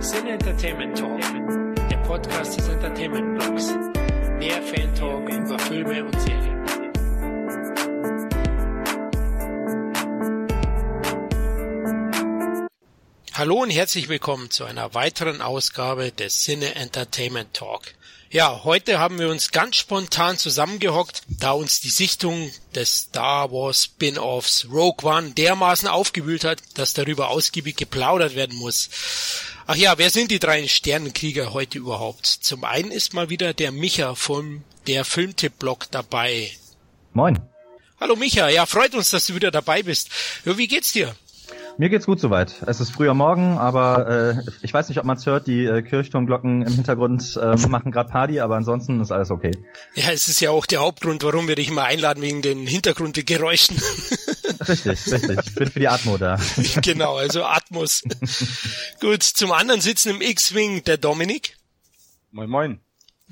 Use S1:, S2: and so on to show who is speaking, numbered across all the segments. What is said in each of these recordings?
S1: Sin Entertainment Talk, der Podcast des Entertainment Blogs. Der Fan Talk über Filme und Serien. Hallo und herzlich willkommen zu einer weiteren Ausgabe des Cine Entertainment Talk. Ja, heute haben wir uns ganz spontan zusammengehockt, da uns die Sichtung des Star Wars Spin-offs Rogue One dermaßen aufgewühlt hat, dass darüber ausgiebig geplaudert werden muss. Ach ja, wer sind die drei Sternenkrieger heute überhaupt? Zum einen ist mal wieder der Micha vom der Filmtipp-Blog dabei.
S2: Moin.
S1: Hallo Micha, ja, freut uns, dass du wieder dabei bist. Ja, wie geht's dir?
S2: Mir geht's gut soweit. Es ist früher Morgen, aber äh, ich weiß nicht, ob man's hört. Die äh, Kirchturmglocken im Hintergrund äh, machen gerade Party, aber ansonsten ist alles okay.
S1: Ja, es ist ja auch der Hauptgrund, warum wir dich immer einladen, wegen den Hintergrundgeräuschen.
S2: richtig, richtig. Ich bin für die Atmo da.
S1: genau, also Atmos. gut, zum anderen sitzen im X-Wing der Dominik.
S3: Moin, moin.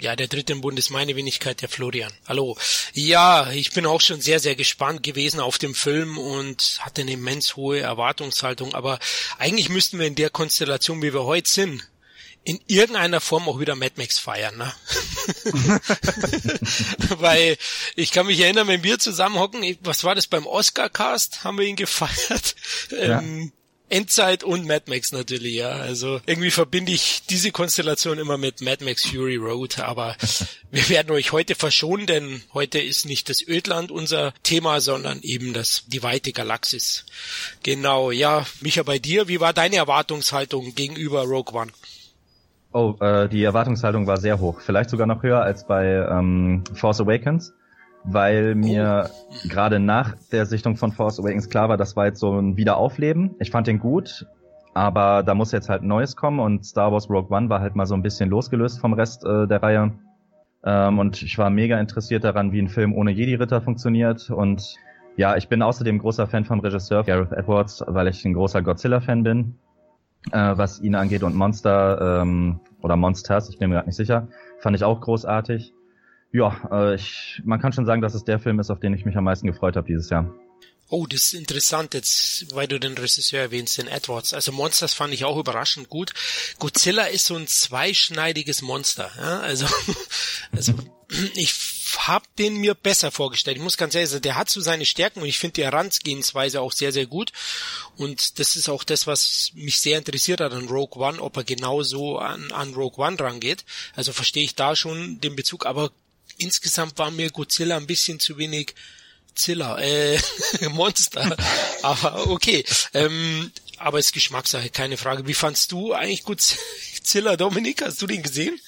S1: Ja, der dritte im Bund ist meine Wenigkeit, der Florian. Hallo. Ja, ich bin auch schon sehr, sehr gespannt gewesen auf den Film und hatte eine immens hohe Erwartungshaltung. Aber eigentlich müssten wir in der Konstellation, wie wir heute sind, in irgendeiner Form auch wieder Mad Max feiern, ne? Weil ich kann mich erinnern, wenn wir zusammenhocken, was war das beim Oscar-Cast? Haben wir ihn gefeiert? Ja. Ähm, Endzeit und Mad Max natürlich, ja. Also irgendwie verbinde ich diese Konstellation immer mit Mad Max Fury Road, aber wir werden euch heute verschonen, denn heute ist nicht das Ödland unser Thema, sondern eben das die weite Galaxis. Genau, ja, Micha, bei dir, wie war deine Erwartungshaltung gegenüber Rogue One?
S2: Oh, äh, die Erwartungshaltung war sehr hoch, vielleicht sogar noch höher als bei ähm, Force Awakens weil mir oh. gerade nach der Sichtung von Force Awakens klar war, das war jetzt so ein Wiederaufleben. Ich fand den gut, aber da muss jetzt halt Neues kommen und Star Wars Rogue One war halt mal so ein bisschen losgelöst vom Rest äh, der Reihe. Ähm, und ich war mega interessiert daran, wie ein Film ohne Jedi-Ritter funktioniert und ja, ich bin außerdem großer Fan vom Regisseur Gareth Edwards, weil ich ein großer Godzilla-Fan bin, äh, was ihn angeht und Monster ähm, oder Monsters, ich bin mir gerade nicht sicher, fand ich auch großartig. Ja, äh, ich, man kann schon sagen, dass es der Film ist, auf den ich mich am meisten gefreut habe dieses Jahr.
S1: Oh, das ist interessant jetzt, weil du den Regisseur erwähnst, den Edwards. Also Monsters fand ich auch überraschend gut. Godzilla ist so ein zweischneidiges Monster. Ja? Also, also ich habe den mir besser vorgestellt. Ich muss ganz ehrlich sagen, der hat so seine Stärken und ich finde die Herangehensweise auch sehr, sehr gut. Und das ist auch das, was mich sehr interessiert hat an Rogue One, ob er genauso an, an Rogue One rangeht. Also verstehe ich da schon den Bezug, aber insgesamt war mir Godzilla ein bisschen zu wenig Zilla, äh, Monster. aber okay. Ähm, aber ist Geschmackssache, keine Frage. Wie fandst du eigentlich Godzilla, Dominik? Hast du den gesehen?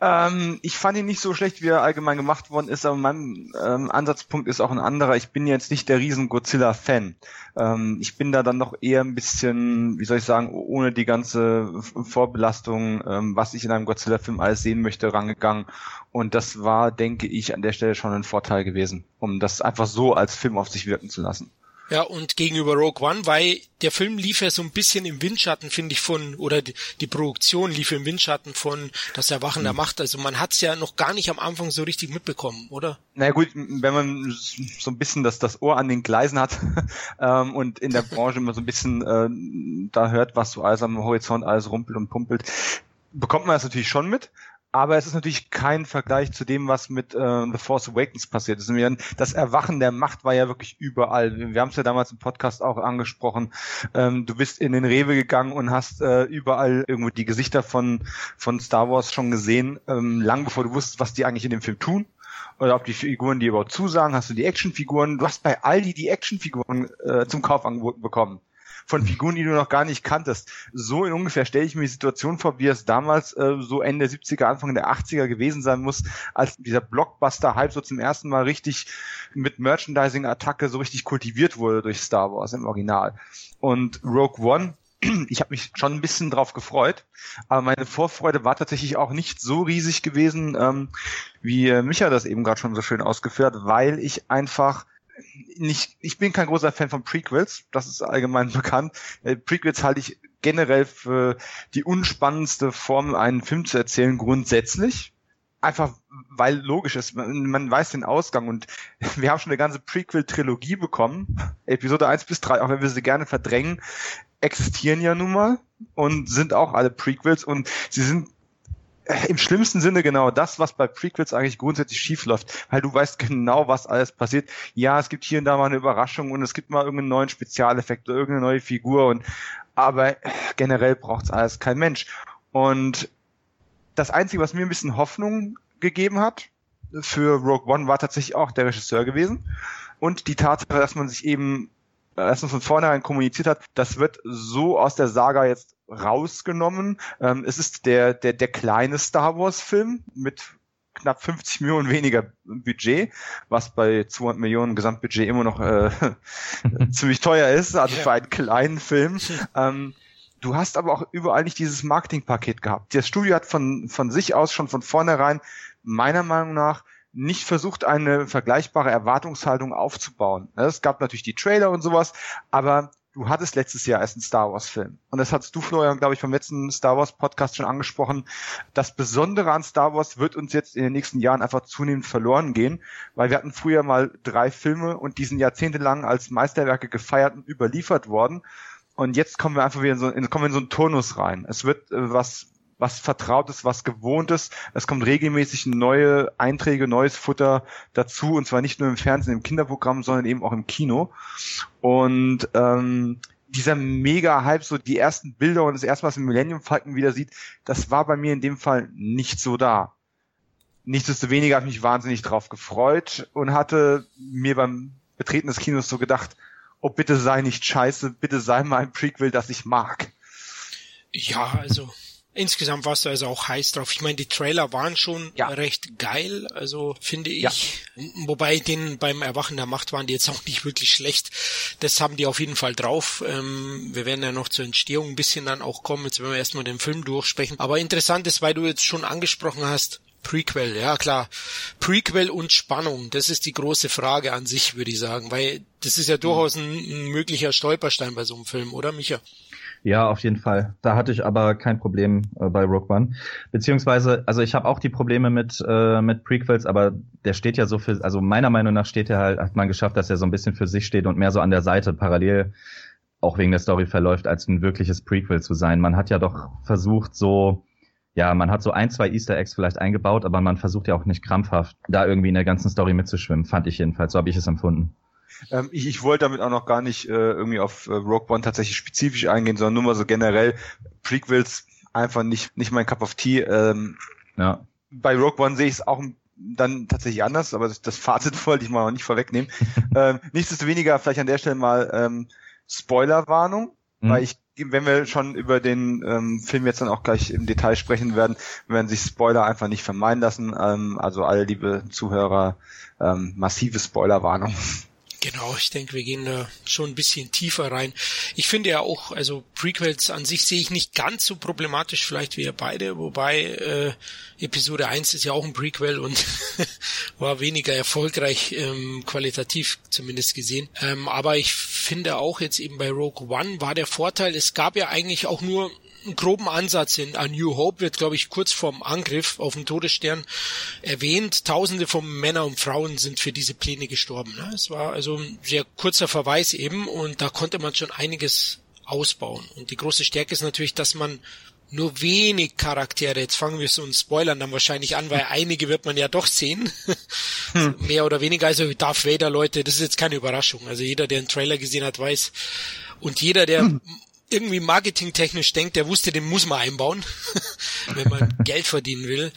S3: Ähm, ich fand ihn nicht so schlecht, wie er allgemein gemacht worden ist, aber mein ähm, Ansatzpunkt ist auch ein anderer. Ich bin jetzt nicht der riesen Godzilla-Fan. Ähm, ich bin da dann noch eher ein bisschen, wie soll ich sagen, ohne die ganze Vorbelastung, ähm, was ich in einem Godzilla-Film alles sehen möchte, rangegangen. Und das war, denke ich, an der Stelle schon ein Vorteil gewesen, um das einfach so als Film auf sich wirken zu lassen.
S1: Ja, und gegenüber Rogue One, weil der Film lief ja so ein bisschen im Windschatten, finde ich, von, oder die, die, Produktion lief im Windschatten von das Erwachen mhm. der Macht. Also man hat's ja noch gar nicht am Anfang so richtig mitbekommen, oder?
S3: Na naja, gut, wenn man so ein bisschen das, das Ohr an den Gleisen hat ähm, und in der Branche immer so ein bisschen äh, da hört, was so alles am Horizont alles rumpelt und pumpelt, bekommt man das natürlich schon mit aber es ist natürlich kein Vergleich zu dem, was mit äh, The Force Awakens passiert ist. Das Erwachen der Macht war ja wirklich überall. Wir haben es ja damals im Podcast auch angesprochen. Ähm, du bist in den Rewe gegangen und hast äh, überall irgendwo die Gesichter von, von Star Wars schon gesehen, ähm, lang bevor du wusstest, was die eigentlich in dem Film tun oder ob die Figuren dir überhaupt zusagen, hast du die Actionfiguren, du hast bei Aldi die Actionfiguren äh, zum Kauf angeboten bekommen von Figuren, die du noch gar nicht kanntest. So in ungefähr stelle ich mir die Situation vor, wie es damals äh, so Ende der 70er, Anfang der 80er gewesen sein muss, als dieser Blockbuster-Hype so zum ersten Mal richtig mit Merchandising-Attacke so richtig kultiviert wurde durch Star Wars im Original. Und Rogue One ich habe mich schon ein bisschen drauf gefreut, aber meine Vorfreude war tatsächlich auch nicht so riesig gewesen, ähm, wie Micha das eben gerade schon so schön ausgeführt, weil ich einfach nicht, ich bin kein großer Fan von Prequels, das ist allgemein bekannt. Äh, Prequels halte ich generell für die unspannendste Form, einen Film zu erzählen, grundsätzlich. Einfach, weil logisch ist, man, man weiß den Ausgang und wir haben schon eine ganze Prequel-Trilogie bekommen. Episode 1 bis 3, auch wenn wir sie gerne verdrängen, existieren ja nun mal. und sind auch alle Prequels und sie sind im schlimmsten Sinne genau das, was bei Prequels eigentlich grundsätzlich schief läuft, weil du weißt genau, was alles passiert. Ja, es gibt hier und da mal eine Überraschung und es gibt mal irgendeinen neuen Spezialeffekt oder irgendeine neue Figur und aber generell braucht's alles kein Mensch. Und das Einzige, was mir ein bisschen Hoffnung gegeben hat für Rogue One, war tatsächlich auch der Regisseur gewesen. Und die Tatsache, dass man sich eben, man von vornherein kommuniziert hat, das wird so aus der Saga jetzt rausgenommen. Ähm, es ist der, der, der kleine Star Wars Film mit knapp 50 Millionen weniger Budget, was bei 200 Millionen Gesamtbudget immer noch äh, ziemlich teuer ist, also für einen kleinen Film. Ähm, du hast aber auch überall nicht dieses Marketingpaket gehabt. Das Studio hat von, von sich aus schon von vornherein meiner Meinung nach nicht versucht, eine vergleichbare Erwartungshaltung aufzubauen. Es gab natürlich die Trailer und sowas, aber du hattest letztes Jahr erst einen Star Wars Film. Und das hast du, Florian, glaube ich, vom letzten Star Wars Podcast schon angesprochen. Das Besondere an Star Wars wird uns jetzt in den nächsten Jahren einfach zunehmend verloren gehen, weil wir hatten früher mal drei Filme und die sind jahrzehntelang als Meisterwerke gefeiert und überliefert worden. Und jetzt kommen wir einfach wieder in so, in, kommen wir in so einen Turnus rein. Es wird äh, was was Vertrautes, was Gewohntes. Es kommt regelmäßig neue Einträge, neues Futter dazu und zwar nicht nur im Fernsehen, im Kinderprogramm, sondern eben auch im Kino. Und ähm, dieser mega Hype, so die ersten Bilder und das erste, was im Millennium Falcon wieder sieht, das war bei mir in dem Fall nicht so da. Nichtsdestoweniger habe ich mich wahnsinnig drauf gefreut und hatte mir beim Betreten des Kinos so gedacht, oh bitte sei nicht scheiße, bitte sei mal ein Prequel, das ich mag.
S1: Ja, also Insgesamt warst du also auch heiß drauf. Ich meine, die Trailer waren schon ja. recht geil, also finde ich. Ja. Wobei den beim Erwachen der Macht waren die jetzt auch nicht wirklich schlecht. Das haben die auf jeden Fall drauf. Ähm, wir werden ja noch zur Entstehung ein bisschen dann auch kommen. Jetzt werden wir erstmal den Film durchsprechen. Aber interessant ist, weil du jetzt schon angesprochen hast, Prequel, ja klar. Prequel und Spannung, das ist die große Frage an sich, würde ich sagen, weil das ist ja durchaus ein, ein möglicher Stolperstein bei so einem Film, oder Micha?
S2: Ja, auf jeden Fall. Da hatte ich aber kein Problem äh, bei Rogue One. Beziehungsweise, also ich habe auch die Probleme mit, äh, mit Prequels, aber der steht ja so für, also meiner Meinung nach steht er halt, hat man geschafft, dass er so ein bisschen für sich steht und mehr so an der Seite parallel auch wegen der Story verläuft, als ein wirkliches Prequel zu sein. Man hat ja doch versucht, so, ja, man hat so ein, zwei Easter Eggs vielleicht eingebaut, aber man versucht ja auch nicht krampfhaft, da irgendwie in der ganzen Story mitzuschwimmen, fand ich jedenfalls. So habe ich es empfunden.
S3: Ähm, ich, ich wollte damit auch noch gar nicht äh, irgendwie auf äh, Rogue One tatsächlich spezifisch eingehen, sondern nur mal so generell Prequels einfach nicht, nicht mein Cup of Tea. Ähm, ja. Bei Rogue One sehe ich es auch dann tatsächlich anders, aber das, das Fazit wollte ich mal noch nicht vorwegnehmen. ähm, nichtsdestoweniger vielleicht an der Stelle mal ähm, Spoilerwarnung, mhm. weil ich wenn wir schon über den ähm, Film jetzt dann auch gleich im Detail sprechen werden, werden sich Spoiler einfach nicht vermeiden lassen. Ähm, also alle liebe Zuhörer, ähm, massive Spoilerwarnung.
S1: Genau, ich denke, wir gehen da schon ein bisschen tiefer rein. Ich finde ja auch, also Prequels an sich sehe ich nicht ganz so problematisch vielleicht wie ihr beide, wobei äh, Episode 1 ist ja auch ein Prequel und war weniger erfolgreich, ähm, qualitativ zumindest gesehen. Ähm, aber ich finde auch jetzt eben bei Rogue One war der Vorteil, es gab ja eigentlich auch nur einen groben Ansatz in A New Hope wird, glaube ich, kurz vorm Angriff auf den Todesstern erwähnt. Tausende von Männern und Frauen sind für diese Pläne gestorben. Ne? Es war also ein sehr kurzer Verweis eben und da konnte man schon einiges ausbauen. Und die große Stärke ist natürlich, dass man nur wenig Charaktere, jetzt fangen wir so ein Spoilern dann wahrscheinlich an, weil einige wird man ja doch sehen. Hm. Mehr oder weniger, also Darth Vader, Leute, das ist jetzt keine Überraschung. Also jeder, der einen Trailer gesehen hat, weiß. Und jeder, der hm irgendwie marketingtechnisch denkt, der wusste, den muss man einbauen, wenn man Geld verdienen will.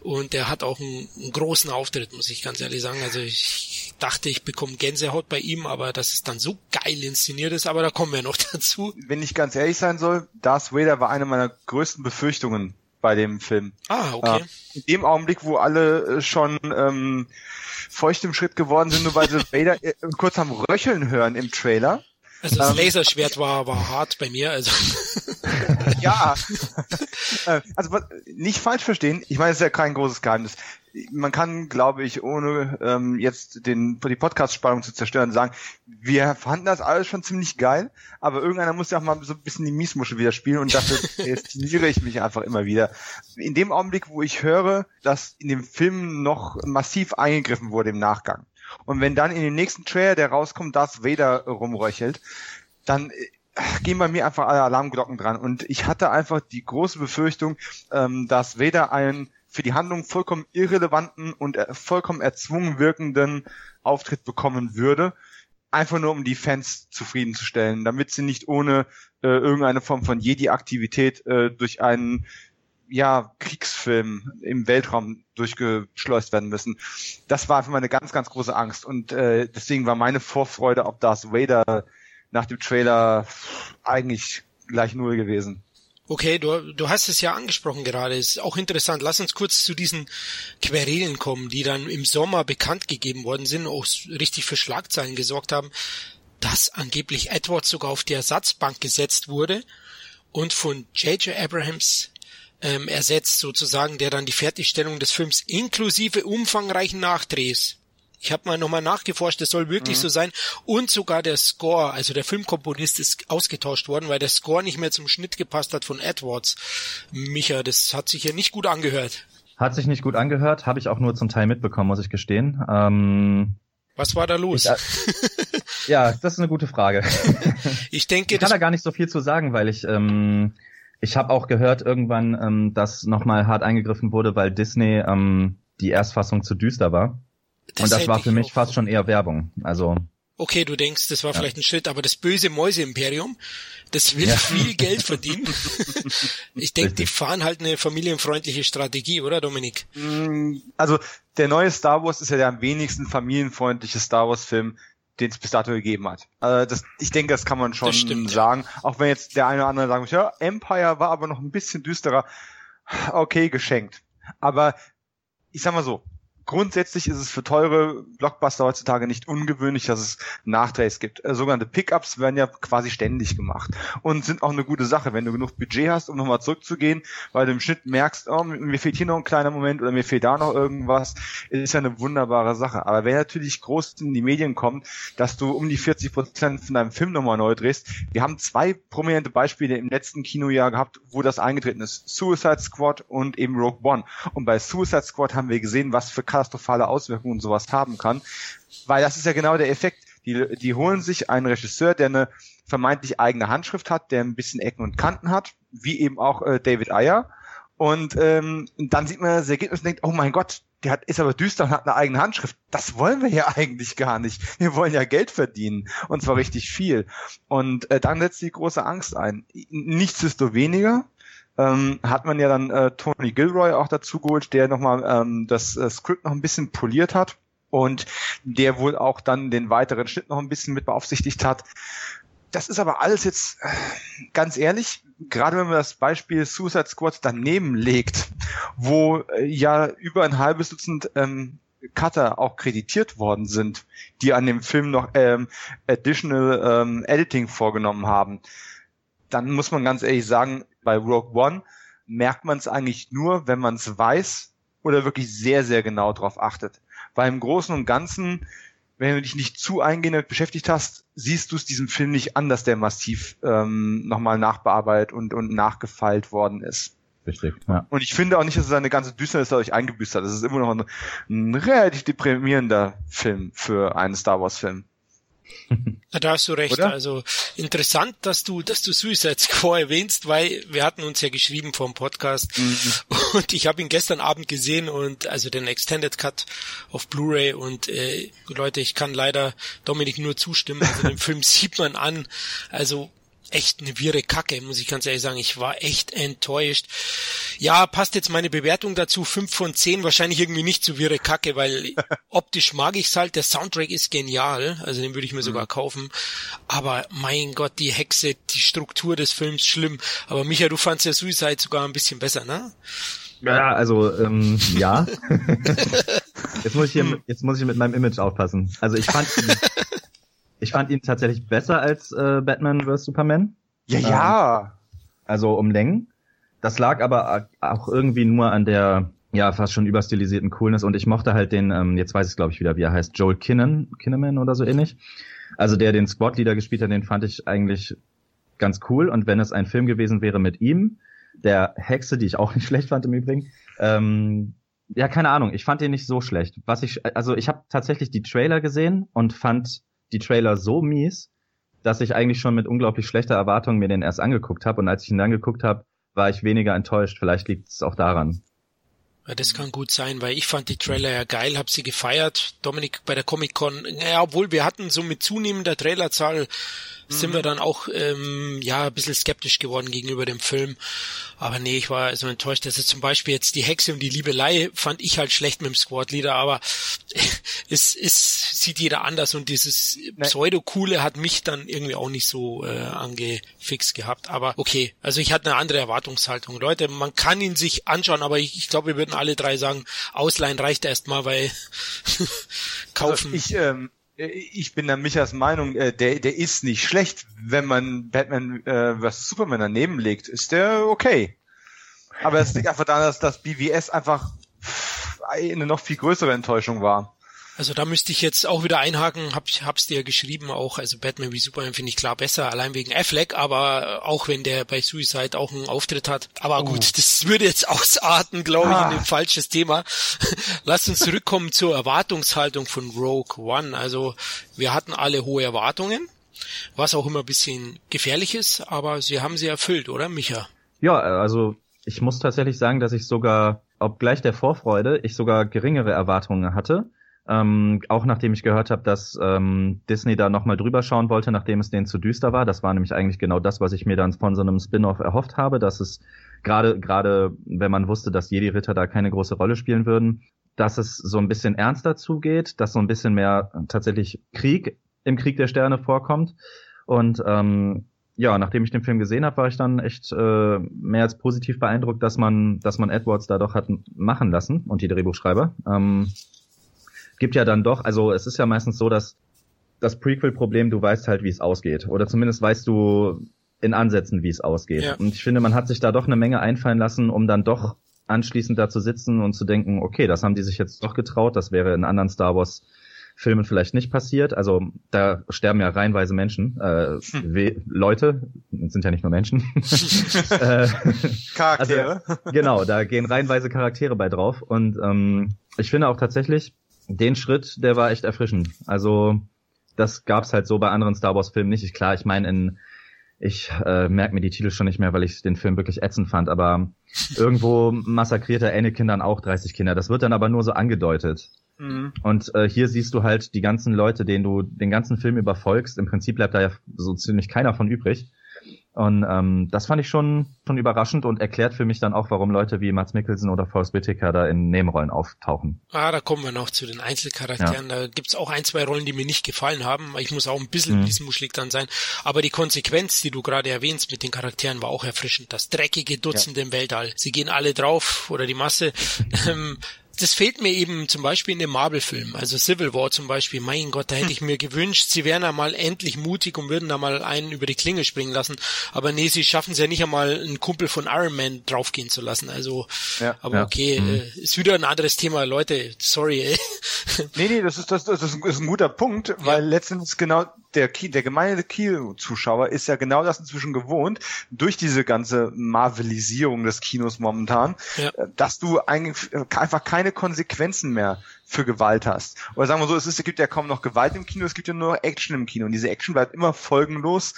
S1: Und der hat auch einen, einen, großen Auftritt, muss ich ganz ehrlich sagen. Also ich dachte, ich bekomme Gänsehaut bei ihm, aber dass es dann so geil inszeniert ist, aber da kommen wir noch dazu.
S3: Wenn ich ganz ehrlich sein soll, Darth Vader war eine meiner größten Befürchtungen bei dem Film.
S1: Ah, okay.
S3: Äh, in dem Augenblick, wo alle äh, schon ähm, feucht im Schritt geworden sind, nur weil sie Vader äh, kurz am Röcheln hören im Trailer,
S1: also das ähm, Laserschwert war, war hart bei mir, also.
S3: ja. Äh, also nicht falsch verstehen, ich meine, es ist ja kein großes Geheimnis. Man kann, glaube ich, ohne ähm, jetzt den, die Podcast-Spannung zu zerstören, sagen, wir fanden das alles schon ziemlich geil, aber irgendeiner muss ja auch mal so ein bisschen die Miesmuschel wieder spielen und dafür destiniere ich mich einfach immer wieder. In dem Augenblick, wo ich höre, dass in dem Film noch massiv eingegriffen wurde im Nachgang, und wenn dann in dem nächsten Trailer, der rauskommt, Darth Vader rumröchelt, dann gehen bei mir einfach alle Alarmglocken dran. Und ich hatte einfach die große Befürchtung, ähm, dass weder ein für die Handlung vollkommen irrelevanten und vollkommen erzwungen wirkenden Auftritt bekommen würde, einfach nur um die Fans zufriedenzustellen, damit sie nicht ohne äh, irgendeine Form von Jedi-Aktivität äh, durch einen ja, Kriegsfilm im Weltraum durchgeschleust werden müssen. Das war für meine ganz, ganz große Angst. Und äh, deswegen war meine Vorfreude auf Darth Vader nach dem Trailer eigentlich gleich null gewesen.
S1: Okay, du, du hast es ja angesprochen gerade. Ist auch interessant. Lass uns kurz zu diesen Querelen kommen, die dann im Sommer bekannt gegeben worden sind, auch richtig für Schlagzeilen gesorgt haben, dass angeblich Edward sogar auf die Ersatzbank gesetzt wurde und von J.J. Abrahams ähm, ersetzt sozusagen, der dann die Fertigstellung des Films inklusive umfangreichen Nachdrehs ich habe mal nochmal nachgeforscht, das soll wirklich mhm. so sein. Und sogar der Score, also der Filmkomponist ist ausgetauscht worden, weil der Score nicht mehr zum Schnitt gepasst hat von Edwards. Micha, das hat sich ja nicht gut angehört.
S2: Hat sich nicht gut angehört, habe ich auch nur zum Teil mitbekommen, muss ich gestehen. Ähm,
S1: Was war da los? Ich, äh,
S2: ja, das ist eine gute Frage.
S1: ich denke,
S2: ich kann da gar nicht so viel zu sagen, weil ich ähm, ich habe auch gehört irgendwann, ähm, dass nochmal hart eingegriffen wurde, weil Disney ähm, die Erstfassung zu düster war. Das und das war für mich fast schon eher Werbung. Also
S1: okay, du denkst, das war ja. vielleicht ein Schritt, aber das böse Mäuse-Imperium, das will ja. viel Geld verdienen. ich denke, die fahren halt eine familienfreundliche Strategie, oder Dominik?
S3: Mm, also der neue Star Wars ist ja der am wenigsten familienfreundliche Star Wars-Film, den es bis dato gegeben hat. Also das, ich denke, das kann man schon sagen. Auch wenn jetzt der eine oder andere sagen muss, ja, Empire war aber noch ein bisschen düsterer. Okay, geschenkt. Aber ich sag mal so, grundsätzlich ist es für teure Blockbuster heutzutage nicht ungewöhnlich, dass es Nachdrehs gibt. Äh, sogenannte Pickups werden ja quasi ständig gemacht und sind auch eine gute Sache, wenn du genug Budget hast, um nochmal zurückzugehen, weil du im Schnitt merkst, oh, mir fehlt hier noch ein kleiner Moment oder mir fehlt da noch irgendwas, ist ja eine wunderbare Sache. Aber wenn natürlich groß in die Medien kommt, dass du um die 40 Prozent von deinem Film nochmal neu drehst, wir haben zwei prominente Beispiele im letzten Kinojahr gehabt, wo das eingetreten ist. Suicide Squad und eben Rogue One. Und bei Suicide Squad haben wir gesehen, was für katastrophale Auswirkungen sowas haben kann. Weil das ist ja genau der Effekt. Die, die holen sich einen Regisseur, der eine vermeintlich eigene Handschrift hat, der ein bisschen Ecken und Kanten hat, wie eben auch äh, David Ayer. Und ähm, dann sieht man das Ergebnis und denkt, oh mein Gott, der hat, ist aber düster und hat eine eigene Handschrift. Das wollen wir ja eigentlich gar nicht. Wir wollen ja Geld verdienen. Und zwar richtig viel. Und äh, dann setzt die große Angst ein. Nichtsdestoweniger ähm, hat man ja dann äh, Tony Gilroy auch dazu geholt, der nochmal ähm, das äh, Skript noch ein bisschen poliert hat und der wohl auch dann den weiteren Schnitt noch ein bisschen mit beaufsichtigt hat. Das ist aber alles jetzt äh, ganz ehrlich, gerade wenn man das Beispiel Suicide Squad daneben legt, wo äh, ja über ein halbes Dutzend ähm, Cutter auch kreditiert worden sind, die an dem Film noch ähm, additional ähm, Editing vorgenommen haben, dann muss man ganz ehrlich sagen, bei Rogue One merkt man es eigentlich nur, wenn man es weiß oder wirklich sehr, sehr genau darauf achtet. Weil im Großen und Ganzen, wenn du dich nicht zu eingehend beschäftigt hast, siehst du es diesem Film nicht an, dass der massiv ähm, nochmal nachbearbeitet und, und nachgefeilt worden ist.
S2: Richtig, ja.
S3: Und ich finde auch nicht, dass es eine ganze Düsternis dadurch eingebüßt hat. Es ist immer noch ein, ein relativ deprimierender Film für einen Star Wars Film.
S1: Da hast du recht. Oder? Also interessant, dass du, dass du Suicide Squad erwähnst, weil wir hatten uns ja geschrieben vom Podcast mhm. und ich habe ihn gestern Abend gesehen und also den Extended Cut auf Blu-ray und äh, Leute, ich kann leider Dominik nur zustimmen. Also den Film sieht man an. Also echt eine wirre Kacke, muss ich ganz ehrlich sagen. Ich war echt enttäuscht. Ja, passt jetzt meine Bewertung dazu. fünf von zehn wahrscheinlich irgendwie nicht zu wirre Kacke, weil optisch mag ich's halt. Der Soundtrack ist genial. Also den würde ich mir sogar mhm. kaufen. Aber mein Gott, die Hexe, die Struktur des Films schlimm. Aber Micha, du fandst ja Suicide sogar ein bisschen besser, ne?
S2: Ja, also ähm, ja. jetzt muss ich hier, jetzt muss ich mit meinem Image aufpassen. Also ich fand Ich fand ihn tatsächlich besser als äh, Batman vs. Superman.
S3: Ja, ja. Ähm,
S2: also um Längen. Das lag aber auch irgendwie nur an der ja fast schon überstilisierten Coolness und ich mochte halt den, ähm, jetzt weiß ich glaube ich wieder, wie er heißt, Joel Kinnan, Kinnaman oder so ähnlich. Also der den Squad Leader gespielt hat, den fand ich eigentlich ganz cool und wenn es ein Film gewesen wäre mit ihm, der Hexe, die ich auch nicht schlecht fand im Übrigen, ähm, ja keine Ahnung, ich fand den nicht so schlecht. Was ich, also ich habe tatsächlich die Trailer gesehen und fand die Trailer so mies, dass ich eigentlich schon mit unglaublich schlechter Erwartung mir den erst angeguckt habe und als ich ihn dann geguckt habe, war ich weniger enttäuscht. Vielleicht liegt es auch daran.
S1: Ja, das kann gut sein, weil ich fand die Trailer ja geil, hab sie gefeiert. Dominik bei der Comic Con, ja, obwohl wir hatten so mit zunehmender Trailerzahl sind wir mhm. dann auch ähm, ja ein bisschen skeptisch geworden gegenüber dem Film. Aber nee, ich war so enttäuscht. Also zum Beispiel jetzt die Hexe und die Liebelei fand ich halt schlecht mit dem Squad-Leader, aber es, es sieht jeder anders und dieses Pseudo-Coole hat mich dann irgendwie auch nicht so äh, angefixt gehabt. Aber okay, also ich hatte eine andere Erwartungshaltung. Leute, man kann ihn sich anschauen, aber ich, ich glaube, wir würden alle drei sagen, Ausleihen reicht erstmal, weil kaufen.
S3: Also ich, ähm, äh, ich bin der Michas Meinung, äh, der, der ist nicht schlecht. Wenn man Batman äh, vs. Superman daneben legt, ist der okay. Aber es liegt einfach daran, dass das BVS einfach eine noch viel größere Enttäuschung war.
S1: Also da müsste ich jetzt auch wieder einhaken, hab, hab's dir geschrieben auch, also Batman wie Superman finde ich klar besser, allein wegen Affleck, aber auch wenn der bei Suicide auch einen Auftritt hat. Aber gut, uh. das würde jetzt ausarten, glaube ich, ah. in ein falsches Thema. Lass uns zurückkommen zur Erwartungshaltung von Rogue One. Also wir hatten alle hohe Erwartungen, was auch immer ein bisschen gefährlich ist, aber sie haben sie erfüllt, oder Micha?
S2: Ja, also ich muss tatsächlich sagen, dass ich sogar, obgleich der Vorfreude, ich sogar geringere Erwartungen hatte ähm, auch nachdem ich gehört habe, dass ähm, Disney da nochmal drüber schauen wollte, nachdem es denen zu düster war. Das war nämlich eigentlich genau das, was ich mir dann von so einem Spin-off erhofft habe, dass es gerade, gerade wenn man wusste, dass Jedi-Ritter da keine große Rolle spielen würden, dass es so ein bisschen ernster zugeht, dass so ein bisschen mehr tatsächlich Krieg im Krieg der Sterne vorkommt. Und ähm, ja, nachdem ich den Film gesehen habe, war ich dann echt äh, mehr als positiv beeindruckt, dass man, dass man Edwards da doch hat machen lassen und die Drehbuchschreiber. Ähm, gibt ja dann doch, also es ist ja meistens so, dass das Prequel-Problem, du weißt halt, wie es ausgeht. Oder zumindest weißt du in Ansätzen, wie es ausgeht. Ja. Und ich finde, man hat sich da doch eine Menge einfallen lassen, um dann doch anschließend da zu sitzen und zu denken, okay, das haben die sich jetzt doch getraut, das wäre in anderen Star Wars Filmen vielleicht nicht passiert. Also da sterben ja reihenweise Menschen, äh, hm. Leute, sind ja nicht nur Menschen.
S3: äh, Charaktere.
S2: Also, genau, da gehen reihenweise Charaktere bei drauf. Und ähm, ich finde auch tatsächlich, den Schritt, der war echt erfrischend. Also das gab's halt so bei anderen Star Wars Filmen nicht. Ich, klar, ich meine, in ich äh, merke mir die Titel schon nicht mehr, weil ich den Film wirklich ätzend fand, aber irgendwo massakriert er Anakin dann auch 30 Kinder. Das wird dann aber nur so angedeutet. Mhm. Und äh, hier siehst du halt die ganzen Leute, denen du den ganzen Film überfolgst. Im Prinzip bleibt da ja so ziemlich keiner von übrig. Und ähm, das fand ich schon, schon überraschend und erklärt für mich dann auch, warum Leute wie Mats Mikkelsen oder Forrest Whitaker da in Nebenrollen auftauchen.
S1: Ah, da kommen wir noch zu den Einzelcharakteren. Ja. Da gibt's auch ein, zwei Rollen, die mir nicht gefallen haben. Ich muss auch ein bisschen mhm. diesmuschlig dann sein. Aber die Konsequenz, die du gerade erwähnst mit den Charakteren, war auch erfrischend. Das dreckige Dutzend ja. im Weltall. Sie gehen alle drauf oder die Masse. Das fehlt mir eben zum Beispiel in dem Marvel-Film. Also Civil War zum Beispiel. Mein Gott, da hätte ich mir gewünscht, sie wären da mal endlich mutig und würden da mal einen über die Klinge springen lassen. Aber nee, sie schaffen es ja nicht einmal, einen Kumpel von Iron Man draufgehen zu lassen. Also, ja, aber ja. okay, mhm. äh, ist wieder ein anderes Thema. Leute, sorry. Ey.
S3: Nee, nee, das ist, das, das ist ein guter Punkt, weil ja. letztens genau der, der gemeine Kino-Zuschauer ist ja genau das inzwischen gewohnt, durch diese ganze Marvelisierung des Kinos momentan, ja. Äh, dass du eigentlich äh, einfach keine Konsequenzen mehr für Gewalt hast. Oder sagen wir so, es, ist, es gibt ja kaum noch Gewalt im Kino, es gibt ja nur Action im Kino und diese Action bleibt immer folgenlos.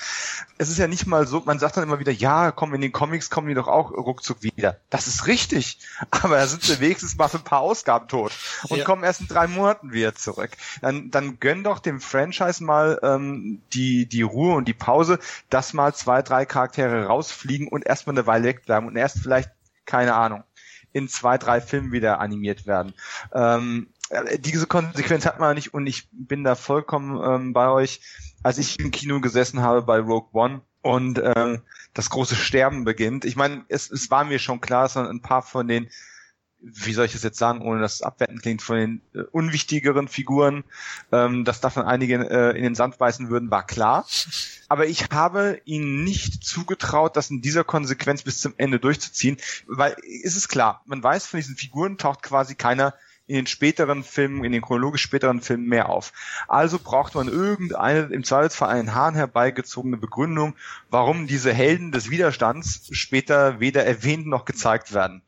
S3: Es ist ja nicht mal so, man sagt dann immer wieder, ja, komm, in den Comics kommen die doch auch ruckzuck wieder. Das ist richtig, aber da sind sie wenigstens mal für ein paar Ausgaben tot und ja. kommen erst in drei Monaten wieder zurück. Dann, dann gönn doch dem Franchise mal ähm, die, die Ruhe und die Pause, dass mal zwei, drei Charaktere rausfliegen und erstmal eine Weile wegbleiben und erst vielleicht, keine Ahnung, in zwei, drei Filmen wieder animiert werden. Ähm, äh, diese Konsequenz hat man nicht und ich bin da vollkommen ähm, bei euch. Als ich im Kino gesessen habe bei Rogue One und ähm, das große Sterben beginnt, ich meine, es, es war mir schon klar, dass ein paar von den wie soll ich das jetzt sagen, ohne dass es abwertend klingt, von den äh, unwichtigeren Figuren, ähm, dass davon einige äh, in den Sand beißen würden, war klar. Aber ich habe ihnen nicht zugetraut, das in dieser Konsequenz bis zum Ende durchzuziehen, weil ist es klar, man weiß, von diesen Figuren taucht quasi keiner in den späteren Filmen, in den chronologisch späteren Filmen mehr auf. Also braucht man irgendeine, im Zweifelsfall einen Hahn herbeigezogene Begründung, warum diese Helden des Widerstands später weder erwähnt noch gezeigt werden.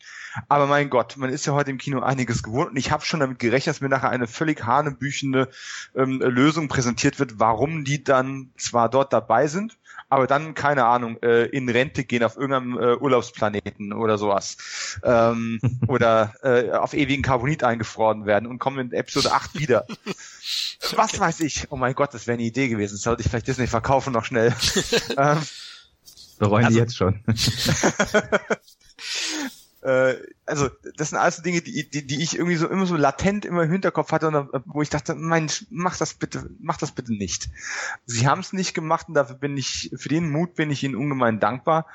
S3: Aber mein Gott, man ist ja heute im Kino einiges gewohnt und ich habe schon damit gerechnet, dass mir nachher eine völlig hanebüchende ähm, Lösung präsentiert wird, warum die dann zwar dort dabei sind, aber dann, keine Ahnung, äh, in Rente gehen auf irgendeinem äh, Urlaubsplaneten oder sowas. Ähm, oder äh, auf ewigen Carbonit eingefroren werden und kommen in Episode 8 wieder. Was weiß ich? Oh mein Gott, das wäre eine Idee gewesen. Das sollte ich vielleicht Disney verkaufen noch schnell. ähm,
S2: Bereuen also, die jetzt schon.
S3: Äh, also das sind alles Dinge, die, die, die ich irgendwie so immer so latent immer im Hinterkopf hatte und wo ich dachte, mein, mach das bitte, mach das bitte nicht. Sie haben es nicht gemacht und dafür bin ich, für den Mut bin ich ihnen ungemein dankbar.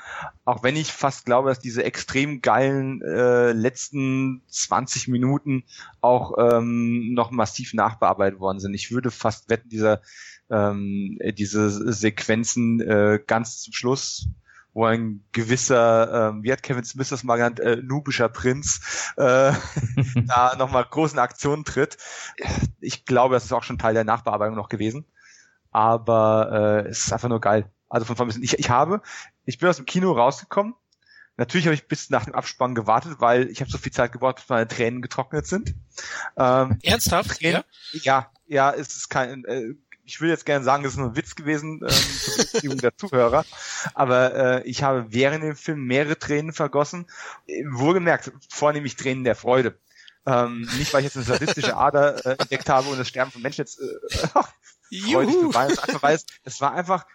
S3: Auch wenn ich fast glaube, dass diese extrem geilen äh, letzten 20 Minuten auch ähm, noch massiv nachbearbeitet worden sind. Ich würde fast wetten, dieser ähm, diese Sequenzen äh, ganz zum Schluss wo ein gewisser, ähm, wie hat Kevin Smith das mal genannt, äh, nubischer Prinz äh, da nochmal großen Aktionen tritt. Ich glaube, das ist auch schon Teil der Nachbearbeitung noch gewesen. Aber äh, es ist einfach nur geil. Also von vorn ich, ich habe, ich bin aus dem Kino rausgekommen. Natürlich habe ich bis nach dem Abspann gewartet, weil ich habe so viel Zeit gebraucht, bis meine Tränen getrocknet sind.
S1: Ähm, Ernsthaft?
S3: Tränen, ja? ja, ja, es ist kein, äh, ich will jetzt gerne sagen, das ist nur ein Witz gewesen ähm, zur Beziehung der Zuhörer, aber äh, ich habe während dem Film mehrere Tränen vergossen. Wohlgemerkt, vornehmlich Tränen der Freude. Ähm, nicht, weil ich jetzt eine sadistische Ader äh, entdeckt habe und das Sterben von Menschen jetzt äh, freudig beweist, einfach weil es, es war einfach,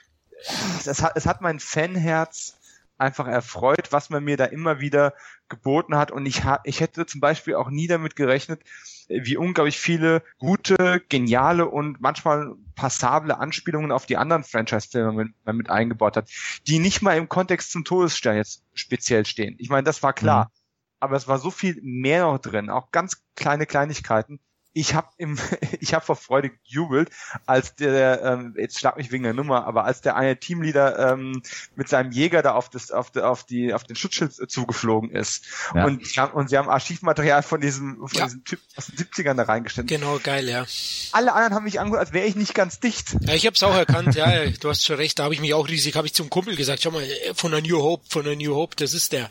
S3: es hat, es hat mein Fanherz einfach erfreut, was man mir da immer wieder geboten hat. Und ich, ha ich hätte zum Beispiel auch nie damit gerechnet, wie unglaublich viele gute, geniale und manchmal passable Anspielungen auf die anderen Franchise-Filme mit, mit, eingebaut hat, die nicht mal im Kontext zum Todesstern jetzt speziell stehen. Ich meine, das war klar. Mhm. Aber es war so viel mehr noch drin, auch ganz kleine Kleinigkeiten, ich habe im ich habe vor Freude gejubelt, als der ähm, jetzt schlag mich wegen der Nummer, aber als der eine Teamleader ähm, mit seinem Jäger da auf das auf die, auf die auf den Schutzschild zugeflogen ist ja. und sie haben, und sie haben Archivmaterial von diesem von ja. diesem Typ aus den 70ern da reingestellt.
S1: Genau, geil, ja.
S3: Alle anderen haben mich angehört, als wäre ich nicht ganz dicht.
S1: Ja, ich habe es auch erkannt. ja, du hast schon recht. Da habe ich mich auch riesig, habe ich zum Kumpel gesagt, schau mal, von der New Hope, von der New Hope, das ist der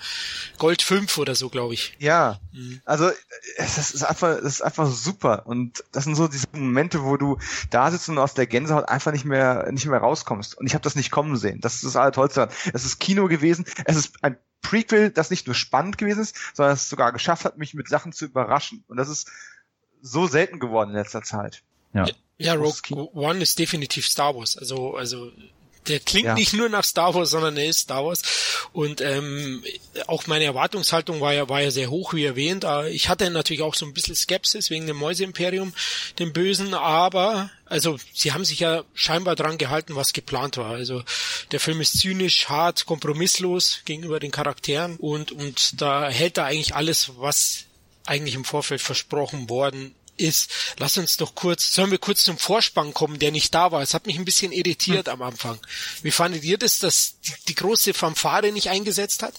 S1: Gold 5 oder so, glaube ich.
S3: Ja, mhm. also es ist einfach, es ist einfach super super. Und das sind so diese Momente, wo du da sitzt und aus der Gänsehaut einfach nicht mehr, nicht mehr rauskommst. Und ich habe das nicht kommen sehen. Das ist das Allertollste. Es ist Kino gewesen. Es ist ein Prequel, das nicht nur spannend gewesen ist, sondern es sogar geschafft hat, mich mit Sachen zu überraschen. Und das ist so selten geworden in letzter Zeit.
S1: Ja. Ja, Rogue One ist definitiv Star Wars. Also, also der klingt ja. nicht nur nach Star Wars, sondern er ist Star Wars. Und ähm, auch meine Erwartungshaltung war ja, war ja sehr hoch, wie erwähnt. Äh, ich hatte natürlich auch so ein bisschen Skepsis wegen dem Mäuseimperium, dem Bösen, aber also sie haben sich ja scheinbar dran gehalten, was geplant war. Also der Film ist zynisch, hart, kompromisslos gegenüber den Charakteren und, und da hält er eigentlich alles, was eigentlich im Vorfeld versprochen worden ist, lass uns doch kurz, sollen wir kurz zum Vorspann kommen, der nicht da war. Es hat mich ein bisschen irritiert hm. am Anfang. Wie fandet ihr das, dass die, die große Fanfare nicht eingesetzt hat?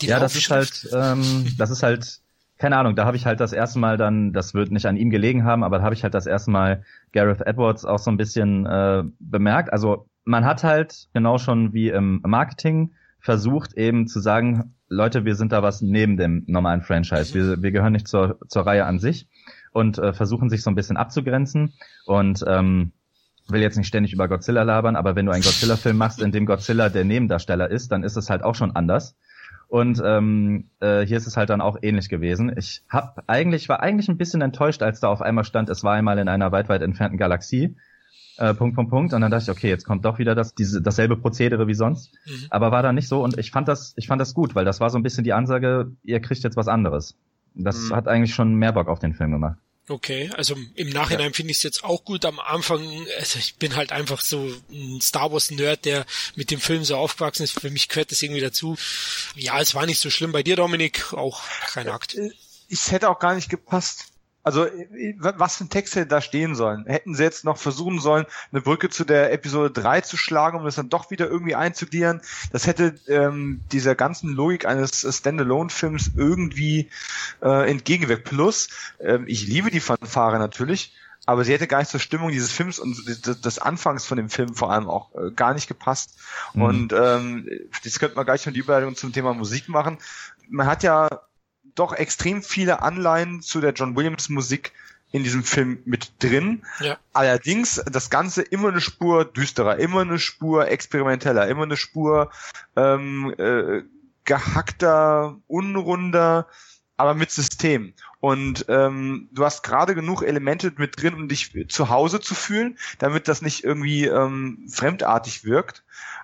S2: Die ja, das ist halt, ähm, das ist halt, keine Ahnung, da habe ich halt das erste Mal dann, das wird nicht an ihm gelegen haben, aber da habe ich halt das erste Mal Gareth Edwards auch so ein bisschen äh, bemerkt. Also man hat halt genau schon wie im Marketing versucht eben zu sagen, Leute, wir sind da was neben dem normalen Franchise. Wir, wir gehören nicht zur, zur Reihe an sich und äh, versuchen sich so ein bisschen abzugrenzen und ähm, will jetzt nicht ständig über Godzilla labern, aber wenn du einen Godzilla-Film machst, in dem Godzilla der Nebendarsteller ist, dann ist es halt auch schon anders. Und ähm, äh, hier ist es halt dann auch ähnlich gewesen. Ich hab eigentlich war eigentlich ein bisschen enttäuscht, als da auf einmal stand, es war einmal in einer weit weit entfernten Galaxie. Äh, Punkt, Punkt, Punkt. Und dann dachte ich, okay, jetzt kommt doch wieder das, diese, dasselbe Prozedere wie sonst. Mhm. Aber war da nicht so und ich fand das, ich fand das gut, weil das war so ein bisschen die Ansage, ihr kriegt jetzt was anderes. Das mhm. hat eigentlich schon mehr Bock auf den Film gemacht.
S1: Okay, also im Nachhinein ja. finde ich es jetzt auch gut. Am Anfang, also ich bin halt einfach so ein Star Wars Nerd, der mit dem Film so aufgewachsen ist. Für mich gehört das irgendwie dazu. Ja, es war nicht so schlimm bei dir, Dominik. Auch kein Akt.
S3: Es hätte auch gar nicht gepasst. Also was für ein Text hätte da stehen sollen? Hätten sie jetzt noch versuchen sollen, eine Brücke zu der Episode 3 zu schlagen, um das dann doch wieder irgendwie einzugliedern? Das hätte ähm, dieser ganzen Logik eines Standalone-Films irgendwie äh, entgegengewirkt. Plus, ähm, ich liebe die Fanfare natürlich, aber sie hätte gar nicht zur Stimmung dieses Films und des Anfangs von dem Film vor allem auch äh, gar nicht gepasst. Mhm. Und ähm, das könnte man gleich schon die Überleitung zum Thema Musik machen. Man hat ja doch extrem viele Anleihen zu der John Williams Musik in diesem Film mit drin. Ja. Allerdings das Ganze immer eine Spur düsterer, immer eine Spur experimenteller, immer eine Spur ähm, äh, gehackter, unrunder, aber mit System. Und ähm, du hast gerade genug Elemente mit drin, um dich zu Hause zu fühlen, damit das nicht irgendwie ähm, fremdartig wirkt.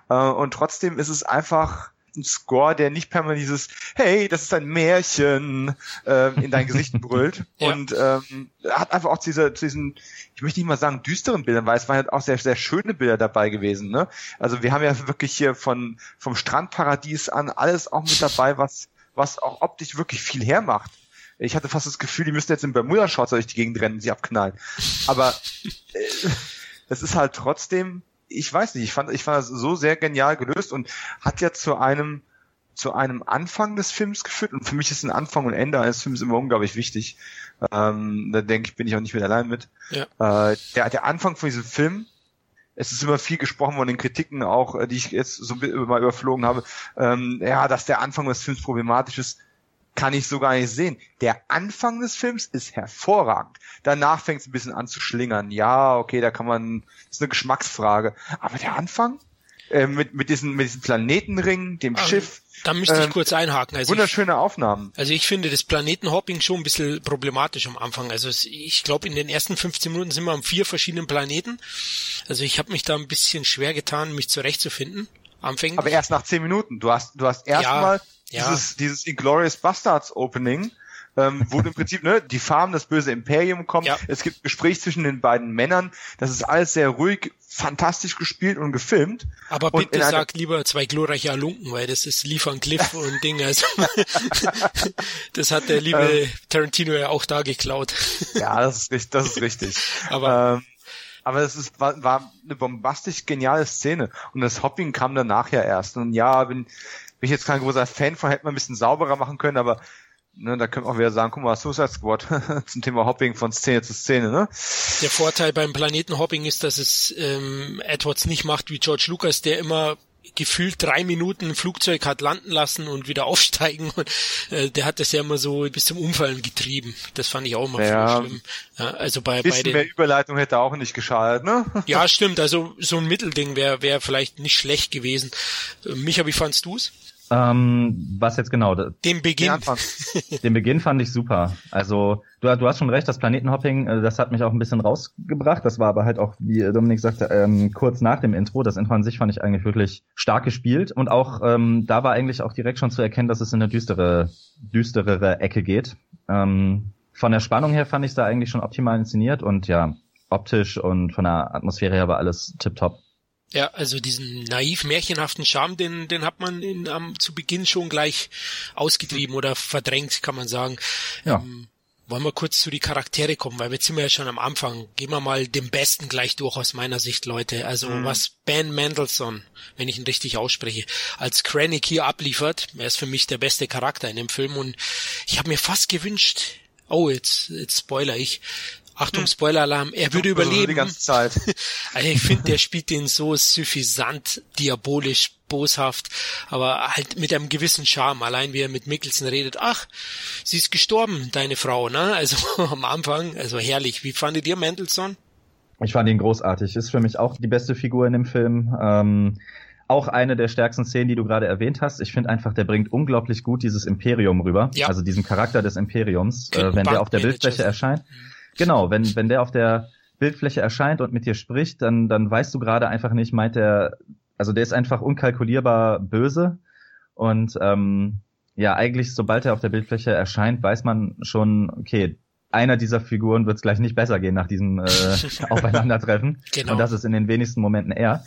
S3: Äh, und trotzdem ist es einfach ein Score, der nicht permanent dieses Hey, das ist ein Märchen äh, in dein Gesicht brüllt. ja. Und ähm, hat einfach auch diese, diesen, ich möchte nicht mal sagen düsteren Bildern, weil es waren ja auch sehr, sehr schöne Bilder dabei gewesen. Ne? Also wir haben ja wirklich hier von vom Strandparadies an alles auch mit dabei, was was auch optisch wirklich viel hermacht. Ich hatte fast das Gefühl, die müssten jetzt in Bermuda-Shorts durch die Gegend rennen, sie abknallen. Aber äh, es ist halt trotzdem ich weiß nicht, ich fand, ich fand das so sehr genial gelöst und hat ja zu einem, zu einem Anfang des Films geführt und für mich ist ein Anfang und Ende eines Films immer unglaublich wichtig. Ähm, da denke ich, bin ich auch nicht wieder allein mit. Ja. Äh, der, der Anfang von diesem Film, es ist immer viel gesprochen von den Kritiken auch, äh, die ich jetzt so mal überflogen habe, ähm, ja, dass der Anfang des Films problematisch ist kann ich so gar nicht sehen. Der Anfang des Films ist hervorragend. Danach fängt es ein bisschen an zu schlingern. Ja, okay, da kann man, das ist eine Geschmacksfrage. Aber der Anfang äh, mit mit diesen mit diesen Planetenring, dem also, Schiff.
S1: Da müsste ich äh, kurz einhaken.
S3: Also wunderschöne
S1: ich,
S3: Aufnahmen.
S1: Also ich finde das Planetenhopping schon ein bisschen problematisch am Anfang. Also ich glaube, in den ersten 15 Minuten sind wir am vier verschiedenen Planeten. Also ich habe mich da ein bisschen schwer getan, mich zurechtzufinden. Anfänglich.
S3: Aber erst nach 10 Minuten. Du hast du hast erstmal ja ja. dieses, dieses Inglourious Bastards Opening, ähm, wo im Prinzip ne, die Farm, das böse Imperium kommt. Ja. Es gibt Gespräch zwischen den beiden Männern. Das ist alles sehr ruhig, fantastisch gespielt und gefilmt.
S1: Aber und bitte sag lieber zwei glorreiche Alunken, weil das ist Liefern Cliff und Ding. Also das hat der liebe ähm, Tarantino ja auch da geklaut.
S3: ja, das ist richtig. Das ist richtig. Aber ähm, aber es ist, war, war eine bombastisch geniale Szene. Und das Hopping kam danach ja erst. Und ja, bin, bin ich jetzt kein großer Fan von, hätte man ein bisschen sauberer machen können, aber ne, da könnte man wieder sagen, guck mal, Suicide Squad zum Thema Hopping von Szene zu Szene, ne?
S1: Der Vorteil beim Planetenhopping ist, dass es ähm, Edwards nicht macht wie George Lucas, der immer gefühlt drei Minuten ein Flugzeug hat landen lassen und wieder aufsteigen. Und, äh, der hat das ja immer so bis zum Umfallen getrieben. Das fand ich auch immer ja, schlimm. Ja, also bei,
S3: bei den,
S1: mehr
S3: Überleitung hätte auch nicht geschadet, ne?
S1: Ja, stimmt. Also so ein Mittelding wäre wär vielleicht nicht schlecht gewesen. Micha, wie fandst du's?
S2: Ähm, was jetzt genau?
S1: Den Beginn.
S2: Den, den Beginn fand ich super. Also du, du hast schon recht, das Planetenhopping, äh, das hat mich auch ein bisschen rausgebracht. Das war aber halt auch, wie Dominik sagte, ähm, kurz nach dem Intro. Das Intro an sich fand ich eigentlich wirklich stark gespielt. Und auch ähm, da war eigentlich auch direkt schon zu erkennen, dass es in eine düstere, düsterere Ecke geht. Ähm, von der Spannung her fand ich es da eigentlich schon optimal inszeniert und ja, optisch und von der Atmosphäre her war alles tipptopp.
S1: Ja, also diesen naiv märchenhaften Charme, den, den hat man in, am, zu Beginn schon gleich ausgetrieben oder verdrängt, kann man sagen. Ja. Ähm, wollen wir kurz zu die Charaktere kommen, weil jetzt sind wir ja schon am Anfang. Gehen wir mal dem Besten gleich durch aus meiner Sicht, Leute. Also mhm. was Ben Mendelssohn, wenn ich ihn richtig ausspreche, als Krennic hier abliefert, er ist für mich der beste Charakter in dem Film und ich habe mir fast gewünscht, oh, jetzt, jetzt spoiler ich, Achtung. Spoiler-Alarm, er würde überleben.
S3: Die ganze Zeit.
S1: also ich finde, der spielt den so suffisant, diabolisch, boshaft, aber halt mit einem gewissen Charme. Allein wie er mit Mickelson redet, ach, sie ist gestorben, deine Frau, ne? Also am Anfang, also herrlich. Wie fandet ihr Mendelssohn?
S2: Ich fand ihn großartig. Ist für mich auch die beste Figur in dem Film. Ähm, auch eine der stärksten Szenen, die du gerade erwähnt hast. Ich finde einfach, der bringt unglaublich gut dieses Imperium rüber. Ja. Also diesen Charakter des Imperiums, äh, wenn der auf der Bildfläche erscheint. Mhm Genau, wenn, wenn der auf der Bildfläche erscheint und mit dir spricht, dann, dann weißt du gerade einfach nicht, meint er, also der ist einfach unkalkulierbar böse und ähm, ja, eigentlich, sobald er auf der Bildfläche erscheint, weiß man schon, okay, einer dieser Figuren wird es gleich nicht besser gehen nach diesem äh, Aufeinandertreffen. Genau. Und das ist in den wenigsten Momenten er.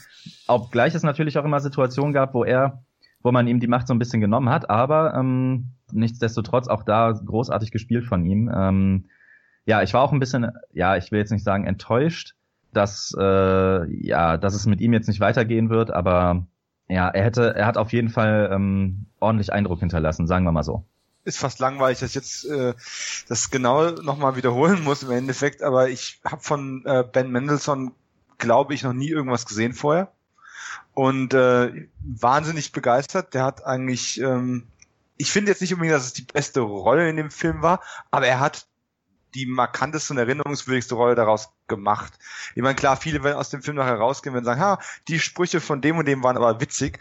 S2: Obgleich es natürlich auch immer Situationen gab, wo er, wo man ihm die Macht so ein bisschen genommen hat, aber ähm, nichtsdestotrotz auch da großartig gespielt von ihm. Ähm, ja, ich war auch ein bisschen, ja, ich will jetzt nicht sagen enttäuscht, dass äh, ja, dass es mit ihm jetzt nicht weitergehen wird, aber ja, er hätte, er hat auf jeden Fall ähm, ordentlich Eindruck hinterlassen, sagen wir mal so.
S3: Ist fast langweilig, dass ich jetzt äh, das genau nochmal wiederholen muss im Endeffekt, aber ich habe von äh, Ben Mendelssohn, glaube ich, noch nie irgendwas gesehen vorher und äh, wahnsinnig begeistert. Der hat eigentlich, ähm, ich finde jetzt nicht unbedingt, dass es die beste Rolle in dem Film war, aber er hat die markanteste und erinnerungswürdigste Rolle daraus gemacht. Ich meine, klar, viele werden aus dem Film nachher rausgehen und sagen, ha, die Sprüche von dem und dem waren aber witzig.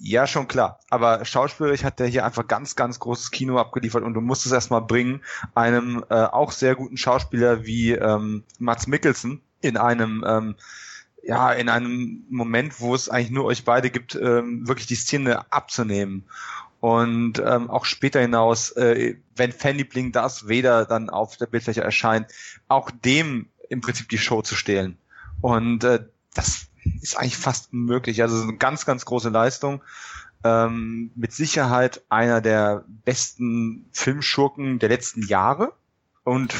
S3: Ja, schon klar. Aber schauspielerisch hat der hier einfach ganz, ganz großes Kino abgeliefert und du musst es erstmal bringen, einem äh, auch sehr guten Schauspieler wie ähm, Mats Mikkelsen in einem ähm, ja, in einem Moment, wo es eigentlich nur euch beide gibt, ähm, wirklich die Szene abzunehmen. Und ähm, auch später hinaus, äh, wenn Fanliebling Darth Vader dann auf der Bildfläche erscheint, auch dem im Prinzip die Show zu stehlen. Und äh, das ist eigentlich fast unmöglich. Also eine ganz, ganz große Leistung. Ähm, mit Sicherheit einer der besten Filmschurken der letzten Jahre. Und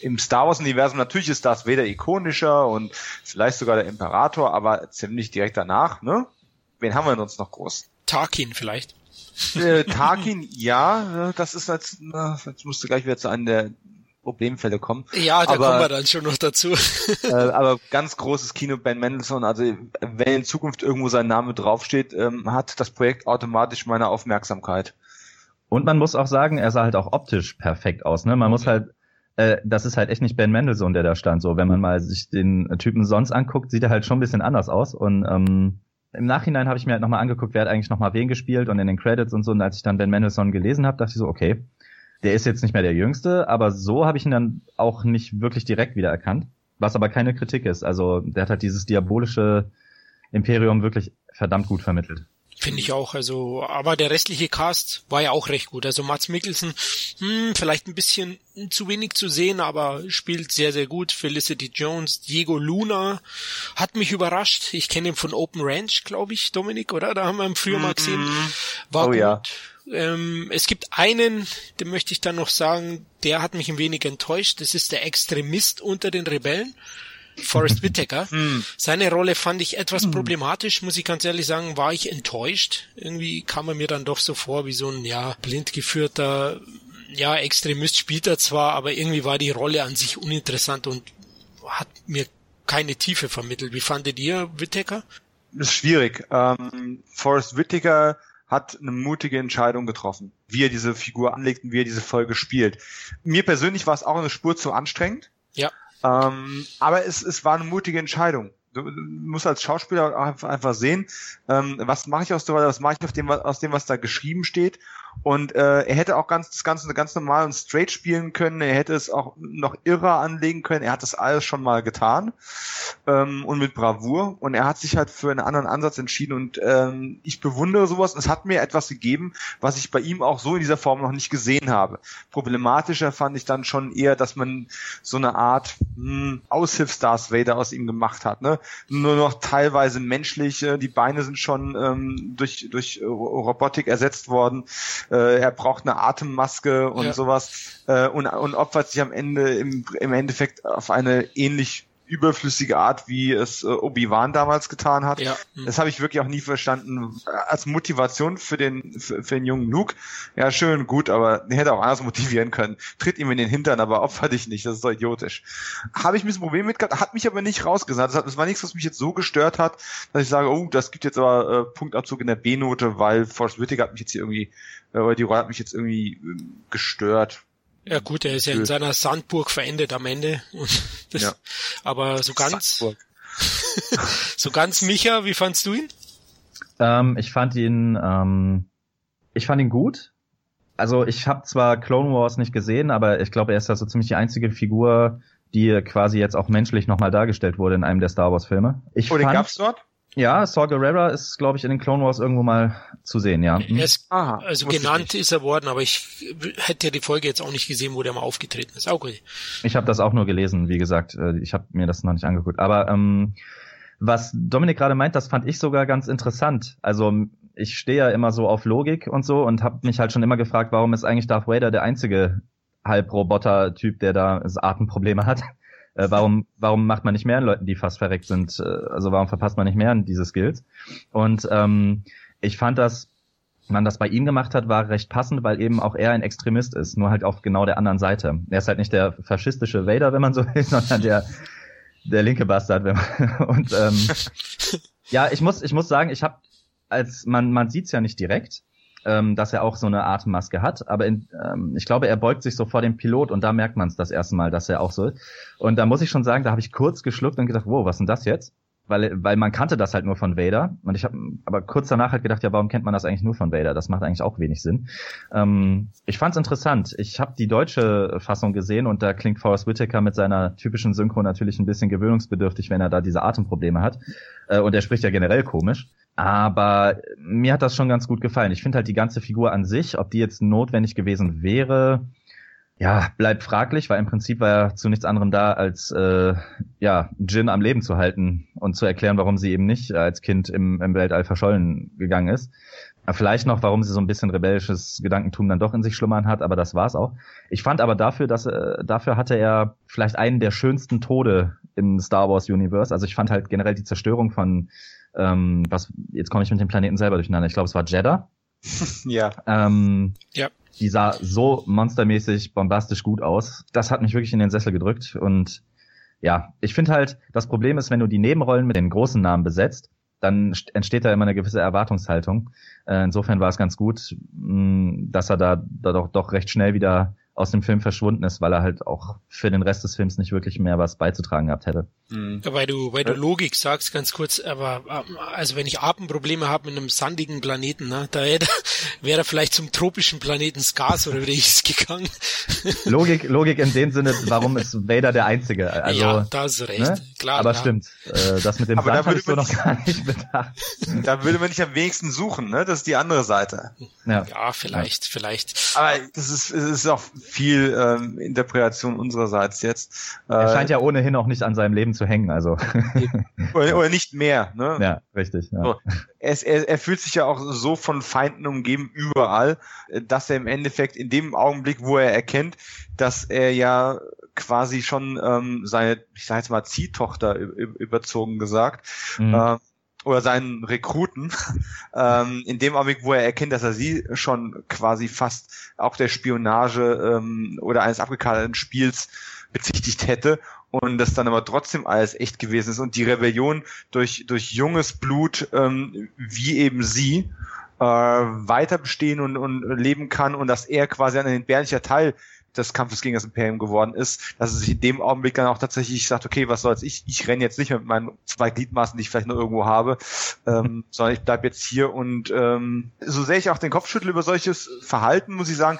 S3: im Star Wars-Universum natürlich ist Darth Vader ikonischer und vielleicht sogar der Imperator, aber ziemlich direkt danach, ne? Wen haben wir denn uns noch groß?
S1: Tarkin vielleicht.
S3: Äh, Tarkin, ja, das ist jetzt, jetzt musst du gleich wieder zu einem der Problemfälle kommen.
S1: Ja, da aber, kommen wir dann schon noch dazu.
S3: äh, aber ganz großes Kino, Ben Mendelssohn, also wenn in Zukunft irgendwo sein Name draufsteht, ähm, hat das Projekt automatisch meine Aufmerksamkeit.
S2: Und man muss auch sagen, er sah halt auch optisch perfekt aus. Ne? Man muss halt, äh, das ist halt echt nicht Ben Mendelssohn, der da stand. So, wenn man mal sich den Typen sonst anguckt, sieht er halt schon ein bisschen anders aus. Und ähm, im Nachhinein habe ich mir halt nochmal angeguckt, wer hat eigentlich nochmal wen gespielt und in den Credits und so. Und als ich dann Ben Mendelssohn gelesen habe, dachte ich so, okay, der ist jetzt nicht mehr der Jüngste, aber so habe ich ihn dann auch nicht wirklich direkt wiedererkannt. Was aber keine Kritik ist. Also der hat halt dieses diabolische Imperium wirklich verdammt gut vermittelt.
S1: Finde ich auch. Also, aber der restliche Cast war ja auch recht gut. Also Mats Mikkelsen, hm, vielleicht ein bisschen zu wenig zu sehen, aber spielt sehr, sehr gut. Felicity Jones, Diego Luna hat mich überrascht. Ich kenne ihn von Open Ranch, glaube ich, Dominik, oder? Da haben wir ihn früher mal gesehen.
S3: Mhm.
S1: War
S3: oh,
S1: gut.
S3: Ja.
S1: Ähm, es gibt einen, den möchte ich dann noch sagen, der hat mich ein wenig enttäuscht. Das ist der Extremist unter den Rebellen. Forrest Whitaker.
S3: Hm.
S1: Seine Rolle fand ich etwas problematisch, muss ich ganz ehrlich sagen, war ich enttäuscht. Irgendwie kam er mir dann doch so vor wie so ein, ja, blind geführter, ja, Extremist spielt er zwar, aber irgendwie war die Rolle an sich uninteressant und hat mir keine Tiefe vermittelt. Wie fandet ihr Whittaker?
S3: Das ist schwierig. Ähm, Forrest Whitaker hat eine mutige Entscheidung getroffen, wie er diese Figur anlegt und wie er diese Folge spielt. Mir persönlich war es auch eine Spur zu anstrengend.
S1: Ja.
S3: Ähm, aber es, es war eine mutige Entscheidung. Du, musst als Schauspieler einfach, einfach sehen, ähm, was mache ich aus der was mache ich auf dem, aus dem, was da geschrieben steht und äh, er hätte auch ganz das Ganze ganz normal und straight spielen können. Er hätte es auch noch irrer anlegen können. Er hat das alles schon mal getan ähm, und mit Bravour. Und er hat sich halt für einen anderen Ansatz entschieden. Und ähm, ich bewundere sowas. Es hat mir etwas gegeben, was ich bei ihm auch so in dieser Form noch nicht gesehen habe. Problematischer fand ich dann schon eher, dass man so eine Art hm, Aushilfs-Darth Vader aus ihm gemacht hat. Ne? Nur noch teilweise menschlich. Äh, die Beine sind schon ähm, durch durch äh, Robotik ersetzt worden äh, er braucht eine Atemmaske und
S1: Ja.
S3: sowas äh, und, und opfert sich am Ende im, im Endeffekt auf eine ähnlich überflüssige Art, wie es äh, Obi-Wan damals getan hat.
S1: Ja. Hm.
S3: Das habe ich wirklich auch nie verstanden. Als Motivation für den für, für den jungen Luke, ja schön, gut, aber den hätte er auch anders motivieren können. Tritt ihm in den Hintern, aber opfer dich nicht, das ist doch idiotisch. Habe ich ein bisschen Probleme mit gehabt, hat mich aber nicht rausgesagt. Das, das war nichts, was mich jetzt so gestört hat, dass ich sage, oh, das gibt jetzt aber äh, Punktabzug in der B-Note, weil Forrest Whitaker hat mich jetzt hier irgendwie, äh, die Rolle hat mich jetzt irgendwie ähm, gestört.
S1: Ja gut, er ist ja in seiner Sandburg verendet am Ende. Und das,
S3: Ja.
S1: Aber so ganz, so ganz Micha, wie fandst du ihn?
S2: Ähm, ich fand ihn, ähm, ich fand ihn gut. Also ich habe zwar Clone Wars nicht gesehen, aber ich glaube, er ist ja so ziemlich die einzige Figur, die quasi jetzt auch menschlich nochmal dargestellt wurde in einem der Star Wars Filme. Ich
S3: Oh, den
S2: fand,
S3: gab's dort?
S2: Ja, Saw Gerrera ist, glaube ich, in den Clone Wars irgendwo mal zu sehen, ja. Hm.
S1: Er ist,
S3: Aha,
S1: also genannt ist er worden, aber ich hätte ja die Folge jetzt auch nicht gesehen, wo der mal aufgetreten ist. Auch gut.
S2: Ich habe das auch nur gelesen, wie gesagt. äh, Ich habe mir das noch nicht angeguckt. Aber ähm, was Dominik gerade meint, das fand ich sogar ganz interessant. Also ich stehe ja immer so auf Logik und so und habe mich halt schon immer gefragt, warum ist eigentlich Darth Vader der einzige Halbroboter-Typ, der da Atemprobleme hat. Äh, warum, warum macht man nicht mehr an Leuten, die fast verreckt sind? Äh, also warum verpasst man nicht mehr an diese Skills? Und ähm, ich fand das, man das bei ihm gemacht hat, war recht passend, weil eben auch er ein Extremist ist, nur halt auf genau der anderen Seite. Er ist halt nicht der faschistische Vader, wenn man so will, sondern der, der linke Bastard. Wenn man, und ähm, ja, ich muss, ich muss sagen, ich habe als man man sieht's ja nicht direkt, ähm, dass er auch so eine Atemmaske hat. Aber in, ähm, ich glaube, er beugt sich so vor dem Pilot und da merkt man es das erste Mal, dass er auch so. Und da muss ich schon sagen, da habe ich kurz geschluckt und gedacht, wow, was ist das jetzt? Weil, weil man kannte das halt nur von Vader. Und ich habe aber kurz danach halt gedacht, ja, warum kennt man das eigentlich nur von Vader? Das macht eigentlich auch wenig Sinn. Ähm, ich fand's interessant. Ich habe die deutsche Fassung gesehen und da klingt Forrest Whitaker mit seiner typischen Synchro natürlich ein bisschen gewöhnungsbedürftig, wenn er da diese Atemprobleme hat. Äh, und er spricht ja generell komisch. Aber mir hat das schon ganz gut gefallen. Ich finde halt die ganze Figur an sich, ob die jetzt notwendig gewesen wäre, ja, bleibt fraglich, weil im Prinzip war er zu nichts anderem da, als äh, ja, Jin am Leben zu halten und zu erklären, warum sie eben nicht als Kind im, im Weltall verschollen gegangen ist. Vielleicht noch, warum sie so ein bisschen rebellisches Gedankentum dann doch in sich schlummern hat, aber das war's auch. Ich fand aber dafür, dass äh, dafür hatte er vielleicht einen der schönsten Tode im Star Wars Universe. Also ich fand halt generell die Zerstörung von ähm, was, jetzt komme ich mit dem Planeten selber durcheinander. Ich glaube, es war Jeddah.
S3: ja.
S2: Ähm,
S1: ja.
S2: Die sah so monstermäßig bombastisch gut aus. Das hat mich wirklich in den Sessel gedrückt. Und ja, ich finde halt, das Problem ist, wenn du die Nebenrollen mit den großen Namen besetzt, dann entsteht da immer eine gewisse Erwartungshaltung. Äh, insofern war es ganz gut, mh, dass er da, da doch, doch recht schnell wieder aus dem Film verschwunden ist, weil er halt auch für den Rest des Films nicht wirklich mehr was beizutragen gehabt hätte.
S1: Mhm. Weil du, weil du Logik sagst, ganz kurz, aber also wenn ich Atemprobleme habe mit einem sandigen Planeten, ne, da hätte, wäre er vielleicht zum tropischen Planeten Skars oder wie ist gegangen.
S2: Logik, Logik in dem Sinne, warum ist Vader der Einzige? Also,
S1: ja, da hast du recht. Ne? Klar,
S2: aber
S1: klar.
S2: stimmt, äh, das mit dem
S3: aber
S2: Sand habe ich so noch gar nicht bedacht.
S3: Da würde man nicht am wenigsten suchen, ne? Das ist die andere Seite.
S1: Ja, ja vielleicht, ja. vielleicht.
S3: Aber das ist, es ist auch viel ähm, Interpretation unsererseits jetzt.
S2: Er scheint ja ohnehin auch nicht an seinem Leben zu hängen, also.
S3: oder, oder nicht mehr, ne?
S2: Ja, richtig. Ja.
S3: So. Er, er, er fühlt sich ja auch so von Feinden umgeben überall, dass er im Endeffekt in dem Augenblick, wo er erkennt, dass er ja quasi schon ähm, seine, ich sage jetzt mal, Ziehtochter überzogen gesagt, mhm. äh, oder seinen Rekruten, ähm, in dem Augenblick, wo er erkennt, dass er sie schon quasi fast auch der Spionage ähm, oder eines abgekaderten Spiels bezichtigt hätte und das dann aber trotzdem alles echt gewesen ist und die Rebellion durch, durch junges Blut, ähm, wie eben sie, äh, weiter bestehen und, und leben kann und dass er quasi ein entbehrlicher Teil des Kampfes gegen das Imperium geworden ist, dass er sich in dem Augenblick dann auch tatsächlich sagt, okay, was soll's, ich, ich renne jetzt nicht mit meinen zwei Gliedmaßen, die ich vielleicht noch irgendwo habe, ähm, sondern ich bleib jetzt hier und ähm, so sehr ich auch den Kopf schüttle über solches Verhalten, muss ich sagen,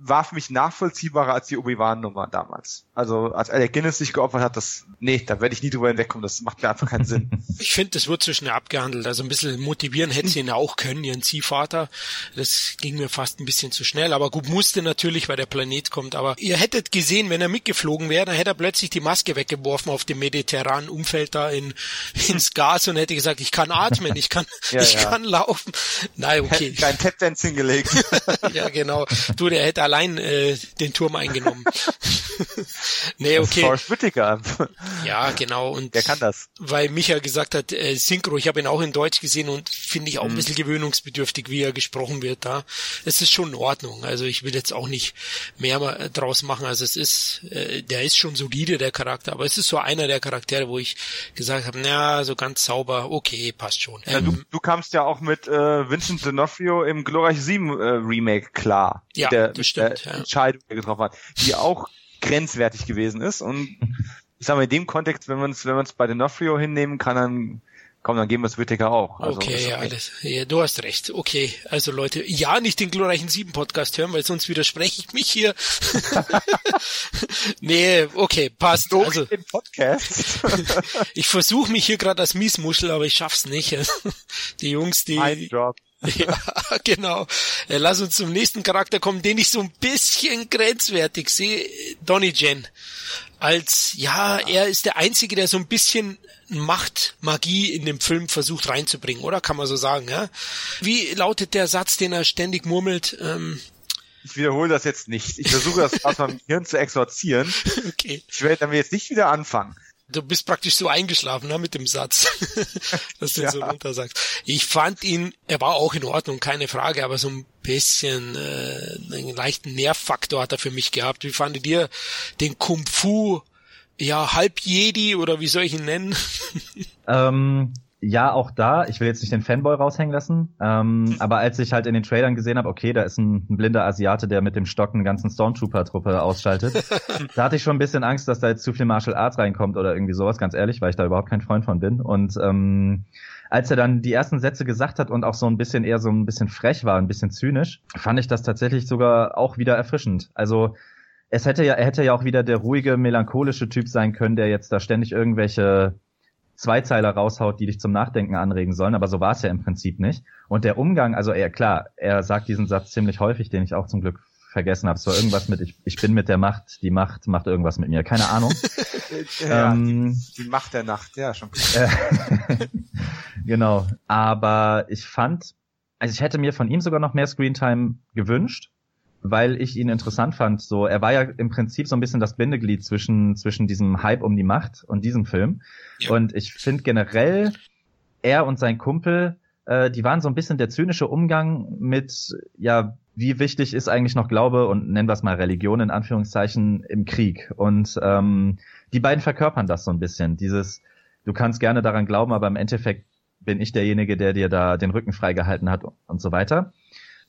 S3: war für mich nachvollziehbarer als die Obi-Wan-Nummer damals. Also als Alec Guinness sich geopfert hat, das, nee, da werde ich nie drüber hinwegkommen, das macht mir einfach keinen Sinn.
S1: Ich finde, das wird so schnell abgehandelt. Also ein bisschen motivieren hätte sie ihn auch können, ihren Ziehvater. Das ging mir fast ein bisschen zu schnell, aber gut, musste natürlich, weil der Planet kommt. Aber ihr hättet gesehen, wenn er mitgeflogen wäre, dann hätte er plötzlich die Maske weggeworfen auf dem mediterranen Umfeld da in, ins Gas und hätte gesagt, ich kann atmen, ich kann, ja, ich ja. kann laufen. Nein, okay.
S3: Kein Tap-Dance hingelegt.
S1: ja, genau. Du, der hätte allein äh, den Turm eingenommen. nee, okay.
S3: Forrest Whitaker.
S1: ja, genau. Und
S3: der kann das.
S1: Weil Micha gesagt hat, äh, Synchro, ich habe ihn auch in Deutsch gesehen und finde ich auch mhm. ein bisschen gewöhnungsbedürftig, wie er gesprochen wird da. Es ist schon in Ordnung. Also ich will jetzt auch nicht mehr draus machen. Also es ist, äh, der ist schon solide, der Charakter, aber es ist so einer der Charaktere, wo ich gesagt habe, na, so ganz sauber, okay, passt schon.
S3: Ja, du, ähm, du kamst ja auch mit äh, Vincent D'Onofrio im Glorreich 7 äh, Remake klar.
S1: Ja,
S3: der,
S1: das stimmt.
S3: Der ja. Entscheidung, die er getroffen hat, die auch grenzwertig gewesen ist. Und ich sage mal, in dem Kontext, wenn man es wenn man's bei D'Onofrio hinnehmen kann, dann komm, dann geben wir es Whittaker auch.
S1: Also, okay, ja, alles. Ja, du hast recht. Okay, also Leute, ja, nicht den glorreichen Sieben Podcast hören, weil sonst widerspreche ich mich hier. nee, okay, passt.
S3: So
S1: also,
S3: den Podcast.
S1: ich versuche mich hier gerade als Miesmuschel, aber ich schaff's nicht. die Jungs, die. Ja, genau. Lass uns zum nächsten Charakter kommen, den ich so ein bisschen grenzwertig sehe. Donnie Jen. Als, ja, er ist der Einzige, der so ein bisschen Macht, Magie in dem Film versucht reinzubringen, oder? Kann man so sagen, ja? Wie lautet der Satz, den er ständig murmelt? Ähm,
S3: ich wiederhole das jetzt nicht. Ich versuche das aus meinem Hirn zu exorzieren. Okay. Ich werde damit jetzt nicht wieder anfangen.
S1: Du bist praktisch so eingeschlafen ne, mit dem Satz, dass du ja. so runter sagst. Ich fand ihn, er war auch in Ordnung, keine Frage, aber so ein bisschen äh, einen leichten Nervfaktor hat er für mich gehabt. Wie fandet ihr den Kung Fu, ja, halb Jedi oder wie soll ich ihn nennen?
S2: ähm, ja, auch da, ich will jetzt nicht den Fanboy raushängen lassen, ähm, hm. aber als ich halt in den Trailern gesehen habe, okay, da ist ein, ein blinder Asiate, der mit dem Stock einen ganzen Stormtrooper-Truppe ausschaltet, da hatte ich schon ein bisschen Angst, dass da jetzt zu viel Martial Arts reinkommt oder irgendwie sowas, ganz ehrlich, weil ich da überhaupt kein Freund von bin. Und ähm, als er dann die ersten Sätze gesagt hat und auch so ein bisschen eher so ein bisschen frech war, ein bisschen zynisch, fand ich das tatsächlich sogar auch wieder erfrischend. Also es hätte ja, er hätte ja auch wieder der ruhige, melancholische Typ sein können, der jetzt da ständig irgendwelche Zweizeiler raushaut, die dich zum Nachdenken anregen sollen, aber so war es ja im Prinzip nicht. Und der Umgang, also er, klar, er sagt diesen Satz ziemlich häufig, den ich auch zum Glück vergessen habe. Es war irgendwas mit, ich, ich bin mit der Macht, die Macht macht irgendwas mit mir. Keine Ahnung.
S3: ja, ähm, die, die, Macht der Nacht, ja, schon.
S2: genau. Aber ich fand, also ich hätte mir von ihm sogar noch mehr Screentime gewünscht weil ich ihn interessant fand. So, er war ja im Prinzip so ein bisschen das Bindeglied zwischen zwischen diesem Hype um die Macht und diesem Film. Ja. Und ich finde generell er und sein Kumpel, äh, die waren so ein bisschen der zynische Umgang mit ja wie wichtig ist eigentlich noch Glaube und nennen wir es mal Religion in Anführungszeichen im Krieg. Und ähm, die beiden verkörpern das so ein bisschen. Dieses, du kannst gerne daran glauben, aber im Endeffekt bin ich derjenige, der dir da den Rücken freigehalten hat und so weiter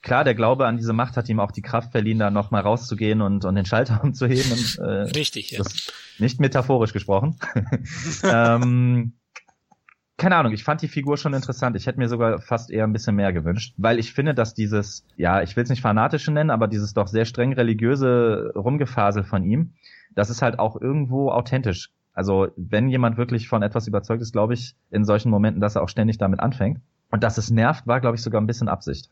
S2: klar, der Glaube an diese Macht hat ihm auch die Kraft verliehen, da nochmal rauszugehen und, und den Schalter umzuheben. Und,
S1: äh, Richtig, ja.
S2: Nicht metaphorisch gesprochen. ähm, keine Ahnung, ich fand die Figur schon interessant. Ich hätte mir sogar fast eher ein bisschen mehr gewünscht, weil ich finde, dass dieses, ja, ich will es nicht fanatische nennen, aber dieses doch sehr streng religiöse Rumgefasel von ihm, das ist halt auch irgendwo authentisch. Also wenn jemand wirklich von etwas überzeugt ist, glaube ich in solchen Momenten, dass er auch ständig damit anfängt. Und dass es nervt, war, glaube ich, sogar ein bisschen Absicht.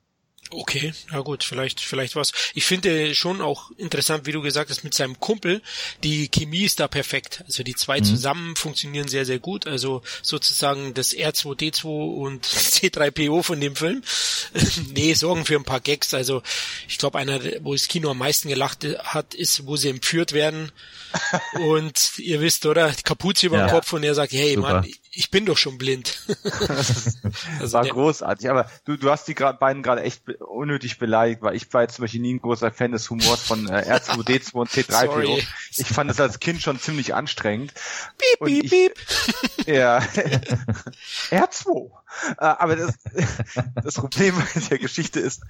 S1: Okay, ja gut, vielleicht, vielleicht was. Ich finde schon auch interessant, wie du gesagt hast, mit seinem Kumpel. Die Chemie ist da perfekt. Also die zwei mhm. zusammen funktionieren sehr, sehr gut. Also sozusagen das R2D2 und C3PO von dem Film. nee, sorgen für ein paar Gags. Also ich glaube, einer, wo das Kino am meisten gelacht hat, ist, wo sie entführt werden. Und ihr wisst, oder? Die Kapuze über ja. dem Kopf und er sagt, hey Super. Mann, ich bin doch schon blind.
S3: also war großartig, aber du, du hast die beiden gerade echt unnötig beleidigt, weil ich war jetzt zum Beispiel nie ein großer Fan des Humors von äh, R2D2 und C3PO. Ich fand es als Kind schon ziemlich anstrengend. Piep, piep, ich, piep. Ja. R2. Äh, aber das, das Problem der Geschichte ist,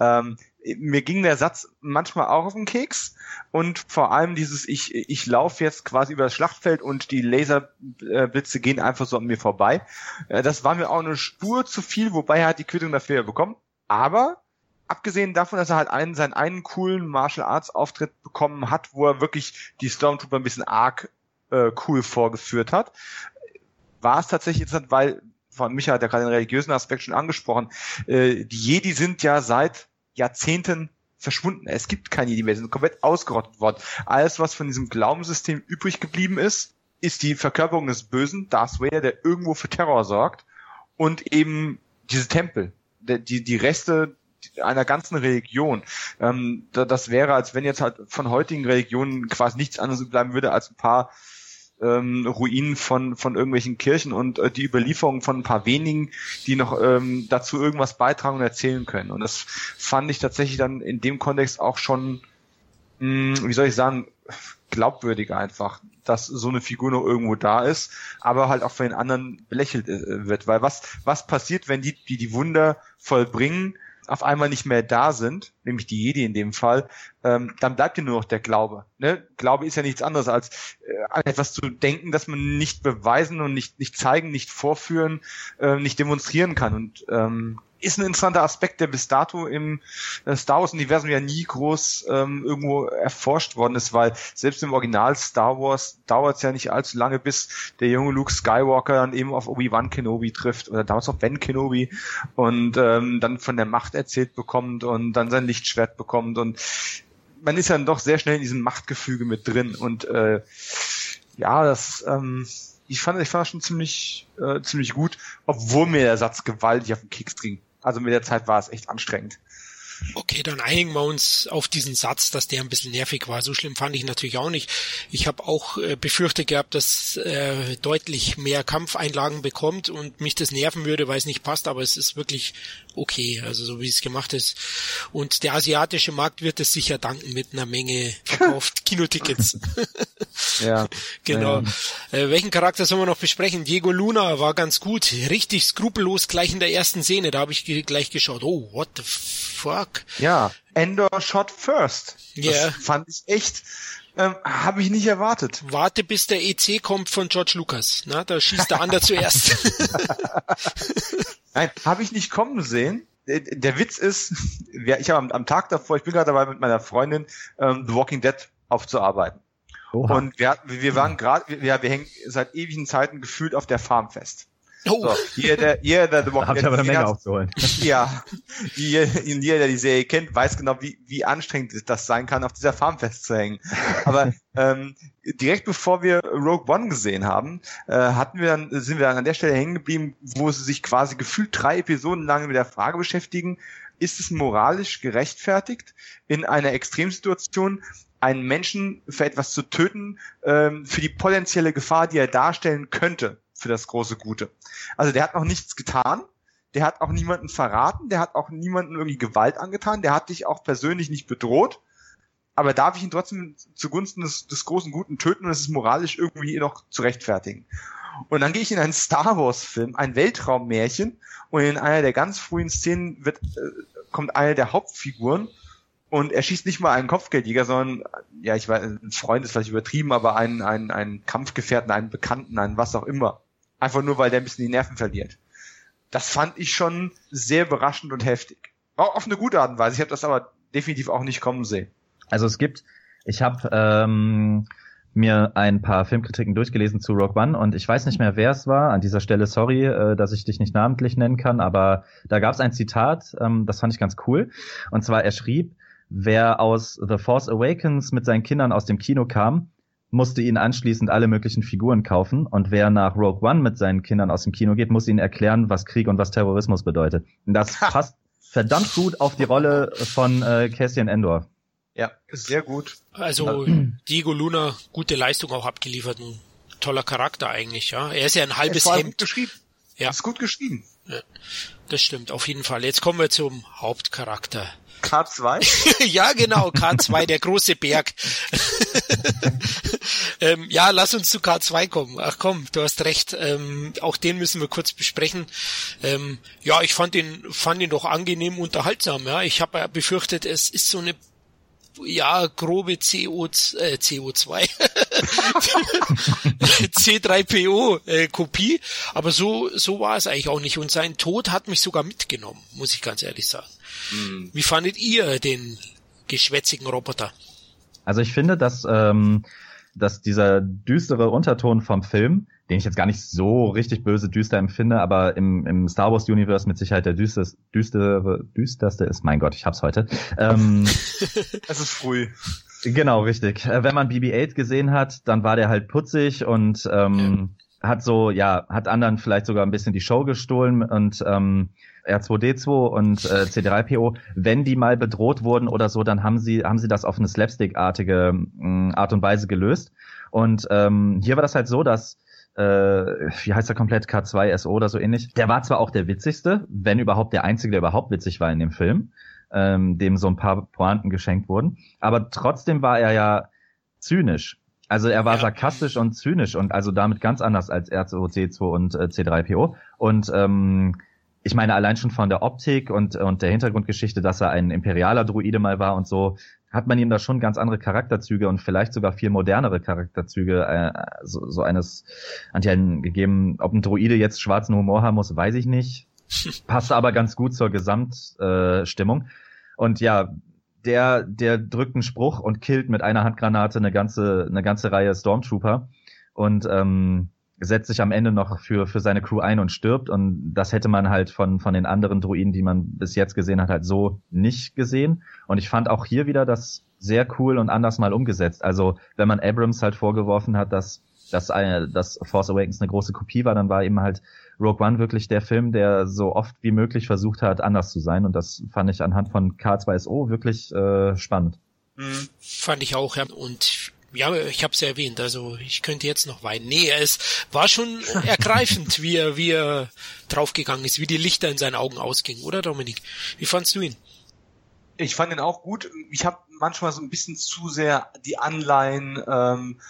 S3: ähm, mir ging der Satz manchmal auch auf den Keks und vor allem dieses ich ich laufe jetzt quasi über das Schlachtfeld und die Laserblitze gehen einfach so an mir vorbei. Äh, das war mir auch eine Spur zu viel, wobei er hat die Quittung dafür bekommen. Aber abgesehen davon, dass er halt einen seinen einen coolen Martial Arts Auftritt bekommen hat, wo er wirklich die Stormtrooper ein bisschen arg äh, cool vorgeführt hat, war es tatsächlich interessant, weil von Micha hat ja gerade den religiösen Aspekt schon angesprochen. Äh, die Jedi sind ja seit Jahrzehnten verschwunden. Es gibt keine Jedi mehr, sind komplett ausgerottet worden. Alles, was von diesem Glaubenssystem übrig geblieben ist, ist die Verkörperung des Bösen, Darth Vader, der irgendwo für Terror sorgt und eben diese Tempel, die, die Reste einer ganzen Religion. Ähm, das wäre, als wenn jetzt halt von heutigen Religionen quasi nichts anderes bleiben würde als ein paar ähm, Ruinen von, von irgendwelchen Kirchen und äh, die Überlieferung von ein paar wenigen, die noch ähm, dazu irgendwas beitragen und erzählen können. Und das fand ich tatsächlich dann in dem Kontext auch schon, mh, hm, wie soll ich sagen, glaubwürdig einfach, dass so eine Figur noch irgendwo da ist, aber halt auch von den anderen belächelt äh, wird. Weil was, was passiert, wenn die, die die Wunder vollbringen, auf einmal nicht mehr da sind, nämlich die Jedi in dem Fall, ähm, dann bleibt dir nur noch der Glaube. Ne? Glaube ist ja nichts anderes als äh, an etwas zu denken, das man nicht beweisen und nicht, nicht zeigen, nicht vorführen, äh, nicht demonstrieren kann. Und ähm, ist ein interessanter Aspekt, der bis dato im äh, Star Wars-Universum ja nie groß ähm, irgendwo erforscht worden ist, weil selbst im Original Star Wars dauert es ja nicht allzu lange, bis der junge Luke Skywalker dann eben auf Obi-Wan Kenobi trifft oder damals auf Ben Kenobi und ähm, dann von der Macht erzählt bekommt und dann sein Lichtschwert bekommt und man ist ja dann doch sehr schnell in diesem Machtgefüge mit drin und äh, ja, das ähm, ich fand, ich fand das schon ziemlich, äh, ziemlich gut, obwohl mir der Satz gewaltig auf den Keks ging. Also mit der Zeit war es echt anstrengend.
S1: Okay, dann einigen wir uns auf diesen Satz, dass der ein bisschen nervig war. So schlimm fand ich natürlich auch nicht. Ich habe auch äh, befürchtet gehabt, dass äh, deutlich mehr Kampfeinlagen bekommt und mich das nerven würde, weil es nicht passt, aber es ist wirklich okay, also so wie es gemacht ist. Und der asiatische Markt wird es sicher danken mit einer Menge verkauft Kinotickets.
S3: ja.
S1: Genau. Ja. Äh, welchen Charakter sollen wir noch besprechen? Diego Luna war ganz gut, richtig skrupellos gleich in der ersten Szene. Da habe ich gleich geschaut. Oh, what the fuck?
S3: Ja, Endor shot first.
S1: Ja. Yeah.
S3: fand ich echt ähm, Habe ich nicht erwartet.
S1: Warte, bis der EC kommt von George Lucas. Na, da schießt der andere zuerst.
S3: Nein, habe ich nicht kommen sehen. Der, der Witz ist, ich habe am, am, Tag davor, ich bin gerade dabei mit meiner Freundin ähm, The Walking Dead aufzuarbeiten. Oha. Und wir, wir waren gerade, wir, wir hängen seit ewigen Zeiten gefühlt auf der Farm fest. Oh. So, jeder, jeder,
S2: The Walking Dead. aber eine Menge aufzuholen.
S3: Ja, jeder, der die Serie kennt, weiß genau, wie, wie anstrengend das sein kann, auf dieser Farm festzuhängen. Aber ähm, direkt bevor wir Rogue One gesehen haben, äh, hatten wir dann, sind wir dann an der Stelle hängen geblieben, wo sie sich quasi gefühlt drei Episoden lang mit der Frage beschäftigen, ist es moralisch gerechtfertigt, in einer Extremsituation einen Menschen für etwas zu töten, ähm, für die potenzielle Gefahr, die er darstellen könnte für das große Gute. Also der hat noch nichts getan, der hat auch niemanden verraten, der hat auch niemanden irgendwie Gewalt angetan, der hat dich auch persönlich nicht bedroht, aber darf ich ihn trotzdem zugunsten des, des großen Guten töten und es ist moralisch irgendwie noch zu rechtfertigen. Und dann gehe ich in einen Star Wars Film, ein Weltraummärchen und in einer der ganz frühen Szenen wird, äh, kommt eine der Hauptfiguren und er schießt nicht mal einen Kopfgeldjäger, sondern, ja, ich weiß, ein Freund ist vielleicht übertrieben, aber einen, einen, einen Kampfgefährten, einen Bekannten, einen was auch immer. Einfach nur, weil der ein bisschen die Nerven verliert. Das fand ich schon sehr überraschend und heftig. Auch auf eine gute Art und Weise. Ich habe das aber definitiv auch nicht kommen sehen.
S2: Also es gibt, ich habe ähm, mir ein paar Filmkritiken durchgelesen zu Rogue One und ich weiß nicht mehr, wer es war. An dieser Stelle sorry, äh, dass ich dich nicht namentlich nennen kann, aber da gab es ein Zitat, ähm, das fand ich ganz cool. Und zwar, er schrieb, wer aus The Force Awakens mit seinen Kindern aus dem Kino kam, musste ihn anschließend alle möglichen Figuren kaufen und wer nach Rogue One mit seinen Kindern aus dem Kino geht, muss ihnen erklären, was Krieg und was Terrorismus bedeutet. Und das passt verdammt gut auf die Rolle von äh, Cassian Endor.
S3: Ja, sehr gut.
S1: Also Diego Luna, gute Leistung auch abgeliefert, ein toller Charakter eigentlich, ja. Er ist ja ein halbes Hemd.
S3: Gut geschrieben. Ja. Ist gut geschrieben. Ja,
S1: das stimmt, auf jeden Fall. Jetzt kommen wir zum Hauptcharakter.
S3: K2?
S1: ja, genau, K2, der große Berg. ähm, ja, lass uns zu K2 kommen. Ach komm, du hast recht. Ähm, auch den müssen wir kurz besprechen. Ähm, ja, ich fand ihn, fand ihn doch angenehm unterhaltsam. Ja, ich habe befürchtet, es ist so eine ja, grobe CO, äh, CO2, C3PO äh, Kopie, aber so so war es eigentlich auch nicht und sein Tod hat mich sogar mitgenommen, muss ich ganz ehrlich sagen. Mhm. Wie fandet ihr den geschwätzigen Roboter?
S2: Also ich finde, dass, ähm, dass dieser düstere Unterton vom Film, den ich jetzt gar nicht so richtig böse düster empfinde, aber im, im Star Wars Universe mit Sicherheit der düsterste, düstere, düsterste ist, mein Gott, ich hab's heute. Ähm,
S3: es ist früh.
S2: Genau, richtig. Äh, wenn man BB-8 gesehen hat, dann war der halt putzig und ähm, ja. hat so, ja, hat anderen vielleicht sogar ein bisschen die Show gestohlen und ähm, R2D2 und äh, C3PO, wenn die mal bedroht wurden oder so, dann haben sie, haben sie das auf eine Slapstick-artige mm, Art und Weise gelöst. Und ähm, hier war das halt so, dass äh, wie heißt der komplett K2SO oder so ähnlich. Der war zwar auch der witzigste, wenn überhaupt der einzige, der überhaupt witzig war in dem Film, ähm, dem so ein paar Pointen geschenkt wurden, aber trotzdem war er ja zynisch. Also er war ja. sarkastisch und zynisch und also damit ganz anders als R2C2 und äh, C3PO. Und ähm, ich meine, allein schon von der Optik und, und der Hintergrundgeschichte, dass er ein imperialer Druide mal war und so, hat man ihm da schon ganz andere Charakterzüge und vielleicht sogar viel modernere Charakterzüge äh, so, so eines Antihelden gegeben. Ob ein Druide jetzt schwarzen Humor haben muss, weiß ich nicht. Passt aber ganz gut zur Gesamtstimmung. Äh, und ja, der, der drückt einen Spruch und killt mit einer Handgranate eine ganze, eine ganze Reihe Stormtrooper. Und ähm, setzt sich am Ende noch für, für seine Crew ein und stirbt. Und das hätte man halt von, von den anderen Druiden, die man bis jetzt gesehen hat, halt so nicht gesehen. Und ich fand auch hier wieder das sehr cool und anders mal umgesetzt. Also wenn man Abrams halt vorgeworfen hat, dass dass, eine, dass Force Awakens eine große Kopie war, dann war eben halt Rogue One wirklich der Film, der so oft wie möglich versucht hat, anders zu sein. Und das fand ich anhand von K2SO wirklich äh, spannend.
S1: Mhm. Fand ich auch, ja. Und ja, ich habe es ja erwähnt, also ich könnte jetzt noch weinen. Nee, es war schon ergreifend, wie er, wie er draufgegangen ist, wie die Lichter in seinen Augen ausgingen, oder Dominik? Wie fandst du ihn?
S3: Ich fand ihn auch gut. Ich habe manchmal so ein bisschen zu sehr die Anleihen ähm,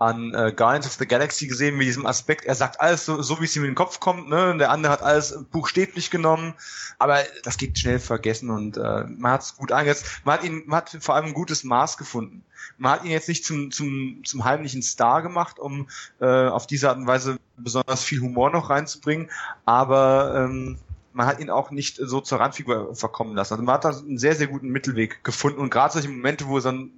S3: an äh, Guardians of the Galaxy gesehen mit diesem Aspekt. Er sagt alles so, so wie es ihm in den Kopf kommt. Ne? Der andere hat alles buchstäblich genommen, aber das geht schnell vergessen und äh, man hat es gut eingesetzt. Man hat ihn, man hat vor allem ein gutes Maß gefunden. Man hat ihn jetzt nicht zum zum zum heimlichen Star gemacht, um äh, auf diese Art und Weise besonders viel Humor noch reinzubringen, aber ähm, man hat ihn auch nicht so zur Randfigur verkommen lassen. Also man hat da einen sehr, sehr guten Mittelweg gefunden und gerade solche Momente, wo es dann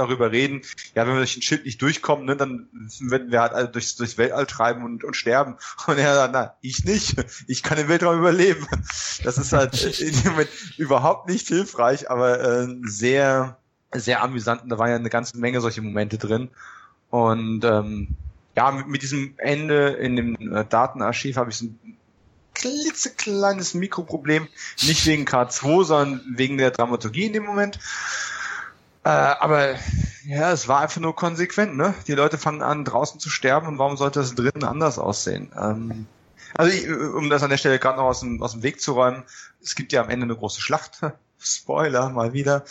S3: darüber reden, ja, wenn wir durch ein Schild nicht durchkommen, ne, dann werden wir halt also durchs, durchs Weltall treiben und, und sterben. Und er sagt, na, ich nicht. Ich kann den Weltraum überleben. Das ist halt in dem Moment überhaupt nicht hilfreich, aber äh, sehr, sehr amüsant. Und da war ja eine ganze Menge solche Momente drin. Und ähm, ja, mit, mit diesem Ende in dem äh, Datenarchiv habe ich so ein klitzekleines Mikroproblem. Nicht wegen K2, sondern wegen der Dramaturgie in dem Moment. Äh, aber ja, es war einfach nur konsequent, ne? Die Leute fangen an, draußen zu sterben und warum sollte das drinnen anders aussehen? Ähm, also ich, um das an der Stelle gerade noch aus dem, aus dem Weg zu räumen, es gibt ja am Ende eine große Schlacht. Spoiler mal wieder.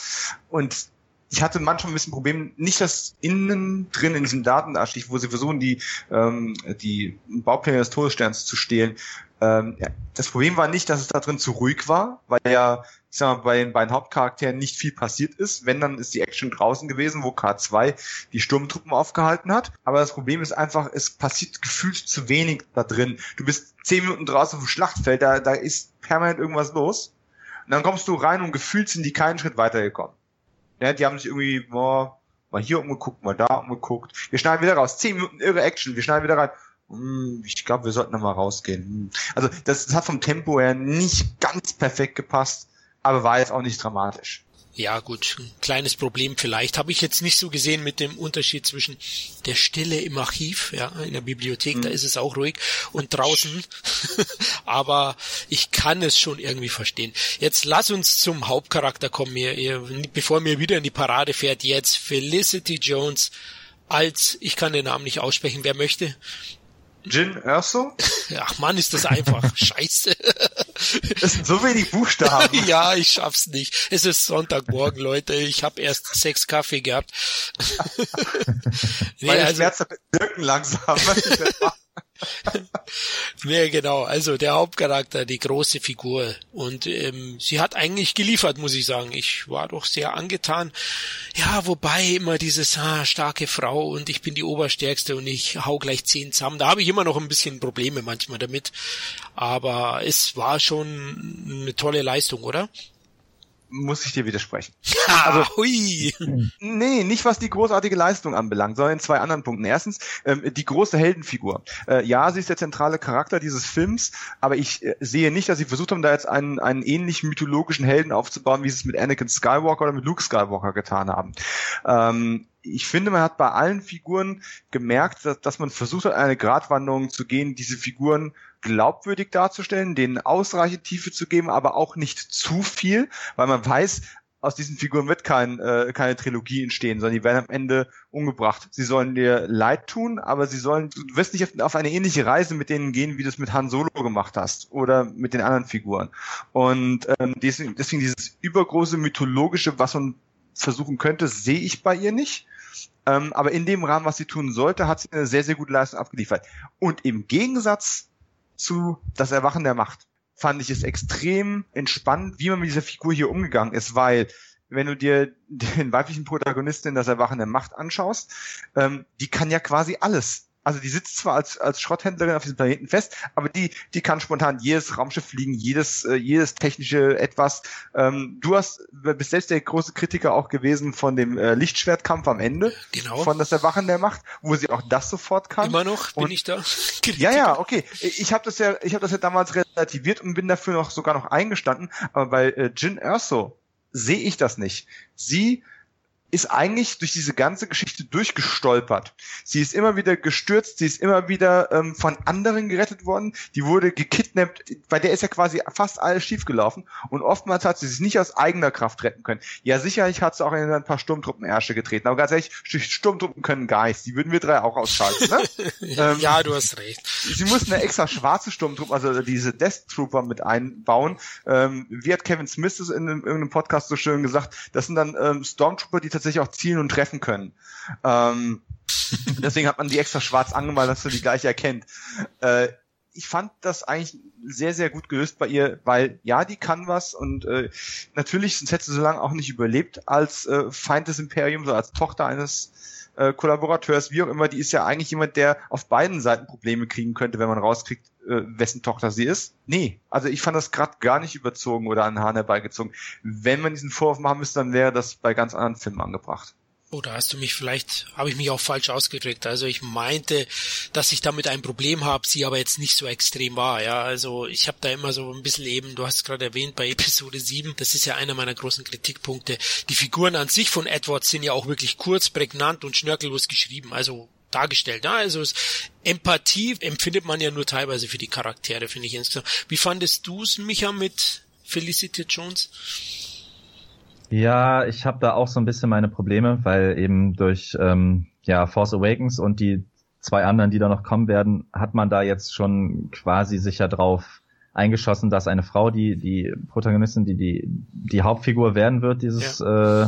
S3: Und ich hatte manchmal ein bisschen Problem, nicht das innen drin in diesem Datenarchiv, wo sie versuchen, die, ähm, die Baupläne des Todessterns zu stehlen. Ähm, ja, das Problem war nicht, dass es da drin zu ruhig war, weil ja ich sag mal, bei den beiden Hauptcharakteren nicht viel passiert ist. Wenn, dann ist die Action draußen gewesen, wo K2 die Sturmtruppen aufgehalten hat. Aber das Problem ist einfach, es passiert gefühlt zu wenig da drin. Du bist zehn Minuten draußen auf dem Schlachtfeld, da, da ist permanent irgendwas los. Und dann kommst du rein und gefühlt sind die keinen Schritt weitergekommen. Ja, die haben sich irgendwie, boah, mal hier umgeguckt, mal da umgeguckt. Wir schneiden wieder raus. Zehn Minuten irre Action, wir schneiden wieder rein. Hm, ich glaube, wir sollten da mal rausgehen. Hm. Also das, das hat vom Tempo her nicht ganz perfekt gepasst aber war jetzt auch nicht dramatisch.
S1: Ja, gut, ein kleines Problem vielleicht. Habe ich jetzt nicht so gesehen mit dem Unterschied zwischen der Stille im Archiv, ja, in der Bibliothek, mhm. da ist es auch ruhig, und draußen. Aber ich kann es schon irgendwie verstehen. Jetzt lass uns zum Hauptcharakter kommen, ihr, ihr, bevor mir wieder in die Parade fährt. Jetzt Felicity Jones als, ich kann den Namen nicht aussprechen, wer möchte?
S3: Jin Erso?
S1: Ach man, ist das einfach. Scheiße.
S3: Das sind so wenig Buchstaben.
S1: ja, ich schaff's nicht. Es ist Sonntagmorgen, Leute. Ich habe erst sechs Kaffee gehabt.
S3: nee, Meine also, Schmerzen wirken langsam.
S1: ja, genau. Also der Hauptcharakter, die große Figur. Und ähm, sie hat eigentlich geliefert, muss ich sagen. Ich war doch sehr angetan. Ja, wobei immer dieses ah, starke Frau und ich bin die Oberstärkste und ich hau gleich zehn zusammen. Da habe ich immer noch ein bisschen Probleme manchmal damit. Aber es war schon eine tolle Leistung, oder?
S3: Muss ich dir widersprechen. Also, hui. nee, nicht was die großartige Leistung anbelangt, sondern in zwei anderen Punkten. Erstens, ähm, die große Heldenfigur. Äh, ja, sie ist der zentrale Charakter dieses Films, aber ich äh, sehe nicht, dass sie versucht haben, da jetzt einen, einen ähnlichen mythologischen Helden aufzubauen, wie sie es mit Anakin Skywalker oder mit Luke Skywalker getan haben. Ähm, ich finde, man hat bei allen Figuren gemerkt, dass, dass man versucht hat, eine Gratwanderung zu gehen, diese Figuren glaubwürdig darzustellen, denen ausreichend Tiefe zu geben, aber auch nicht zu viel, weil man weiß, aus diesen Figuren wird kein, äh, keine Trilogie entstehen, sondern die werden am Ende umgebracht. Sie sollen dir leid tun, aber sie sollen, du wirst nicht auf, auf eine ähnliche Reise mit denen gehen, wie du es mit Han Solo gemacht hast oder mit den anderen Figuren. Und ähm, deswegen, deswegen dieses übergroße mythologische, was man versuchen könnte, sehe ich bei ihr nicht. Ähm, aber in dem Rahmen, was sie tun sollte, hat sie eine sehr, sehr gute Leistung abgeliefert. Und im Gegensatz zu Das Erwachen der Macht. Fand ich es extrem entspannt, wie man mit dieser Figur hier umgegangen ist, weil wenn du dir den weiblichen Protagonisten in das Erwachen der Macht anschaust, ähm, die kann ja quasi alles also die sitzt zwar als, als Schrotthändlerin auf diesem Planeten fest, aber die, die kann spontan jedes Raumschiff fliegen, jedes, äh, jedes technische etwas. Ähm, du hast, bist selbst der große Kritiker auch gewesen von dem äh, Lichtschwertkampf am Ende.
S1: Genau.
S3: Von das Erwachen der Macht, wo sie auch das sofort kann.
S1: Immer noch bin
S3: und,
S1: ich da.
S3: ja, ja, okay. Ich habe das ja, ich habe das ja damals relativiert und bin dafür noch sogar noch eingestanden. Aber bei äh, Jin Erso sehe ich das nicht. Sie ist eigentlich durch diese ganze Geschichte durchgestolpert. Sie ist immer wieder gestürzt, sie ist immer wieder ähm, von anderen gerettet worden, die wurde gekidnappt, bei der ist ja quasi fast alles schiefgelaufen und oftmals hat sie sich nicht aus eigener Kraft retten können. Ja, sicherlich hat sie auch in ein paar Sturmtruppenärsche getreten, aber ganz ehrlich, Sturmtruppen können Geist, die würden wir drei auch ausschalten, ne?
S1: ja, ähm, ja, du hast recht.
S3: Sie mussten eine extra schwarze Sturmtruppe, also diese Death Trooper mit einbauen. Ähm, wie hat Kevin Smith es in in einem Podcast so schön gesagt, das sind dann ähm, Stormtrooper, die tatsächlich auch zielen und treffen können. Ähm, deswegen hat man die extra schwarz angemalt, dass du die gleich erkennt. Äh, ich fand das eigentlich sehr, sehr gut gelöst bei ihr, weil ja, die kann was und äh, natürlich, sonst hätte sie so lange auch nicht überlebt als äh, Feind des Imperiums oder als Tochter eines äh, Kollaborateurs, wie auch immer, die ist ja eigentlich jemand, der auf beiden Seiten Probleme kriegen könnte, wenn man rauskriegt, äh, wessen Tochter sie ist. Nee, also ich fand das gerade gar nicht überzogen oder an den herbeigezogen. Wenn man diesen Vorwurf machen müsste, dann wäre das bei ganz anderen Filmen angebracht.
S1: Oder hast du mich vielleicht, habe ich mich auch falsch ausgedrückt. Also ich meinte, dass ich damit ein Problem habe, sie aber jetzt nicht so extrem war. Ja, also ich habe da immer so ein bisschen eben, du hast es gerade erwähnt, bei Episode 7, das ist ja einer meiner großen Kritikpunkte. Die Figuren an sich von Edwards sind ja auch wirklich kurz, prägnant und schnörkellos geschrieben. Also dargestellt. Ja, also Empathie empfindet man ja nur teilweise für die Charaktere, finde ich insgesamt. Wie fandest du es, Micha, mit Felicity Jones?
S2: Ja, ich habe da auch so ein bisschen meine Probleme, weil eben durch ähm, ja Force Awakens und die zwei anderen, die da noch kommen werden, hat man da jetzt schon quasi sicher drauf eingeschossen, dass eine Frau, die die Protagonistin, die die die Hauptfigur werden wird dieses ja. äh,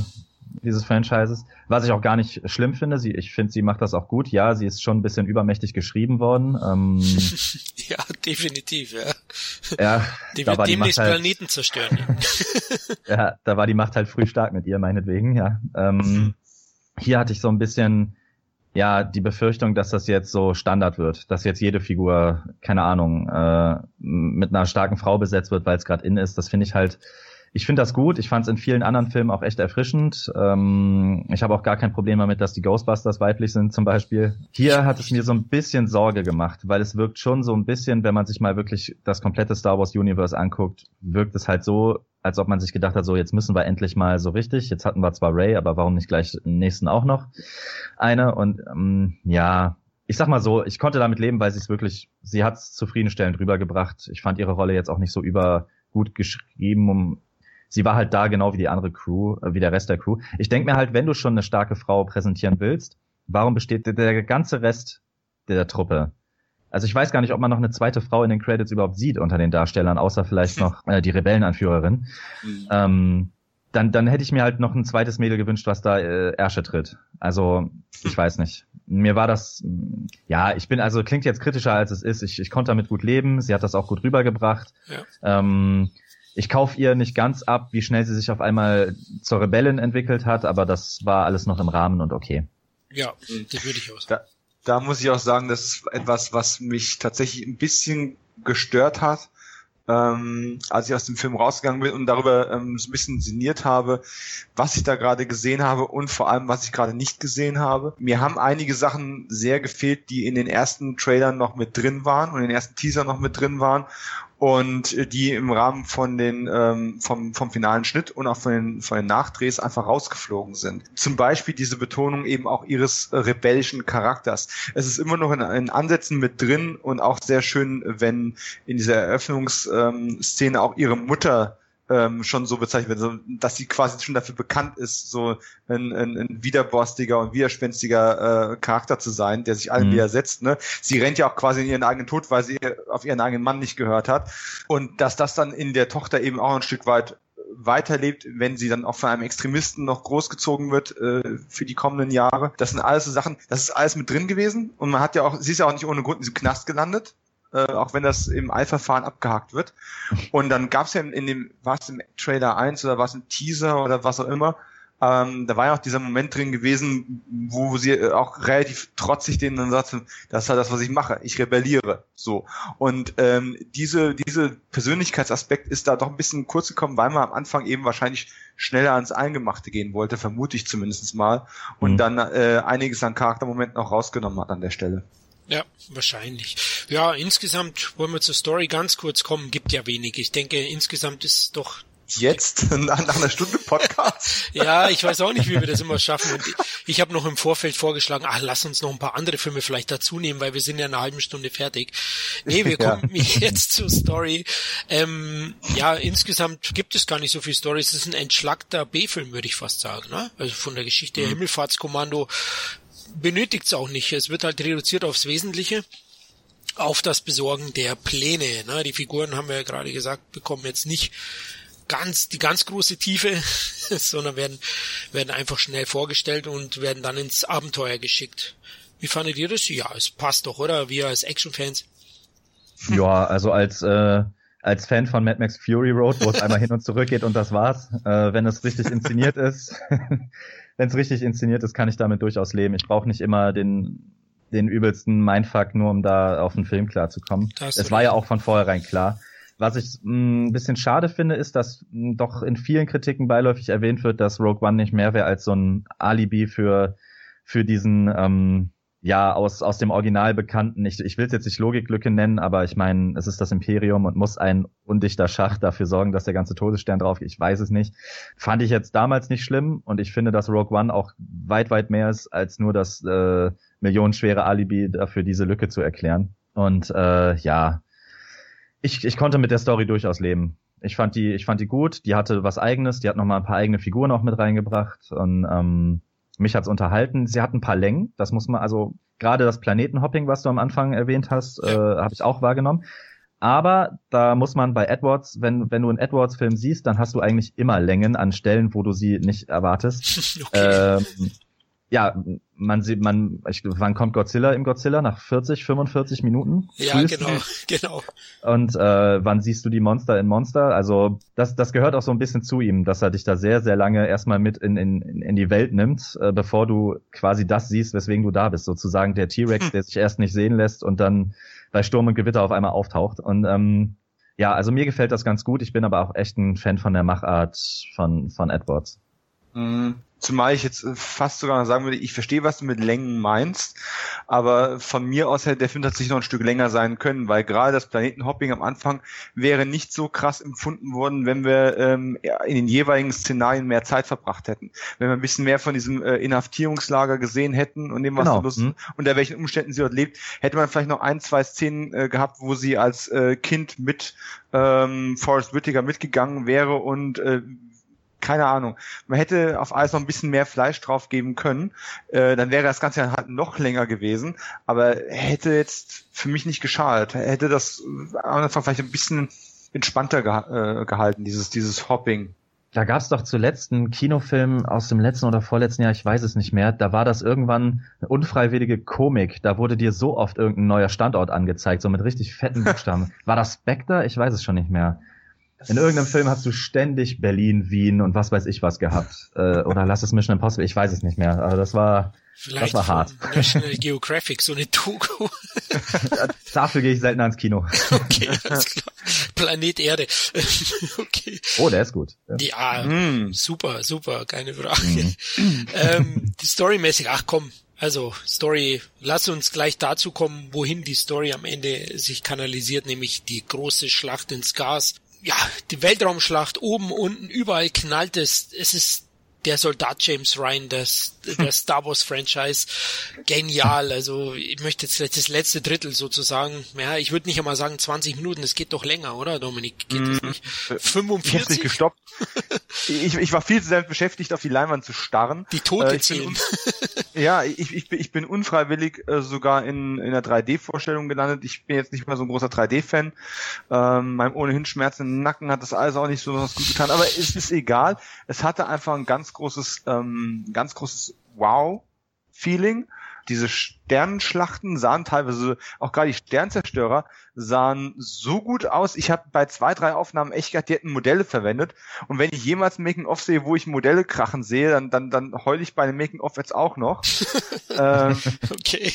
S2: dieses Franchises, was ich auch gar nicht schlimm finde. Sie, ich finde, sie macht das auch gut. Ja, sie ist schon ein bisschen übermächtig geschrieben worden. Ähm,
S1: ja, definitiv, ja.
S2: Ja,
S1: die wird demnächst halt, Planeten zerstören.
S2: ja, da war die Macht halt früh stark mit ihr, meinetwegen, ja. Ähm. Hier hatte ich so ein bisschen, ja, die Befürchtung, dass das jetzt so Standard wird, dass jetzt jede Figur, keine Ahnung, äh, mit einer starken Frau besetzt wird, weil es gerade in ist. Das finde ich halt ich finde das gut. Ich fand es in vielen anderen Filmen auch echt erfrischend. Ähm, ich habe auch gar kein Problem damit, dass die Ghostbusters weiblich sind zum Beispiel. Hier hat es mir so ein bisschen Sorge gemacht, weil es wirkt schon so ein bisschen, wenn man sich mal wirklich das komplette Star Wars Universe anguckt, wirkt es halt so, als ob man sich gedacht hat, so jetzt müssen wir endlich mal so richtig. Jetzt hatten wir zwar Ray, aber warum nicht gleich den nächsten auch noch eine? Und ähm, ja, ich sag mal so, ich konnte damit leben, weil sie es wirklich, sie hat es zufriedenstellend rübergebracht. Ich fand ihre Rolle jetzt auch nicht so über gut geschrieben, um sie war halt da genau wie die andere Crew, äh, wie der Rest der Crew. Ich denke mir halt, wenn du schon eine starke Frau präsentieren willst, warum besteht der, der ganze Rest der Truppe? Also ich weiß gar nicht, ob man noch eine zweite Frau in den Credits überhaupt sieht unter den Darstellern, außer vielleicht noch äh, die Rebellenanführerin. Mhm. Ähm, dann, dann hätte ich mir halt noch ein zweites Mädel gewünscht, was da äh, Ärsche tritt. Also, ich weiß nicht. Mir war das, ja, ich bin, also klingt jetzt kritischer als es ist. Ich, ich konnte damit gut leben. Sie hat das auch gut rübergebracht. Ja. Ähm, ich kaufe ihr nicht ganz ab, wie schnell sie sich auf einmal zur Rebellin entwickelt hat, aber das war alles noch im Rahmen und okay.
S1: Ja, das würde ich auch
S3: sagen. Da, da muss ich auch sagen, das ist etwas, was mich tatsächlich ein bisschen gestört hat, ähm, als ich aus dem Film rausgegangen bin und darüber ähm, so ein bisschen sinniert habe, was ich da gerade gesehen habe und vor allem, was ich gerade nicht gesehen habe. Mir haben einige Sachen sehr gefehlt, die in den ersten Trailern noch mit drin waren und in den ersten Teaser noch mit drin waren und die im Rahmen von den ähm, vom, vom finalen Schnitt und auch von den, von den Nachdrehs einfach rausgeflogen sind. Zum Beispiel diese Betonung eben auch ihres rebellischen Charakters. Es ist immer noch in, in Ansätzen mit drin und auch sehr schön, wenn in dieser Eröffnungsszene auch ihre Mutter ähm, schon so bezeichnet wird, so, dass sie quasi schon dafür bekannt ist, so ein, ein, ein widerborstiger und widerspenstiger äh, Charakter zu sein, der sich allen mhm. widersetzt. Ne? Sie rennt ja auch quasi in ihren eigenen Tod, weil sie auf ihren eigenen Mann nicht gehört hat. Und dass das dann in der Tochter eben auch ein Stück weit weiterlebt, wenn sie dann auch von einem Extremisten noch großgezogen wird äh, für die kommenden Jahre. Das sind alles so Sachen, das ist alles mit drin gewesen und man hat ja auch, sie ist ja auch nicht ohne Grund in diesem Knast gelandet äh, auch wenn das im Eilverfahren abgehakt wird. Und dann gab es ja in, in dem, war es im Trailer 1 oder war es im Teaser oder was auch immer, ähm, da war ja auch dieser Moment drin gewesen, wo sie auch relativ trotzig denen dann sagte, das ist halt das, was ich mache, ich rebelliere. So. Und ähm, diese, diese Persönlichkeitsaspekt ist da doch ein bisschen kurz gekommen, weil man am Anfang eben wahrscheinlich schneller ans Eingemachte gehen wollte, vermute ich zumindest mal, und mhm. dann äh, einiges an Charaktermomenten auch rausgenommen hat an der Stelle.
S1: Ja, wahrscheinlich. Ja, insgesamt wollen wir zur Story ganz kurz kommen, gibt ja wenig. Ich denke, insgesamt ist doch
S3: Jetzt? Nach, einer Stunde Podcast?
S1: ja, ich weiß auch nicht, wie wir das immer schaffen. Und ich habe noch im Vorfeld vorgeschlagen, ach, lass uns noch ein paar andere Filme vielleicht dazu nehmen, weil wir sind ja in einer halben Stunde fertig. Nee, wir kommen ja. jetzt zur Story. Ähm, ja, insgesamt gibt es gar nicht so viel Story. Es ist ein entschlackter B-Film, würde ich fast sagen. Ne? Also von der Geschichte mhm. Himmelfahrtskommando benötigt es auch nicht. Es wird halt reduziert aufs Wesentliche auf das Besorgen der Pläne. Ne? Die Figuren haben wir ja gerade gesagt, bekommen jetzt nicht ganz die ganz große Tiefe, sondern werden werden einfach schnell vorgestellt und werden dann ins Abenteuer geschickt. Wie fandet ihr das? Ja, es passt doch, oder? Wir als Actionfans.
S2: Ja, also als äh, als Fan von Mad Max Fury Road, wo es einmal hin und zurück geht und das war's. Äh, wenn es richtig inszeniert ist, wenn es richtig inszeniert ist, kann ich damit durchaus leben. Ich brauche nicht immer den den übelsten Mindfuck, nur um da auf den Film klarzukommen. Es war ja auch von vornherein klar. Was ich mh, mm, ein bisschen schade finde, ist, dass mh, mm, doch in vielen Kritiken beiläufig erwähnt wird, dass Rogue One nicht mehr wäre als so ein Alibi für, für diesen, ähm, ja, aus, aus dem Original bekannten, ich, ich will es jetzt nicht Logiklücke nennen, aber ich meine, es ist das Imperium und muss ein undichter Schacht dafür sorgen, dass der ganze Todesstern drauf geht. Ich weiß es nicht. Fand ich jetzt damals nicht schlimm und ich finde, dass Rogue One auch weit, weit mehr ist als nur das äh, millionenschwere Alibi dafür, diese Lücke zu erklären. Und äh, ja, ich, ich konnte mit der Story durchaus leben. Ich fand die, ich fand die gut, die hatte was eigenes, die hat noch mal ein paar eigene Figuren auch mit reingebracht und ähm, mich hat's unterhalten. Sie hat ein paar Längen, das muss man, also gerade das Planetenhopping, was du am Anfang erwähnt hast, äh, habe ich auch wahrgenommen. Aber da muss man bei Edwards, wenn, wenn du einen Edwards-Film siehst, dann hast du eigentlich immer Längen an Stellen, wo du sie nicht erwartest. Okay. Ähm, ja, man sieht, man, ich, wann kommt Godzilla im Godzilla? Nach 40, 45 Minuten?
S1: Ja, Frühestens. genau,
S2: genau. Und äh, wann siehst du die Monster in Monster? Also das, das gehört auch so ein bisschen zu ihm, dass er dich da sehr, sehr lange erstmal mit in, in, in die Welt nimmt, äh, bevor du quasi das siehst, weswegen du da bist. Sozusagen der T-Rex, hm. der sich erst nicht sehen lässt und dann bei Sturm und Gewitter auf einmal auftaucht. Und ähm, ja, also mir gefällt das ganz gut. Ich bin aber auch echt ein Fan von der Machart von, von Edwards.
S3: Mhm. Zumal ich jetzt äh, fast sogar sagen würde, ich verstehe, was du mit Längen meinst, aber von mir aus hätte der Film tatsächlich noch ein Stück länger sein können, weil gerade das Planetenhopping am Anfang wäre nicht so krass empfunden worden, wenn wir ähm, in den jeweiligen Szenarien mehr Zeit verbracht hätten. Wenn wir ein bisschen mehr von diesem äh, Inhaftierungslager gesehen hätten und dem, was genau. Lust, mhm. unter welchen Umständen sie dort lebt, hätte man vielleicht noch ein, zwei Szenen äh, gehabt, wo sie als äh, Kind mit ähm, Forrest Whitaker mitgegangen wäre und äh, keine Ahnung. Man hätte auf alles noch ein bisschen mehr Fleisch drauf geben können. Äh, dann wäre das Ganze halt noch länger gewesen. Aber hätte jetzt für mich nicht geschadet. Hätte das am Anfang vielleicht ein bisschen entspannter geha äh, gehalten, dieses, dieses Hopping.
S2: Da gab's doch zuletzt einen Kinofilm aus dem letzten oder vorletzten Jahr, ich weiß es nicht mehr. Da war das irgendwann eine unfreiwillige Komik. Da wurde dir so oft irgendein neuer Standort angezeigt, so mit richtig fetten Buchstaben. war das Spectre? Ich weiß es schon nicht mehr. In irgendeinem Film hast du ständig Berlin, Wien und was weiß ich was gehabt. Äh, oder lass es Mission Impossible, ich weiß es nicht mehr. Aber das war, Vielleicht das war hart.
S1: National Geographic, so eine Doku.
S2: Dafür gehe ich selten ans Kino.
S1: Okay, alles klar. Planet Erde. okay.
S2: Oh, der ist gut.
S1: Ja, mm. super, super, keine Frage. Mm. ähm, die Storymäßig, ach komm, also Story, lass uns gleich dazu kommen, wohin die Story am Ende sich kanalisiert, nämlich die große Schlacht ins Gas ja, die Weltraumschlacht oben, unten, überall knallt es. Es ist der Soldat James Ryan des, der Star Wars Franchise genial. Also ich möchte jetzt das letzte Drittel sozusagen, ja, ich würde nicht einmal sagen 20 Minuten, es geht doch länger, oder Dominik? Geht das mhm. nicht?
S3: 45? Ich nicht gestoppt. ich, ich war viel zu sehr beschäftigt, auf die Leinwand zu starren.
S1: Die Tote äh, zählen.
S3: ja, ich, ich, ich bin unfreiwillig äh, sogar in, in einer 3D-Vorstellung gelandet. Ich bin jetzt nicht mehr so ein großer 3D-Fan. Ähm, meinem ohnehin schmerzenden Nacken hat das alles auch nicht so was gut getan, aber es ist egal. Es hatte einfach ein ganz großes, ähm, ganz großes Wow-Feeling diese Sternenschlachten sahen teilweise, auch gerade die Sternzerstörer, sahen so gut aus. Ich habe bei zwei, drei Aufnahmen echt gedacht, die hätten Modelle verwendet. Und wenn ich jemals ein Making-of sehe, wo ich Modelle krachen sehe, dann, dann, dann heul ich bei einem Making-of jetzt auch noch. ähm, okay.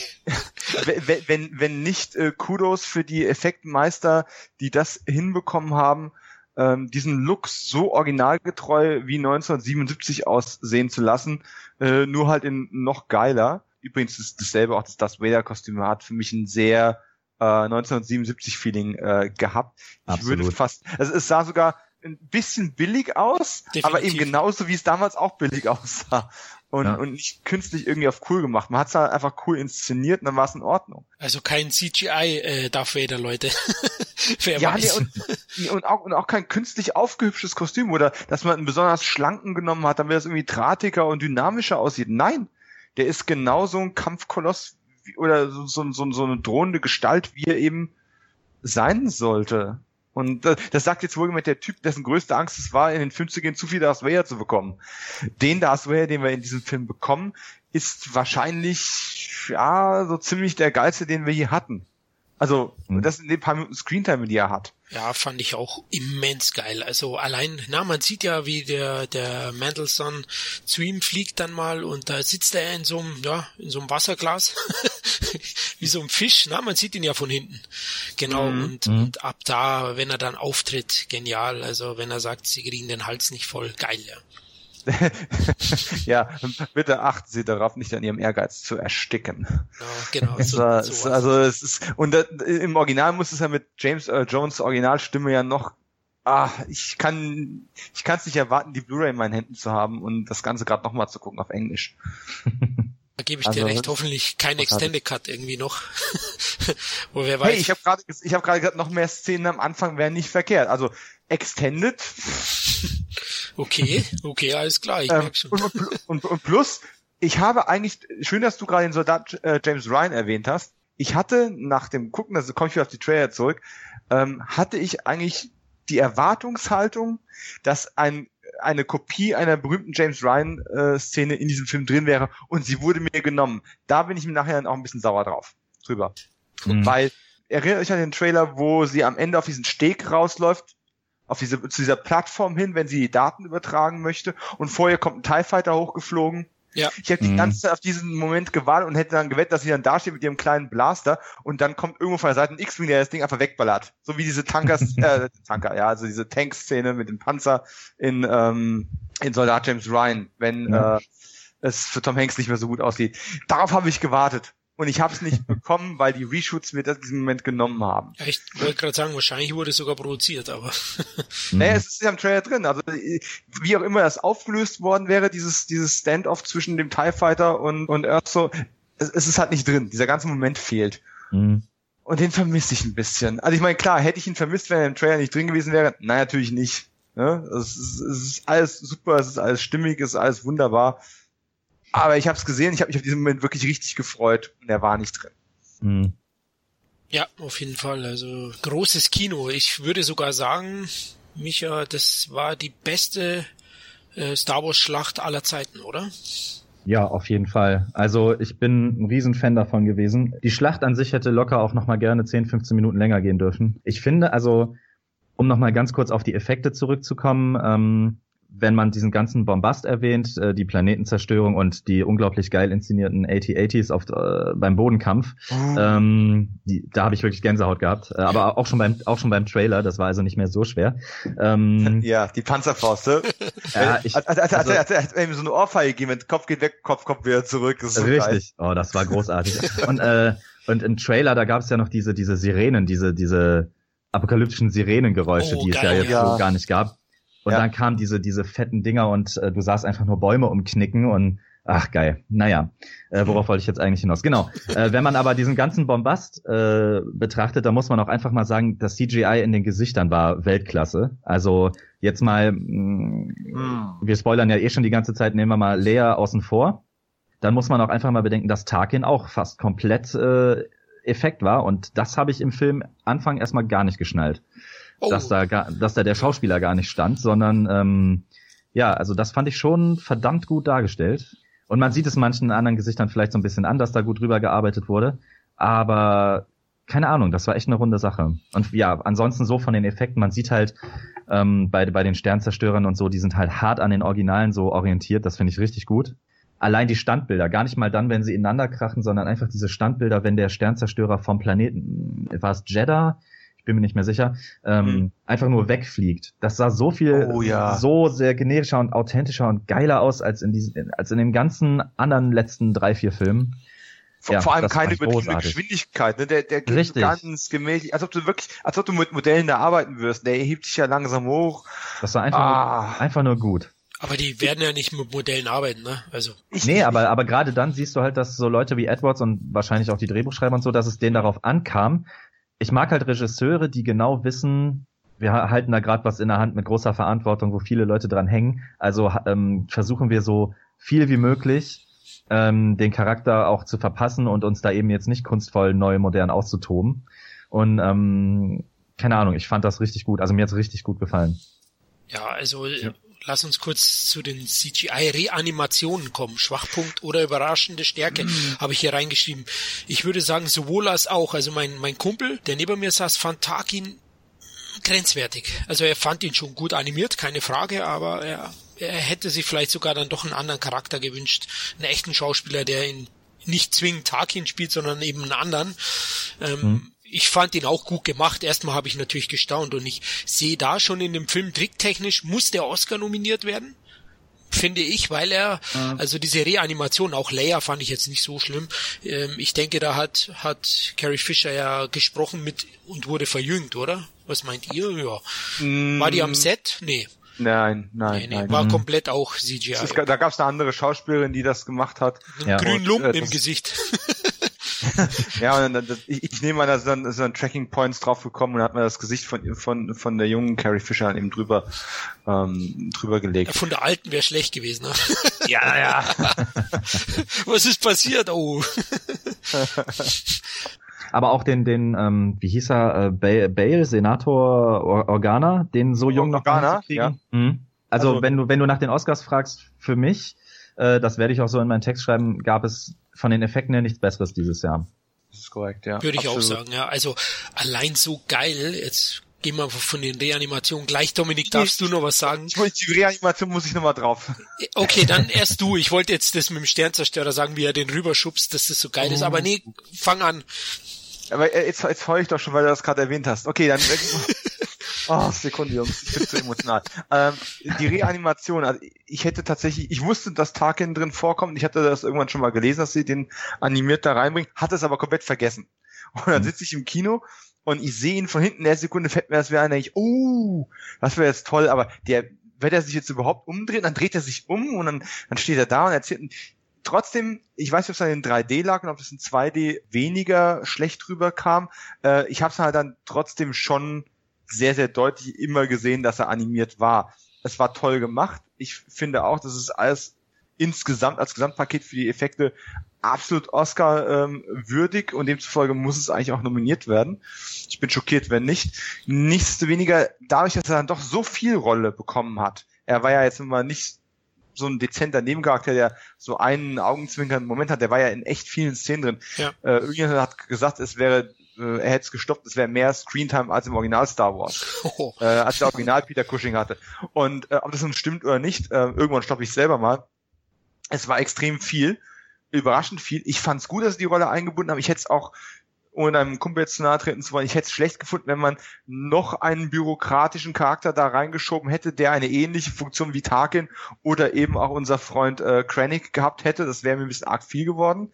S3: wenn, wenn, wenn nicht äh, Kudos für die Effektmeister, die das hinbekommen haben, ähm, diesen Look so originalgetreu wie 1977 aussehen zu lassen, äh, nur halt in noch geiler. Übrigens ist dasselbe auch das Darth Vader Kostüm hat für mich ein sehr äh, 1977 Feeling äh, gehabt. Ich Absolut. würde fast, also es sah sogar ein bisschen billig aus, Definitiv. aber eben genauso wie es damals auch billig aussah. Und, ja. und nicht künstlich irgendwie auf cool gemacht. Man hat es halt einfach cool inszeniert und dann war es in Ordnung.
S1: Also kein CGI äh, Darth Vader, Leute.
S3: Wer ja, weiß. Nee, und, und, auch, und auch kein künstlich aufgehübschtes Kostüm oder dass man einen besonders schlanken genommen hat, damit es irgendwie drahtiger und dynamischer aussieht. Nein, der ist genauso ein Kampfkoloss oder so, so, so, so eine drohende Gestalt, wie er eben sein sollte. Und das sagt jetzt wohl mit der Typ, dessen größte Angst es war, in den Film zu gehen, zu viel Darth Vader zu bekommen. Den Darth Vader, den wir in diesem Film bekommen, ist wahrscheinlich, ja, so ziemlich der geilste, den wir hier hatten. Also, mhm. das sind die paar Minuten Screentime, die er hat.
S1: Ja, fand ich auch immens geil. Also allein, na, man sieht ja, wie der, der Mendelssohn zu ihm fliegt dann mal und da sitzt er in so einem, ja, in so einem Wasserglas, wie so ein Fisch, na, man sieht ihn ja von hinten. Genau, mhm. Und, mhm. und ab da, wenn er dann auftritt, genial. Also wenn er sagt, sie kriegen den Hals nicht voll, geil, ja.
S3: ja, bitte achten Sie darauf, nicht an Ihrem Ehrgeiz zu ersticken.
S1: Ja, genau. So,
S3: so also es ist und das, im Original muss es ja mit James Earl Jones Originalstimme ja noch. Ah, ich kann ich kann es nicht erwarten, die Blu-ray in meinen Händen zu haben und das Ganze gerade nochmal zu gucken auf Englisch.
S1: Da gebe ich also, dir recht. Hoffentlich kein Extended Cut irgendwie noch.
S3: Wo wer weiß. Hey, ich habe gerade ich habe gerade gesagt, noch mehr Szenen am Anfang wären nicht verkehrt. Also Extended
S1: Okay, okay, alles klar, ich ähm. Und,
S3: und, und, plus, ich habe eigentlich, schön, dass du gerade den Soldat äh, James Ryan erwähnt hast. Ich hatte nach dem Gucken, also komme ich wieder auf die Trailer zurück, ähm, hatte ich eigentlich die Erwartungshaltung, dass ein eine Kopie einer berühmten James Ryan äh, Szene in diesem Film drin wäre und sie wurde mir genommen. Da bin ich mir nachher auch ein bisschen sauer drauf drüber, mhm. weil erinnert euch an den Trailer, wo sie am Ende auf diesen Steg rausläuft auf diese, zu dieser Plattform hin, wenn sie die Daten übertragen möchte. Und vorher kommt ein TIE Fighter hochgeflogen. Ja. Ich hätte mhm. die ganze Zeit auf diesen Moment gewartet und hätte dann gewettet, dass sie dann dasteht mit ihrem kleinen Blaster und dann kommt irgendwo von der Seite ein X-Wing, der das Ding einfach wegballert. So wie diese Tankers, äh, Tanker, ja, also diese Tank-Szene mit dem Panzer in, ähm, in Soldat James Ryan, wenn ja. äh, es für Tom Hanks nicht mehr so gut aussieht. Darauf habe ich gewartet und ich habe es nicht bekommen, weil die Reshoots mir das in diesem Moment genommen haben.
S1: Ja, ich wollte gerade sagen, wahrscheinlich wurde es sogar produziert, aber.
S3: naja, es ist ja im Trailer drin. Also wie auch immer das aufgelöst worden wäre, dieses dieses Standoff zwischen dem Tie Fighter und und Erso, es, es ist halt nicht drin. Dieser ganze Moment fehlt. Mhm. Und den vermisse ich ein bisschen. Also ich meine, klar, hätte ich ihn vermisst, wenn er im Trailer nicht drin gewesen wäre. Nein, natürlich nicht. Ja, ne? es, ist, es ist alles super, es ist alles stimmig, es ist alles wunderbar. Aber ich habe es gesehen, ich habe mich auf diesen Moment wirklich richtig gefreut und er war nicht drin. Mhm.
S1: Ja, auf jeden Fall. Also großes Kino. Ich würde sogar sagen, Micha, das war die beste äh, Star Wars Schlacht aller Zeiten, oder?
S2: Ja, auf jeden Fall. Also ich bin ein Riesenfan davon gewesen. Die Schlacht an sich hätte locker auch noch mal gerne 10, 15 Minuten länger gehen dürfen. Ich finde, also um noch mal ganz kurz auf die Effekte zurückzukommen, ähm, wenn man diesen ganzen Bombast erwähnt, äh, die Planetenzerstörung und die unglaublich geil inszenierten AT-80s auf, äh, beim Bodenkampf, oh. ähm, die, da habe ich wirklich Gänsehaut gehabt. Äh, aber auch schon beim auch schon beim Trailer, das war also nicht mehr so schwer.
S3: Ähm, ja, die Panzerfauste. ja, ich, also, also, also, also, also, also, so eine Ohrfeige gegeben, Kopf geht weg, Kopf kommt wieder zurück.
S2: Das ist so richtig. Geil. Oh, das war großartig. und äh, und im Trailer, da gab es ja noch diese diese Sirenen, diese diese apokalyptischen Sirenengeräusche, oh, die es ja jetzt ja. so gar nicht gab. Und ja. dann kamen diese, diese fetten Dinger und äh, du sahst einfach nur Bäume umknicken und ach geil. Naja, äh, worauf wollte ich jetzt eigentlich hinaus? Genau. Äh, wenn man aber diesen ganzen Bombast äh, betrachtet, dann muss man auch einfach mal sagen, das CGI in den Gesichtern war Weltklasse. Also jetzt mal, mh, mm, wir spoilern ja eh schon die ganze Zeit, nehmen wir mal Lea außen vor. Dann muss man auch einfach mal bedenken, dass Tarkin auch fast komplett äh, Effekt war und das habe ich im Film Anfang erstmal gar nicht geschnallt oh. dass da gar, dass da der Schauspieler gar nicht stand, sondern ähm, ja, also das fand ich schon verdammt gut dargestellt. Und man sieht es manchen anderen Gesichtern vielleicht so ein bisschen an, dass da gut drüber gearbeitet wurde. Aber keine Ahnung, das war echt eine runde Sache. Und ja, ansonsten so von den Effekten, man sieht halt ähm, bei, bei den Sternzerstörern und so, die sind halt hart an den Originalen so orientiert, das finde ich richtig gut. Allein die Standbilder, gar nicht mal dann, wenn sie ineinander krachen, sondern einfach diese Standbilder, wenn der Sternzerstörer vom Planeten, war es Jeddah, bin mir nicht mehr sicher, ähm, mhm. einfach nur wegfliegt. Das sah so viel, oh, ja. so sehr generischer und authentischer und geiler aus als in diesen, als in den ganzen anderen letzten drei, vier Filmen.
S3: Vor,
S2: Ja,
S3: vor allem keine übertriebene. Geschwindigkeit. Ne? Der, der geht
S2: Richtig.
S3: ganz gemächlich, als ob du wirklich, als ob du mit Modellen da arbeiten wirst. Der hebt sich ja langsam hoch.
S2: Das war einfach,
S3: Ah.
S2: nur, einfach nur gut.
S1: Aber die werden ja nicht mit Modellen arbeiten, ne? Also,
S2: Nee, aber, aber gerade dann siehst du halt, dass so Leute wie Edwards und wahrscheinlich auch die Drehbuchschreiber und so, dass es denen darauf ankam. Ich mag halt Regisseure, die genau wissen, wir ha- halten da gerade was in der Hand mit großer Verantwortung, wo viele Leute dran hängen. Also ähm, versuchen wir so viel wie möglich ähm, den Charakter auch zu verpassen und uns da eben jetzt nicht kunstvoll neu modern auszutoben. Und ähm, keine Ahnung, ich fand das richtig gut. Also mir hat's richtig gut gefallen.
S1: ja, also lass uns kurz zu den CGI-Reanimationen kommen. Schwachpunkt oder überraschende Stärke habe ich hier reingeschrieben. Ich würde sagen, sowohl als auch. Also mein, mein Kumpel, der neben mir saß, fand Tarkin grenzwertig. Also er fand ihn schon gut animiert, keine Frage, aber er, er hätte sich vielleicht sogar dann doch einen anderen Charakter gewünscht. Einen echten Schauspieler, der ihn nicht zwingend Tarkin spielt, sondern eben einen anderen. Ähm, Ich fand ihn auch gut gemacht. Erstmal habe ich natürlich gestaunt und ich sehe da schon in dem Film tricktechnisch muss der Oscar nominiert werden. Finde ich, weil er, also diese Reanimation, auch Leia fand ich jetzt nicht so schlimm. Ähm, ich denke, da hat, hat Carrie Fisher ja gesprochen mit und wurde verjüngt, oder? Was meint ihr? Ja. War die am Set? Nee.
S3: Nein, nein,
S1: Nee, nee.
S3: nein.
S1: War komplett auch CGI.
S3: Es, da gab es eine andere Schauspielerin, die das gemacht hat.
S1: Einen
S2: Ja.
S1: grünen Lumpen
S3: äh,
S1: im Gesicht.
S3: Ja, und dann, das, ich, ich nehme an, da sind dann, dann Tracking Points drauf gekommen und hat man das Gesicht von, von, von der jungen Carrie Fisher eben drüber, ähm, drüber gelegt.
S1: Von der alten wäre schlecht gewesen. Ne?
S3: Ja, ja.
S1: Was ist passiert? Oh.
S2: Aber auch den, den, ähm, wie hieß er, äh, Bale, Bale Senator Or Organa, den so jung noch
S3: Organa,
S2: hinzukriegen. Mhm. Also,
S3: Also-
S2: wenn du, wenn du nach den Oscars fragst, für mich, äh, das werde ich auch so in meinen Text schreiben, gab es von den Effekten her nichts Besseres dieses Jahr.
S3: Das ist korrekt, ja.
S1: Würde ich auch
S3: Absolut.
S1: sagen, ja. Also allein so geil. Jetzt gehen wir von den Reanimationen gleich. Dominik, darfst du noch was sagen?
S3: Ich wollte die Reanimation muss ich nochmal drauf.
S1: Okay, dann erst du. Ich wollte jetzt das mit dem Sternzerstörer sagen, wie er den rüberschubst, dass das so geil ist. Aber nee, fang an.
S3: Aber äh, jetzt, jetzt heul ich doch schon, weil du das gerade erwähnt hast. Okay, dann. Oh, Sekunde, Jungs, ich bin zu emotional. Ähm, die Reanimation, also ich hätte tatsächlich, ich wusste, dass Tarkin drin vorkommt. Ich hatte das irgendwann schon mal gelesen, dass sie den animiert da reinbringen, hatte es aber komplett vergessen. Und dann sitze ich im Kino und ich sehe ihn von hinten, in der Sekunde fällt mir das wieder ein, denke ich, oh, das wäre jetzt toll, aber der, wenn er sich jetzt überhaupt umdreht, dann dreht er sich um und dann, dann steht er da und erzählt, trotzdem, ich weiß nicht, ob es dann in 3D lag und ob es in 2D weniger schlecht rüberkam. Äh, ich habe es halt dann trotzdem schon sehr, sehr deutlich immer gesehen, dass er animiert war. Es war toll gemacht. Ich finde auch, dass es alles insgesamt als Gesamtpaket für die Effekte absolut Oscar ähm, würdig und demzufolge muss es eigentlich auch nominiert werden. Ich bin schockiert, wenn nicht. Nichtsdestoweniger, dadurch, dass er dann doch so viel Rolle bekommen hat. Er war ja jetzt immer nicht so ein dezenter Nebencharakter, der so einen augenzwinkernden Moment hat, der war ja in echt vielen Szenen drin.
S1: Ja.
S3: Äh, irgendjemand hat gesagt, es wäre, äh, er hätte es gestoppt, es wäre mehr Screentime als im Original Star Wars,
S1: Oh,
S3: äh, als der Original Peter Cushing hatte. Und äh, ob das nun stimmt oder nicht, äh, irgendwann stoppe ich selber mal. Es war extrem viel, überraschend viel. Ich fand es gut, dass sie die Rolle eingebunden haben. Ich hätte es auch ohne einem Kumpel jetzt zu nahe treten zu wollen, ich hätte es schlecht gefunden, wenn man noch einen bürokratischen Charakter da reingeschoben hätte, der eine ähnliche Funktion wie Tarkin oder eben auch unser Freund äh, Krennic gehabt hätte. Das wäre mir ein bisschen arg viel geworden.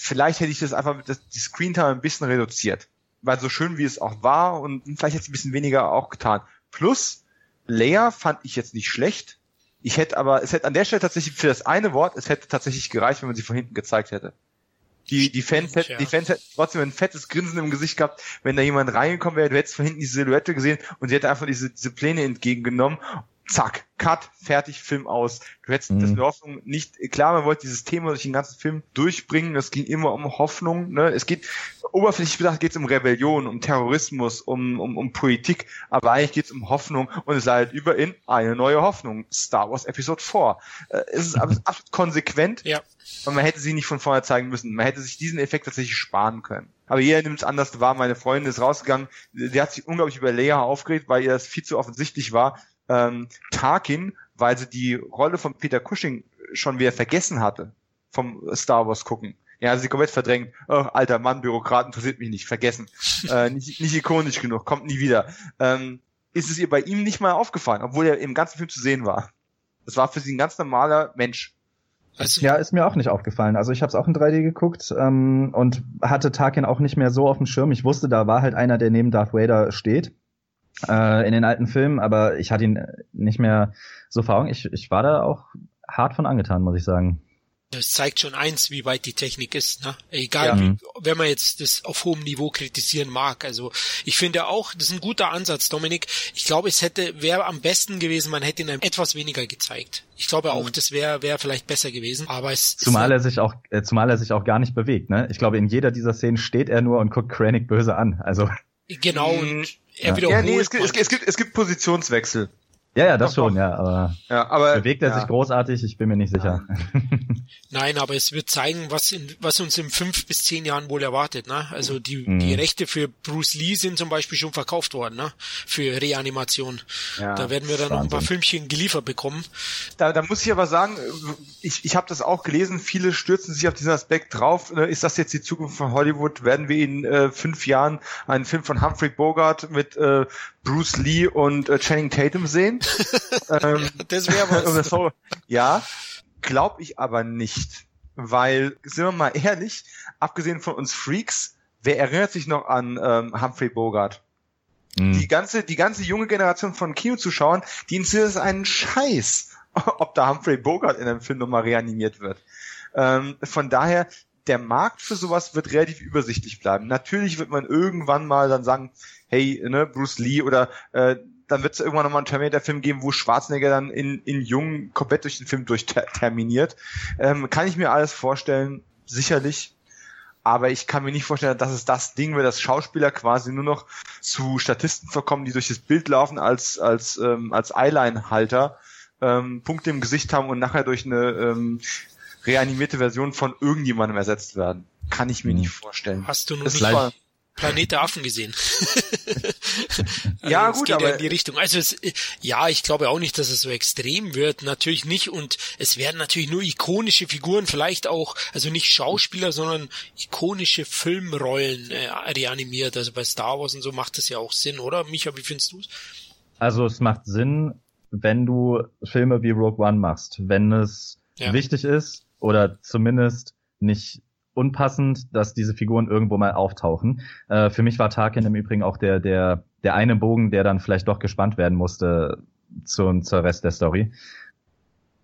S3: Vielleicht hätte ich das einfach das, die Screentime ein bisschen reduziert. Weil so schön wie es auch war und vielleicht hätte es ein bisschen weniger auch getan. Plus, Leia fand ich jetzt nicht schlecht. Ich hätte aber, es hätte an der Stelle tatsächlich für das eine Wort, es hätte tatsächlich gereicht, wenn man sie von hinten gezeigt hätte. Die, die Fans, hätten,
S1: ja.
S3: die Fans hätten trotzdem ein fettes Grinsen im Gesicht gehabt, wenn da jemand reingekommen wäre, du hättest von hinten die Silhouette gesehen und sie hätte einfach diese, diese Pläne entgegengenommen. Zack, Cut, fertig, Film aus. Du hättest
S2: Mhm.
S3: das mit Hoffnung nicht, klar, man wollte dieses Thema durch den ganzen Film durchbringen, es ging immer um Hoffnung, ne? Es geht, oberflächlich betrachtet geht es um Rebellion, um Terrorismus, um, um, um Politik, aber eigentlich geht es um Hoffnung und es leitet über in eine neue Hoffnung. Star Wars Episode 4. Äh, es ist absolut absolut konsequent,
S1: ja.
S3: und man hätte sie nicht von vorne zeigen müssen. Man hätte sich diesen Effekt tatsächlich sparen können. Aber jeder nimmt es anders wahr. Meine Freundin ist rausgegangen. Die hat sich unglaublich über Leia aufgeregt, weil ihr das viel zu offensichtlich war. Ähm, Tarkin, weil sie die Rolle von Peter Cushing schon wieder vergessen hatte vom Star Wars gucken. Ja, sie komplett verdrängt. Oh, alter Mann, Bürokrat interessiert mich nicht. Vergessen. äh, nicht, nicht ikonisch genug. Kommt nie wieder. Ähm, ist es ihr bei ihm nicht mal aufgefallen, obwohl er im ganzen Film zu sehen war. Das war für sie ein ganz normaler Mensch.
S2: Also, ja, ist mir auch nicht aufgefallen. Also ich habe es auch in 3D geguckt ähm, und hatte Tarkin auch nicht mehr so auf dem Schirm. Ich wusste, da war halt einer, der neben Darth Vader steht äh, in den alten Filmen, aber ich hatte ihn nicht mehr so vor Augen. Ich, ich war da auch hart von angetan, muss ich sagen.
S1: Das zeigt schon eins, wie weit die Technik ist. Ne? Egal, ja. wie, wenn man jetzt das auf hohem Niveau kritisieren mag. Also ich finde auch, das ist ein guter Ansatz, Dominik. Ich glaube, es hätte wäre am besten gewesen, man hätte ihn etwas weniger gezeigt. Ich glaube auch, mhm. das wäre wäre vielleicht besser gewesen. Aber es
S2: zumal er sich auch äh, zumal er sich auch gar nicht bewegt. Ne? Ich glaube, in jeder dieser Szenen steht er nur und guckt Krennic böse an. Also
S1: genau. Und er
S3: ja. wiederholt. Ja, nee, es gibt, es gibt es gibt Positionswechsel.
S2: Ja, ja, das doch, schon, doch. ja, aber,
S3: ja, aber
S2: bewegt er ja. sich großartig? Ich bin mir nicht sicher.
S1: Nein, aber es wird zeigen, was, in, was uns in fünf bis zehn Jahren wohl erwartet. Ne? Also die, mhm. die Rechte für Bruce Lee sind zum Beispiel schon verkauft worden, ne? für Reanimation. Ja, da werden wir dann noch ein paar Filmchen geliefert bekommen.
S3: Da, da muss ich aber sagen, ich, ich habe das auch gelesen, viele stürzen sich auf diesen Aspekt drauf. Ne? Ist das jetzt die Zukunft von Hollywood? Werden wir in äh, fünf Jahren einen Film von Humphrey Bogart mit äh, Bruce Lee und äh, Channing Tatum sehen? ähm, das wäre was. ja, glaube ich aber nicht. Weil, sind wir mal ehrlich, abgesehen von uns Freaks, wer erinnert sich noch an ähm, Humphrey Bogart? Mhm. Die ganze, die ganze junge Generation von Kinozuschauern, die interessiert es einen Scheiß, ob da Humphrey Bogart in einem Film nochmal reanimiert wird. Ähm, von daher, der Markt für sowas wird relativ übersichtlich bleiben. Natürlich wird man irgendwann mal dann sagen, hey, ne, Bruce Lee oder äh, dann wird es irgendwann nochmal einen Terminator-Film geben, wo Schwarzenegger dann in, in Jung komplett durch den Film durchterminiert. Ähm, kann ich mir alles vorstellen, sicherlich. Aber ich kann mir nicht vorstellen, dass es das Ding wird, dass Schauspieler quasi nur noch zu Statisten verkommen, die durch das Bild laufen als, als, ähm, als Eyeline-Halter, ähm, Punkte im Gesicht haben und nachher durch eine ähm, reanimierte Version von irgendjemandem ersetzt werden. Kann ich mir mhm. nicht vorstellen.
S1: Hast du nur nicht Planet der Affen gesehen.
S3: also ja, gut,
S1: geht
S3: aber
S1: ja in die Richtung. Also es, ja, ich glaube auch nicht, dass es so extrem wird. Natürlich nicht. Und es werden natürlich nur ikonische Figuren, vielleicht auch, also nicht Schauspieler, sondern ikonische Filmrollen äh, reanimiert. Also bei Star Wars und so macht das ja auch Sinn, oder? Micha, wie findest du es?
S2: Also es macht Sinn, wenn du Filme wie Rogue One machst, wenn es ja. wichtig ist oder zumindest nicht unpassend, dass diese Figuren irgendwo mal auftauchen. Äh, für mich war Tarkin im Übrigen auch der, der, der eine Bogen, der dann vielleicht doch gespannt werden musste zu, zur Rest der Story.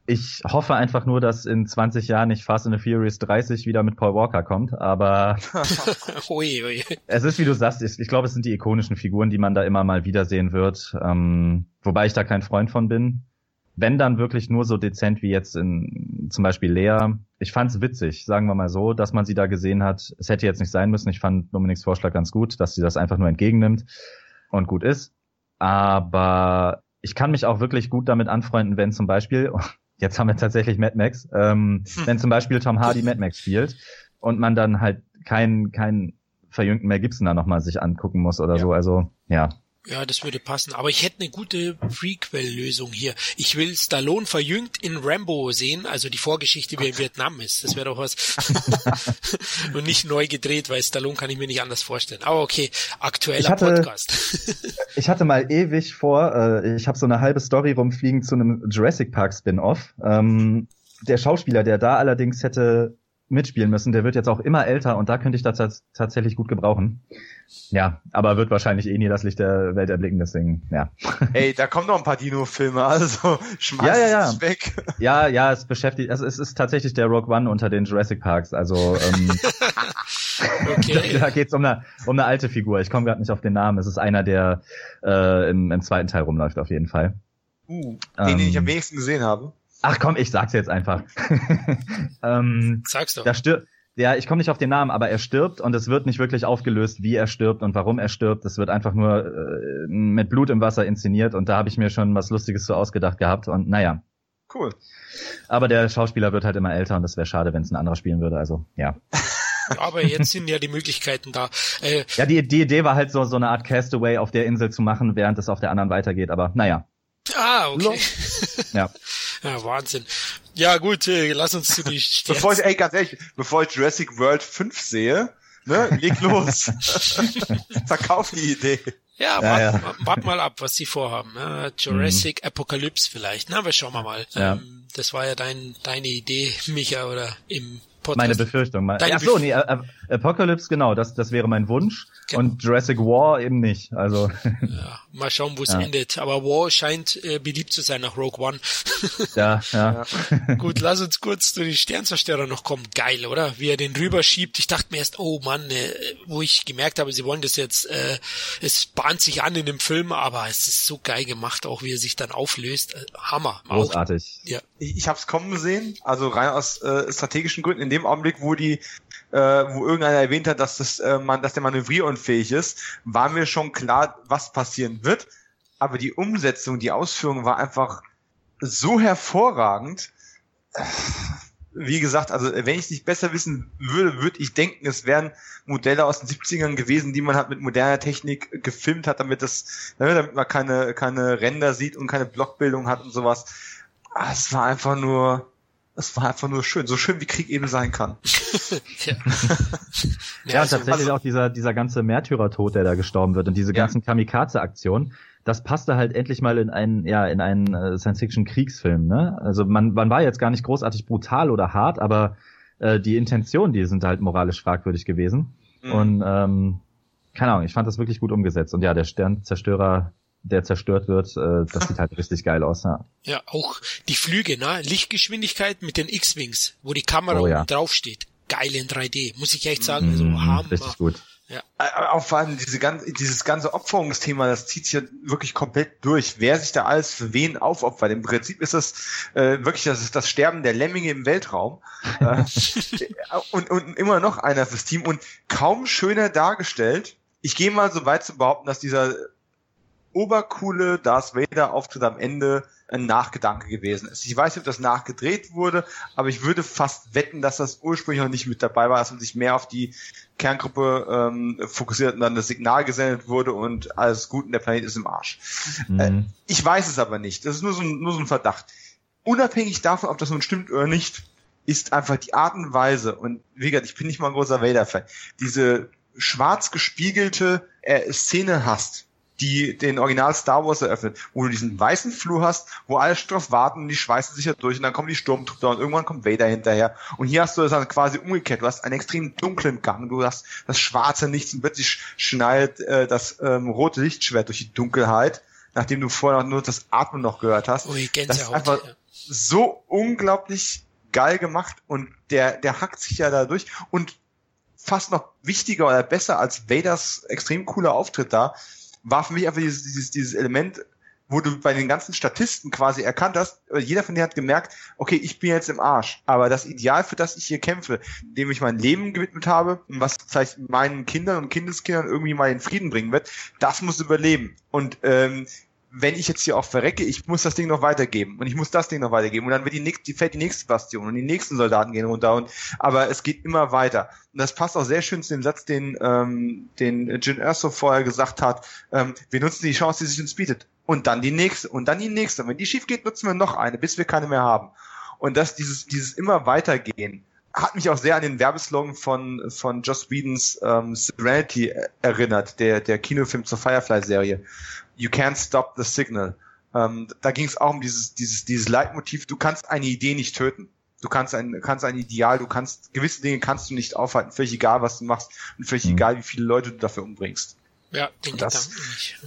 S2: Ich hoffe einfach nur, dass in 20 Jahren nicht Fast and the Furious 30 wieder mit Paul Walker kommt, aber ui, ui. es ist, wie du sagst, ich, ich glaube, es sind die ikonischen Figuren, die man da immer mal wiedersehen wird, ähm, wobei ich da kein Freund von bin wenn dann wirklich nur so dezent wie jetzt in zum Beispiel Lea. Ich fand's witzig, sagen wir mal so, dass man sie da gesehen hat. Es hätte jetzt nicht sein müssen. Ich fand Dominiks Vorschlag ganz gut, dass sie das einfach nur entgegennimmt und gut ist. Aber ich kann mich auch wirklich gut damit anfreunden, wenn zum Beispiel, jetzt haben wir tatsächlich Mad Max, ähm, hm. wenn zum Beispiel Tom Hardy Mad Max spielt und man dann halt keinen keinen verjüngten Mel Gibson da nochmal sich angucken muss oder ja. so. Also ja,
S1: ja, das würde passen. Aber ich hätte eine gute Prequel-Lösung hier. Ich will Stallone verjüngt in Rambo sehen, also die Vorgeschichte, wie er in Vietnam ist. Das wäre doch was. Und nicht neu gedreht, weil Stallone kann ich mir nicht anders vorstellen. Aber okay, aktueller ich hatte, Podcast.
S2: ich hatte mal ewig vor, äh, ich habe so eine halbe Story rumfliegen zu einem Jurassic Park Spin-off. Ähm, der Schauspieler, der da allerdings hätte mitspielen müssen. Der wird jetzt auch immer älter und da könnte ich das tatsächlich gut gebrauchen. Ja, aber wird wahrscheinlich eh nie das Licht der Welt erblicken, deswegen, ja.
S3: Ey, da kommen noch ein paar Dino-Filme, also schmeiß
S2: ja, ja, ja.
S3: es weg.
S2: Ja, ja, es beschäftigt, also es ist tatsächlich der Rock One unter den Jurassic Parks, also ähm, okay. da, da geht's um eine, um eine alte Figur. Ich komme gerade nicht auf den Namen. Es ist einer, der äh, im, im zweiten Teil rumläuft, auf jeden Fall.
S3: Uh, den, ähm, den ich am ähm, wenigsten gesehen habe.
S2: Ach komm, ich sag's jetzt einfach.
S1: ähm, Sag's doch.
S2: Da stirbt, ja, ich komme nicht auf den Namen, aber er stirbt und es wird nicht wirklich aufgelöst, wie er stirbt und warum er stirbt. Es wird einfach nur äh, mit Blut im Wasser inszeniert und da habe ich mir schon was Lustiges so ausgedacht gehabt und naja.
S3: Cool.
S2: Aber der Schauspieler wird halt immer älter und es wäre schade, wenn es ein anderer spielen würde. Also ja.
S1: Aber jetzt sind ja die Möglichkeiten da.
S2: Äh, ja, die, die Idee war halt so, so eine Art Castaway auf der Insel zu machen, während es auf der anderen weitergeht. Aber naja.
S1: Ah, okay.
S2: ja.
S1: Ja, Wahnsinn. Ja, gut, äh, lass uns zu die
S3: Bevor ich, ey, ganz ehrlich, bevor ich Jurassic World 5 sehe, ne, leg los. Verkauf die Idee.
S1: Ja, wart, ja. wart mal ab, was sie vorhaben. Ja, Jurassic mhm. Apocalypse vielleicht. Na, aber schauen wir mal. Ja. Ähm, das war ja dein, deine Idee, Micha, oder im
S2: Podcast. Meine Befürchtung. Mein, ach so, nee, Apocalypse, genau, das, das wäre mein Wunsch. Genau. Und Jurassic War eben nicht. Also.
S1: Ja, mal schauen, wo es ja. endet. Aber War scheint äh, beliebt zu sein nach Rogue One.
S2: ja, ja.
S1: Gut, lass uns kurz zu den Sternzerstörer noch kommen. Geil, oder? Wie er den rüberschiebt. Ich dachte mir erst, oh Mann, äh, wo ich gemerkt habe, sie wollen das jetzt, äh, es bahnt sich an in dem Film, aber es ist so geil gemacht, auch wie er sich dann auflöst. Äh, Hammer.
S2: Großartig.
S3: Auch, ja. Ich, ich habe es kommen gesehen, also rein aus äh, strategischen Gründen. In dem Augenblick, wo die äh, wo irgendeiner erwähnt hat, dass das äh, man, dass der manövrierunfähig ist, war mir schon klar, was passieren wird. Aber die Umsetzung, die Ausführung war einfach so hervorragend. Wie gesagt, also wenn ich nicht besser wissen würde, würde ich denken, es wären Modelle aus den 70ern gewesen, die man halt mit moderner Technik gefilmt hat, damit das, ne, damit man keine, keine Ränder sieht und keine Blockbildung hat und sowas. Ah, es war einfach nur, es war einfach nur schön, so schön wie Krieg eben sein kann.
S2: ja, ja also, tatsächlich also, auch dieser, dieser ganze Märtyrertod, der da gestorben wird und diese ganzen ja. Kamikaze-Aktionen, das passte halt endlich mal in einen, ja, in einen äh, Science-Fiction-Kriegsfilm, ne? Also man, man war jetzt gar nicht großartig brutal oder hart, aber äh, die Intentionen, die sind halt moralisch fragwürdig gewesen. Mhm. Und ähm, keine Ahnung, ich fand das wirklich gut umgesetzt. Und ja, der Sternzerstörer der zerstört wird, äh, das sieht halt richtig geil aus. Ja.
S1: ja, auch die Flüge, ne? Lichtgeschwindigkeit mit den X-Wings, wo die Kamera oh, ja. drauf steht. Geil in 3D, muss ich echt sagen. Also,
S2: mm, Hammer. Richtig gut.
S3: Ja. Auch vor allem diese ganze, dieses ganze Opferungsthema, das zieht sich ja wirklich komplett durch. Wer sich da alles für wen aufopfert. Im Prinzip ist das äh, wirklich das, ist das Sterben der Lemminge im Weltraum. äh, und, und immer noch einer fürs Team und kaum schöner dargestellt. Ich gehe mal so weit zu behaupten, dass dieser obercoole Darth Vader Auftritt am Ende ein Nachgedanke gewesen ist. Ich weiß nicht, ob das nachgedreht wurde, aber ich würde fast wetten, dass das ursprünglich noch nicht mit dabei war, dass man sich mehr auf die Kerngruppe ähm, fokussiert und dann das Signal gesendet wurde und alles gut und der Planet ist im Arsch. Mhm. Äh, ich weiß es aber nicht. Das ist nur so, ein, nur so ein Verdacht. Unabhängig davon, ob das nun stimmt oder nicht, ist einfach die Art und Weise, und wie gesagt, ich bin nicht mal ein großer Vader-Fan, diese schwarz gespiegelte äh, Szene hast, die den Original Star Wars eröffnet, wo du diesen weißen Flur hast, wo alle drauf warten und die schweißen sich ja durch und dann kommen die Sturmtruppler und irgendwann kommt Vader hinterher. Und hier hast du das dann quasi umgekehrt. Du hast einen extrem dunklen Gang, du hast das schwarze Nichts und plötzlich schneidet äh, das ähm, rote Lichtschwert durch die Dunkelheit, nachdem du vorher nur das Atmen noch gehört hast.
S1: Ui,
S3: das ist einfach ja. so unglaublich geil gemacht und der, der hackt sich ja da durch und fast noch wichtiger oder besser als Vaders extrem cooler Auftritt da, war für mich einfach dieses, dieses, dieses Element, wo du bei den ganzen Statisten quasi erkannt hast, jeder von denen hat gemerkt, okay, ich bin jetzt im Arsch, aber das Ideal, für das ich hier kämpfe, dem ich mein Leben gewidmet habe, was vielleicht meinen Kindern und Kindeskindern irgendwie mal in Frieden bringen wird, das muss überleben. Und ähm, wenn ich jetzt hier auch verrecke, ich muss das Ding noch weitergeben und ich muss das Ding noch weitergeben und dann wird die nächste, die fällt die nächste Bastion und die nächsten Soldaten gehen runter und aber es geht immer weiter und das passt auch sehr schön zu dem Satz, den ähm, den Jin Erso vorher gesagt hat. Ähm, wir nutzen die Chance, die sich uns bietet und dann die nächste und dann die nächste. Und wenn die schief geht, nutzen wir noch eine, bis wir keine mehr haben. Und das dieses dieses immer weitergehen hat mich auch sehr an den Werbeslogan von von Joss Whedons ähm, Serenity erinnert, der der Kinofilm zur Firefly-Serie. You can't stop the signal. Ähm, da ging es auch um dieses dieses dieses Leitmotiv. Du kannst eine Idee nicht töten. Du kannst ein kannst ein Ideal. Du kannst gewisse Dinge kannst du nicht aufhalten. Völlig egal, was du machst und völlig mhm. egal, wie viele Leute du dafür umbringst.
S1: Ja, den
S3: das,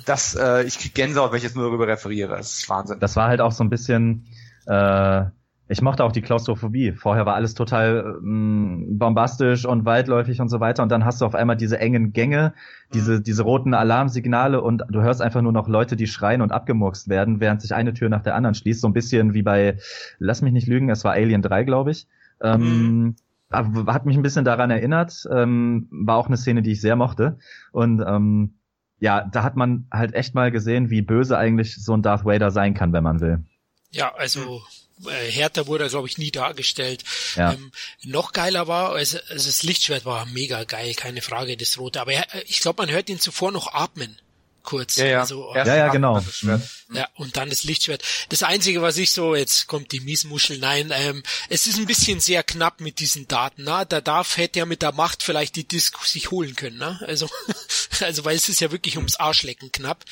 S3: das, äh, ich krieg Gänsehaut, wenn ich jetzt nur darüber referiere. Das ist Wahnsinn.
S2: Das war halt auch so ein bisschen äh, ich mochte auch die Klaustrophobie. Vorher war alles total ähm, bombastisch und weitläufig und so weiter. Und dann hast du auf einmal diese engen Gänge, diese, mhm. diese roten Alarmsignale und du hörst einfach nur noch Leute, die schreien und abgemurkst werden, während sich eine Tür nach der anderen schließt. So ein bisschen wie bei, lass mich nicht lügen, es war Alien 3, glaube ich. Ähm, mhm. Hat mich ein bisschen daran erinnert. Ähm, war auch eine Szene, die ich sehr mochte. Und ähm, ja, da hat man halt echt mal gesehen, wie böse eigentlich so ein Darth Vader sein kann, wenn man will.
S1: Ja, also äh, härter wurde er, glaube ich, nie dargestellt. Ja. Ähm, noch geiler war, also, also das Lichtschwert war mega geil, keine Frage, das rote. Aber er, ich glaube, man hört ihn zuvor noch atmen. kurz.
S3: Ja, ja.
S1: Also,
S2: Ja, ja, genau.
S3: Das Schwert.
S1: ja, und dann das Lichtschwert. Das Einzige, was ich so, jetzt kommt die Miesmuschel, nein, ähm, es ist ein bisschen sehr knapp mit diesen Daten. Na? Der Darf hätte ja mit der Macht vielleicht die Disco sich holen können. Ne? Also, also weil es ist ja wirklich ums Arschlecken knapp.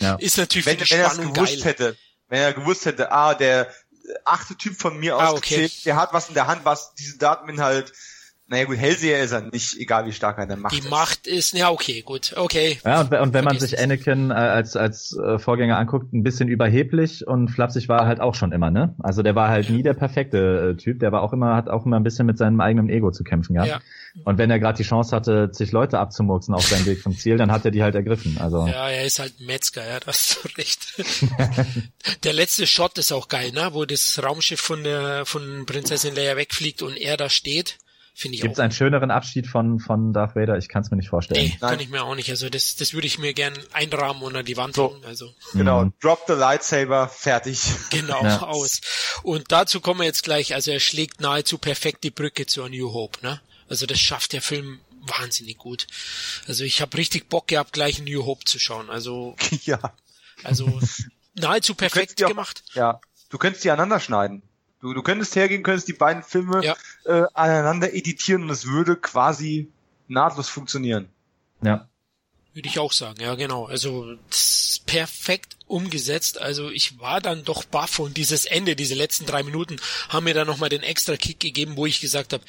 S2: Ja.
S1: ist natürlich
S3: Wenn,
S1: für die
S3: wenn er
S1: Spannung
S3: gewusst
S1: geil.
S3: hätte, wenn er gewusst hätte, ah, der achte Typ von mir
S1: Ah,
S3: ausgezählt,
S1: okay.
S3: der hat was in der Hand, was diese Dateninhalt, naja gut, Hellseher ist er nicht, egal wie stark er in der Macht
S1: Die
S3: ist.
S1: Macht ist, ja okay, gut, okay.
S2: Ja, und, und wenn man sich. Anakin äh, als, als äh, Vorgänger anguckt, ein bisschen überheblich und flapsig war er halt auch schon immer, ne? Also der war halt nie der perfekte äh, Typ, der war auch immer, hat auch immer ein bisschen mit seinem eigenen Ego zu kämpfen gehabt.
S1: Ja.
S2: Und wenn er gerade die Chance hatte, sich Leute abzumurksen auf seinem Weg zum Ziel, dann hat er die halt ergriffen. Also
S1: Ja, er ist halt ein Metzger, ja, da hast du recht. der letzte Shot ist auch geil, ne? Wo das Raumschiff von der von Prinzessin Leia wegfliegt und er da steht. Finde ich
S2: gibt's
S1: auch.
S2: einen schöneren Abschied von von Darth Vader? Ich kann es mir nicht vorstellen.
S1: Nee,
S3: Nein.
S1: kann ich mir auch nicht. Also das, das würde ich mir gern einrahmen und an die Wand
S3: So.
S1: hängen. Also
S3: Genau,
S2: Mhm.
S3: drop the lightsaber, fertig.
S1: genau
S2: Ja.
S1: aus. Und dazu kommen wir jetzt gleich. Also er schlägt nahezu perfekt die Brücke zu A New Hope, ne? Also das schafft der Film wahnsinnig gut. Also ich habe richtig Bock gehabt, gleich A New Hope zu schauen. Also
S3: ja.
S1: also nahezu perfekt
S3: auch-
S1: gemacht.
S3: Ja. Du könntest die aneinander schneiden. Du, du könntest hergehen, könntest die beiden Filme
S1: Ja.
S3: äh, aneinander editieren und es würde quasi nahtlos funktionieren.
S2: Ja.
S1: Würde ich auch sagen, ja genau. Also das ist perfekt umgesetzt. Also ich war dann doch baff und dieses Ende, diese letzten drei Minuten haben mir dann nochmal den extra Kick gegeben, wo ich gesagt habe,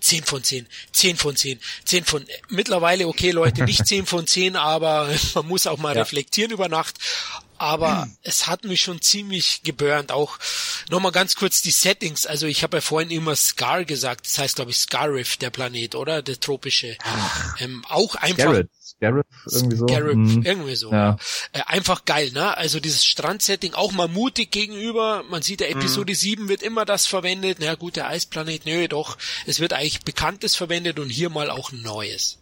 S1: 10 von 10, 10 von 10, 10 von... Mittlerweile, okay Leute, nicht 10 von 10, aber man muss auch mal
S3: Ja.
S1: reflektieren über Nacht. Aber es hat mich schon ziemlich geburnt. Auch nochmal ganz kurz die Settings. Also ich habe ja vorhin immer Scar gesagt. Das heißt, glaube ich, Scarif, der Planet, oder? Der tropische. Ähm, auch einfach
S2: Garrett. Garrett irgendwie so.
S1: Garrett,
S2: Mhm.
S1: irgendwie so.
S2: Ja.
S1: Äh, einfach geil, ne? Also dieses Strandsetting auch mal mutig gegenüber. Man sieht, der Episode 7 wird immer das verwendet. Na gut, der Eisplanet, nö, doch. Es wird eigentlich Bekanntes verwendet und hier mal auch Neues.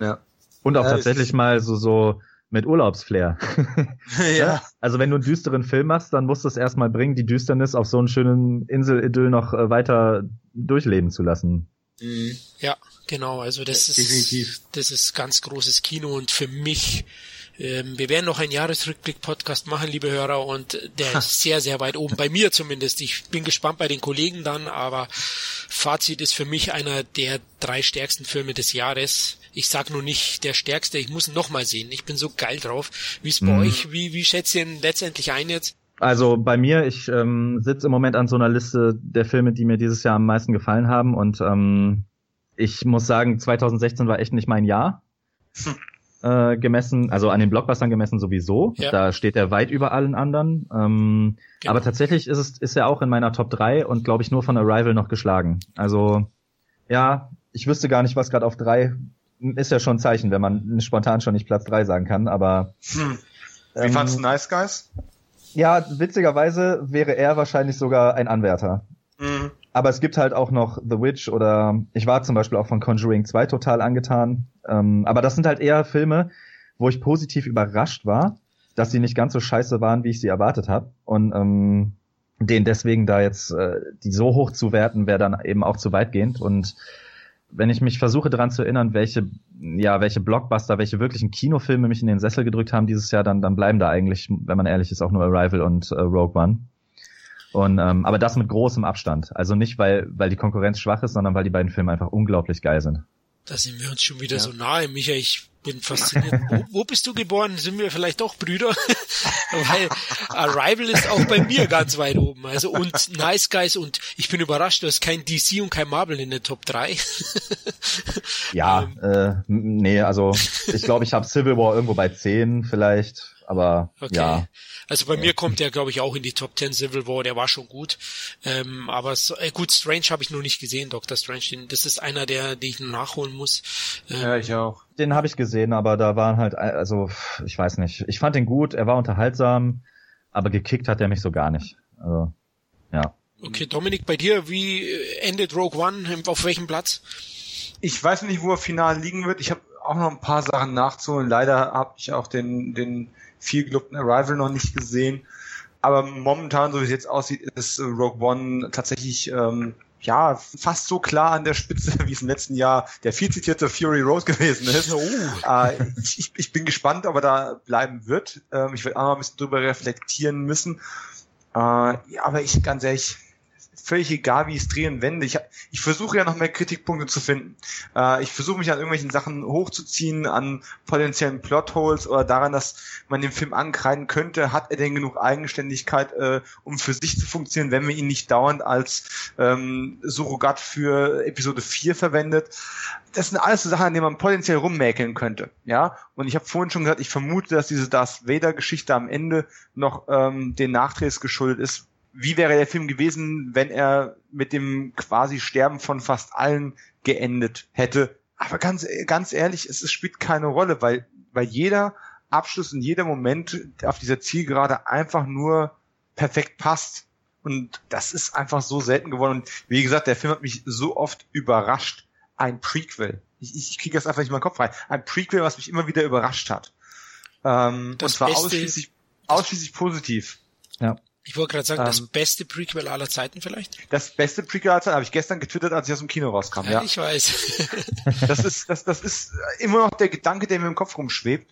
S3: Ja.
S2: Und auch
S3: Ja,
S2: tatsächlich mal so so mit Urlaubsflair.
S3: ja.
S2: Also wenn du einen düsteren Film machst, dann musst du es erstmal bringen, die Düsternis auf so einen schönen Inselidyll noch äh, weiter durchleben zu lassen.
S3: Mhm.
S1: Ja, genau. Also das ist
S3: Definitiv.
S1: das ist ganz großes Kino und für mich ähm, wir werden noch einen Jahresrückblick-Podcast machen, liebe Hörer, und der ist sehr, sehr weit oben. Bei mir zumindest. Ich bin gespannt bei den Kollegen dann, aber Fazit ist für mich einer der drei stärksten Filme des Jahres. Ich sag nur nicht der stärkste, ich muss ihn noch mal sehen. Ich bin so geil drauf. Wie ist bei
S2: Mhm.
S1: euch? Wie, wie schätzt ihr ihn letztendlich ein jetzt?
S2: Also bei mir, ich ähm, sitze im Moment an so einer Liste der Filme, die mir dieses Jahr am meisten gefallen haben und ähm, ich muss sagen, 2016 war echt nicht mein Jahr. Äh, gemessen, also an den Blockbustern gemessen sowieso.
S1: Ja.
S2: Da steht er weit über allen anderen. Ähm,
S1: Genau.
S2: Aber tatsächlich ist es ist er auch in meiner Top 3 und glaube ich nur von Arrival noch geschlagen. Also ja, ich wüsste gar nicht, was gerade auf 3 ist ja schon ein Zeichen, wenn man spontan schon nicht Platz 3 sagen kann, aber
S3: Hm. Wie
S2: ähm,
S3: fandst du Nice Guys?
S2: ja, witzigerweise wäre er wahrscheinlich sogar ein Anwärter.
S3: Mhm.
S2: Aber es gibt halt auch noch The Witch oder ich war zum Beispiel auch von Conjuring 2 total angetan. Ähm, aber das sind halt eher Filme, wo ich positiv überrascht war, dass sie nicht ganz so scheiße waren, wie ich sie erwartet habe. Und ähm, den deswegen da jetzt äh, die so hoch zu werten, wäre dann eben auch zu weitgehend. Und wenn ich mich versuche daran zu erinnern, welche, ja, welche Blockbuster, welche wirklichen Kinofilme mich in den Sessel gedrückt haben dieses Jahr, dann, dann bleiben da eigentlich, wenn man ehrlich ist, auch nur Arrival und äh, Rogue One. Und ähm, aber das mit großem Abstand. Also nicht, weil, weil die Konkurrenz schwach ist, sondern weil die beiden Filme einfach unglaublich geil sind.
S1: Da sind wir uns schon wieder
S3: Ja.
S1: so nahe. Michael, ich bin fasziniert. wo, wo bist du geboren? Sind wir vielleicht doch Brüder? Weil Arrival ist auch bei mir ganz weit oben. Also und Nice Guys und ich bin überrascht, du hast kein DC und kein Marvel in der Top 3.
S2: Ja, äh, m- nee, also ich glaube, ich habe Civil War irgendwo bei 10 vielleicht, aber
S1: Okay.
S2: ja.
S1: Also bei mir kommt der, glaube ich, auch in die Top 10 Civil War, der war schon gut. Ähm, aber so, äh, gut, Strange habe ich noch nicht gesehen, Dr. Strange. Den, das ist einer, der, den ich noch nachholen muss. Ähm,
S3: Ja, ich auch.
S2: Den habe ich gesehen, aber da waren halt, also ich weiß nicht. Ich fand den gut, er war unterhaltsam, aber gekickt hat er mich so gar nicht. Also, ja.
S1: Okay, Dominik, bei dir, wie äh, endet Rogue One? Auf welchem Platz?
S3: Ich weiß nicht, wo er final liegen wird. Ich habe auch noch ein paar Sachen nachzuholen. Leider habe ich auch den, den viel gelobten Arrival noch nicht gesehen. Aber momentan, so wie es jetzt aussieht, ist Rogue One tatsächlich ähm, ja, fast so klar an der Spitze, wie es im letzten Jahr der viel zitierte Fury Road gewesen ist. Oh. Äh, ich, ich, bin gespannt, ob er da bleiben wird. Ähm, ich werde auch noch ein bisschen drüber reflektieren müssen. Äh, ja, aber ich, ganz ehrlich, völlig egal, wie ich es drehe und wende. Ich, ich versuche ja noch mehr Kritikpunkte zu finden. Äh, ich versuche mich an irgendwelchen Sachen hochzuziehen, an potenziellen Plotholes oder daran, dass man den Film ankreiden könnte. Hat er denn genug Eigenständigkeit, äh, um für sich zu funktionieren, wenn wir ihn nicht dauernd als ähm, Surrogat für Episode 4 verwendet? Das sind alles so Sachen, an denen man potenziell rummäkeln könnte. Ja, und ich habe vorhin schon gesagt, ich vermute, dass diese Darth Vader-Geschichte am Ende noch ähm, den Nachdrehs geschuldet ist, wie wäre der Film gewesen, wenn er mit dem quasi Sterben von fast allen geendet hätte. Aber ganz, ganz ehrlich, es, es spielt keine Rolle, weil, weil jeder Abschluss und jeder Moment auf dieser Zielgerade einfach nur perfekt passt. Und das ist einfach so selten geworden. Und wie gesagt, der Film hat mich so oft überrascht. Ein Prequel. Ich, ich kriege das einfach nicht in meinen Kopf rein. Ein Prequel, was mich immer wieder überrascht hat. Ähm, und zwar ausschließlich, ausschließlich positiv.
S1: Ja. Ich wollte gerade sagen, ähm, das beste Prequel aller Zeiten vielleicht?
S3: Das beste Prequel aller Zeiten habe ich gestern getwittert, als ich aus dem Kino rauskam. Ja, ja.
S1: ich weiß.
S3: das ist, das, das ist immer noch der Gedanke, der mir im Kopf rumschwebt.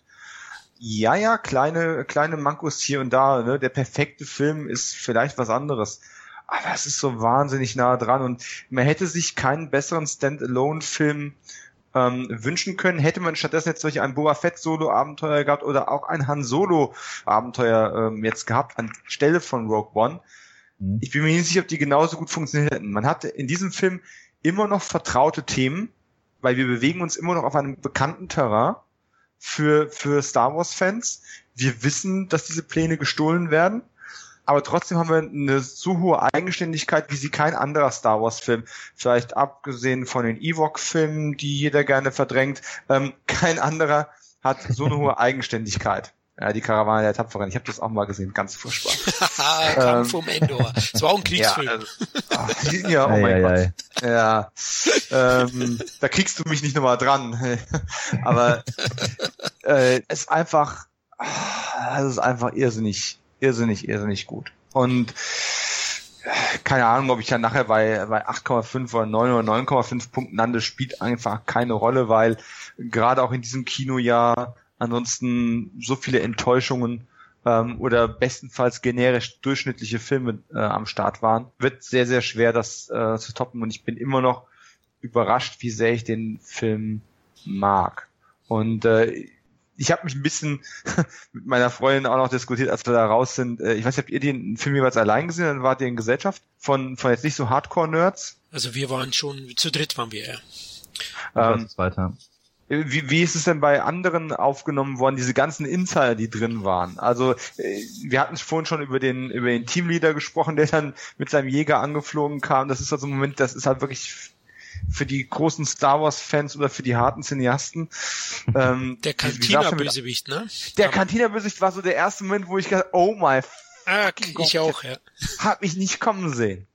S3: Ja, ja, kleine, kleine Mankos hier und da. Ne? Der perfekte Film ist vielleicht was anderes. Aber es ist so wahnsinnig nah dran und man hätte sich keinen besseren Standalone-Film ähm, wünschen können, hätte man stattdessen jetzt solch ein Boa Fett Solo-Abenteuer gehabt oder auch ein Han Solo-Abenteuer ähm, jetzt gehabt anstelle von Rogue One. Mhm. Ich bin mir nicht sicher, ob die genauso gut funktioniert hätten. Man hatte in diesem Film immer noch vertraute Themen, weil wir bewegen uns immer noch auf einem bekannten Terrain für, für Star Wars Fans. Wir wissen, dass diese Pläne gestohlen werden aber trotzdem haben wir eine so hohe Eigenständigkeit, wie sie kein anderer Star Wars Film, vielleicht abgesehen von den Ewok-Filmen, die jeder gerne verdrängt, ähm, kein anderer hat so eine hohe Eigenständigkeit. Ja, die Karawane der Tapferen. Ich habe das auch mal gesehen, ganz furchtbar.
S1: Kampf ähm, um Endor. Das war auch ein Kriegsfilm. Ja,
S3: also, ja oh mein Gott. Ja, ähm, da kriegst du mich nicht nochmal dran. Aber äh, es ist einfach, es ist einfach irrsinnig irrsinnig, irrsinnig gut. Und keine Ahnung, ob ich ja nachher bei, bei 8,5 oder 9 oder 9,5 Punkten lande, spielt einfach keine Rolle, weil gerade auch in diesem Kinojahr ansonsten so viele Enttäuschungen ähm, oder bestenfalls generisch durchschnittliche Filme äh, am Start waren, wird sehr, sehr schwer, das äh, zu toppen. Und ich bin immer noch überrascht, wie sehr ich den Film mag. Und äh, ich habe mich ein bisschen mit meiner Freundin auch noch diskutiert, als wir da raus sind. Äh, ich weiß nicht, habt ihr den Film jeweils allein gesehen? Dann wart ihr in Gesellschaft von, von jetzt nicht so Hardcore-Nerds?
S1: Also wir waren schon, zu dritt waren wir, ja.
S2: Ähm, weiter.
S3: Wie, wie ist es denn bei anderen aufgenommen worden, diese ganzen Insider, die drin waren? Also äh, wir hatten vorhin schon über den über den Teamleader gesprochen, der dann mit seinem Jäger angeflogen kam. Das ist also ein Moment, das ist halt wirklich für die großen Star Wars-Fans oder für die harten Cineasten.
S1: Ähm, der Cantina-Bösewicht, ne?
S3: Der Cantina-Bösewicht war so der erste Moment, wo ich gedacht, oh my
S1: ah, ich Gott, auch, ja.
S3: Hab ich nicht kommen sehen.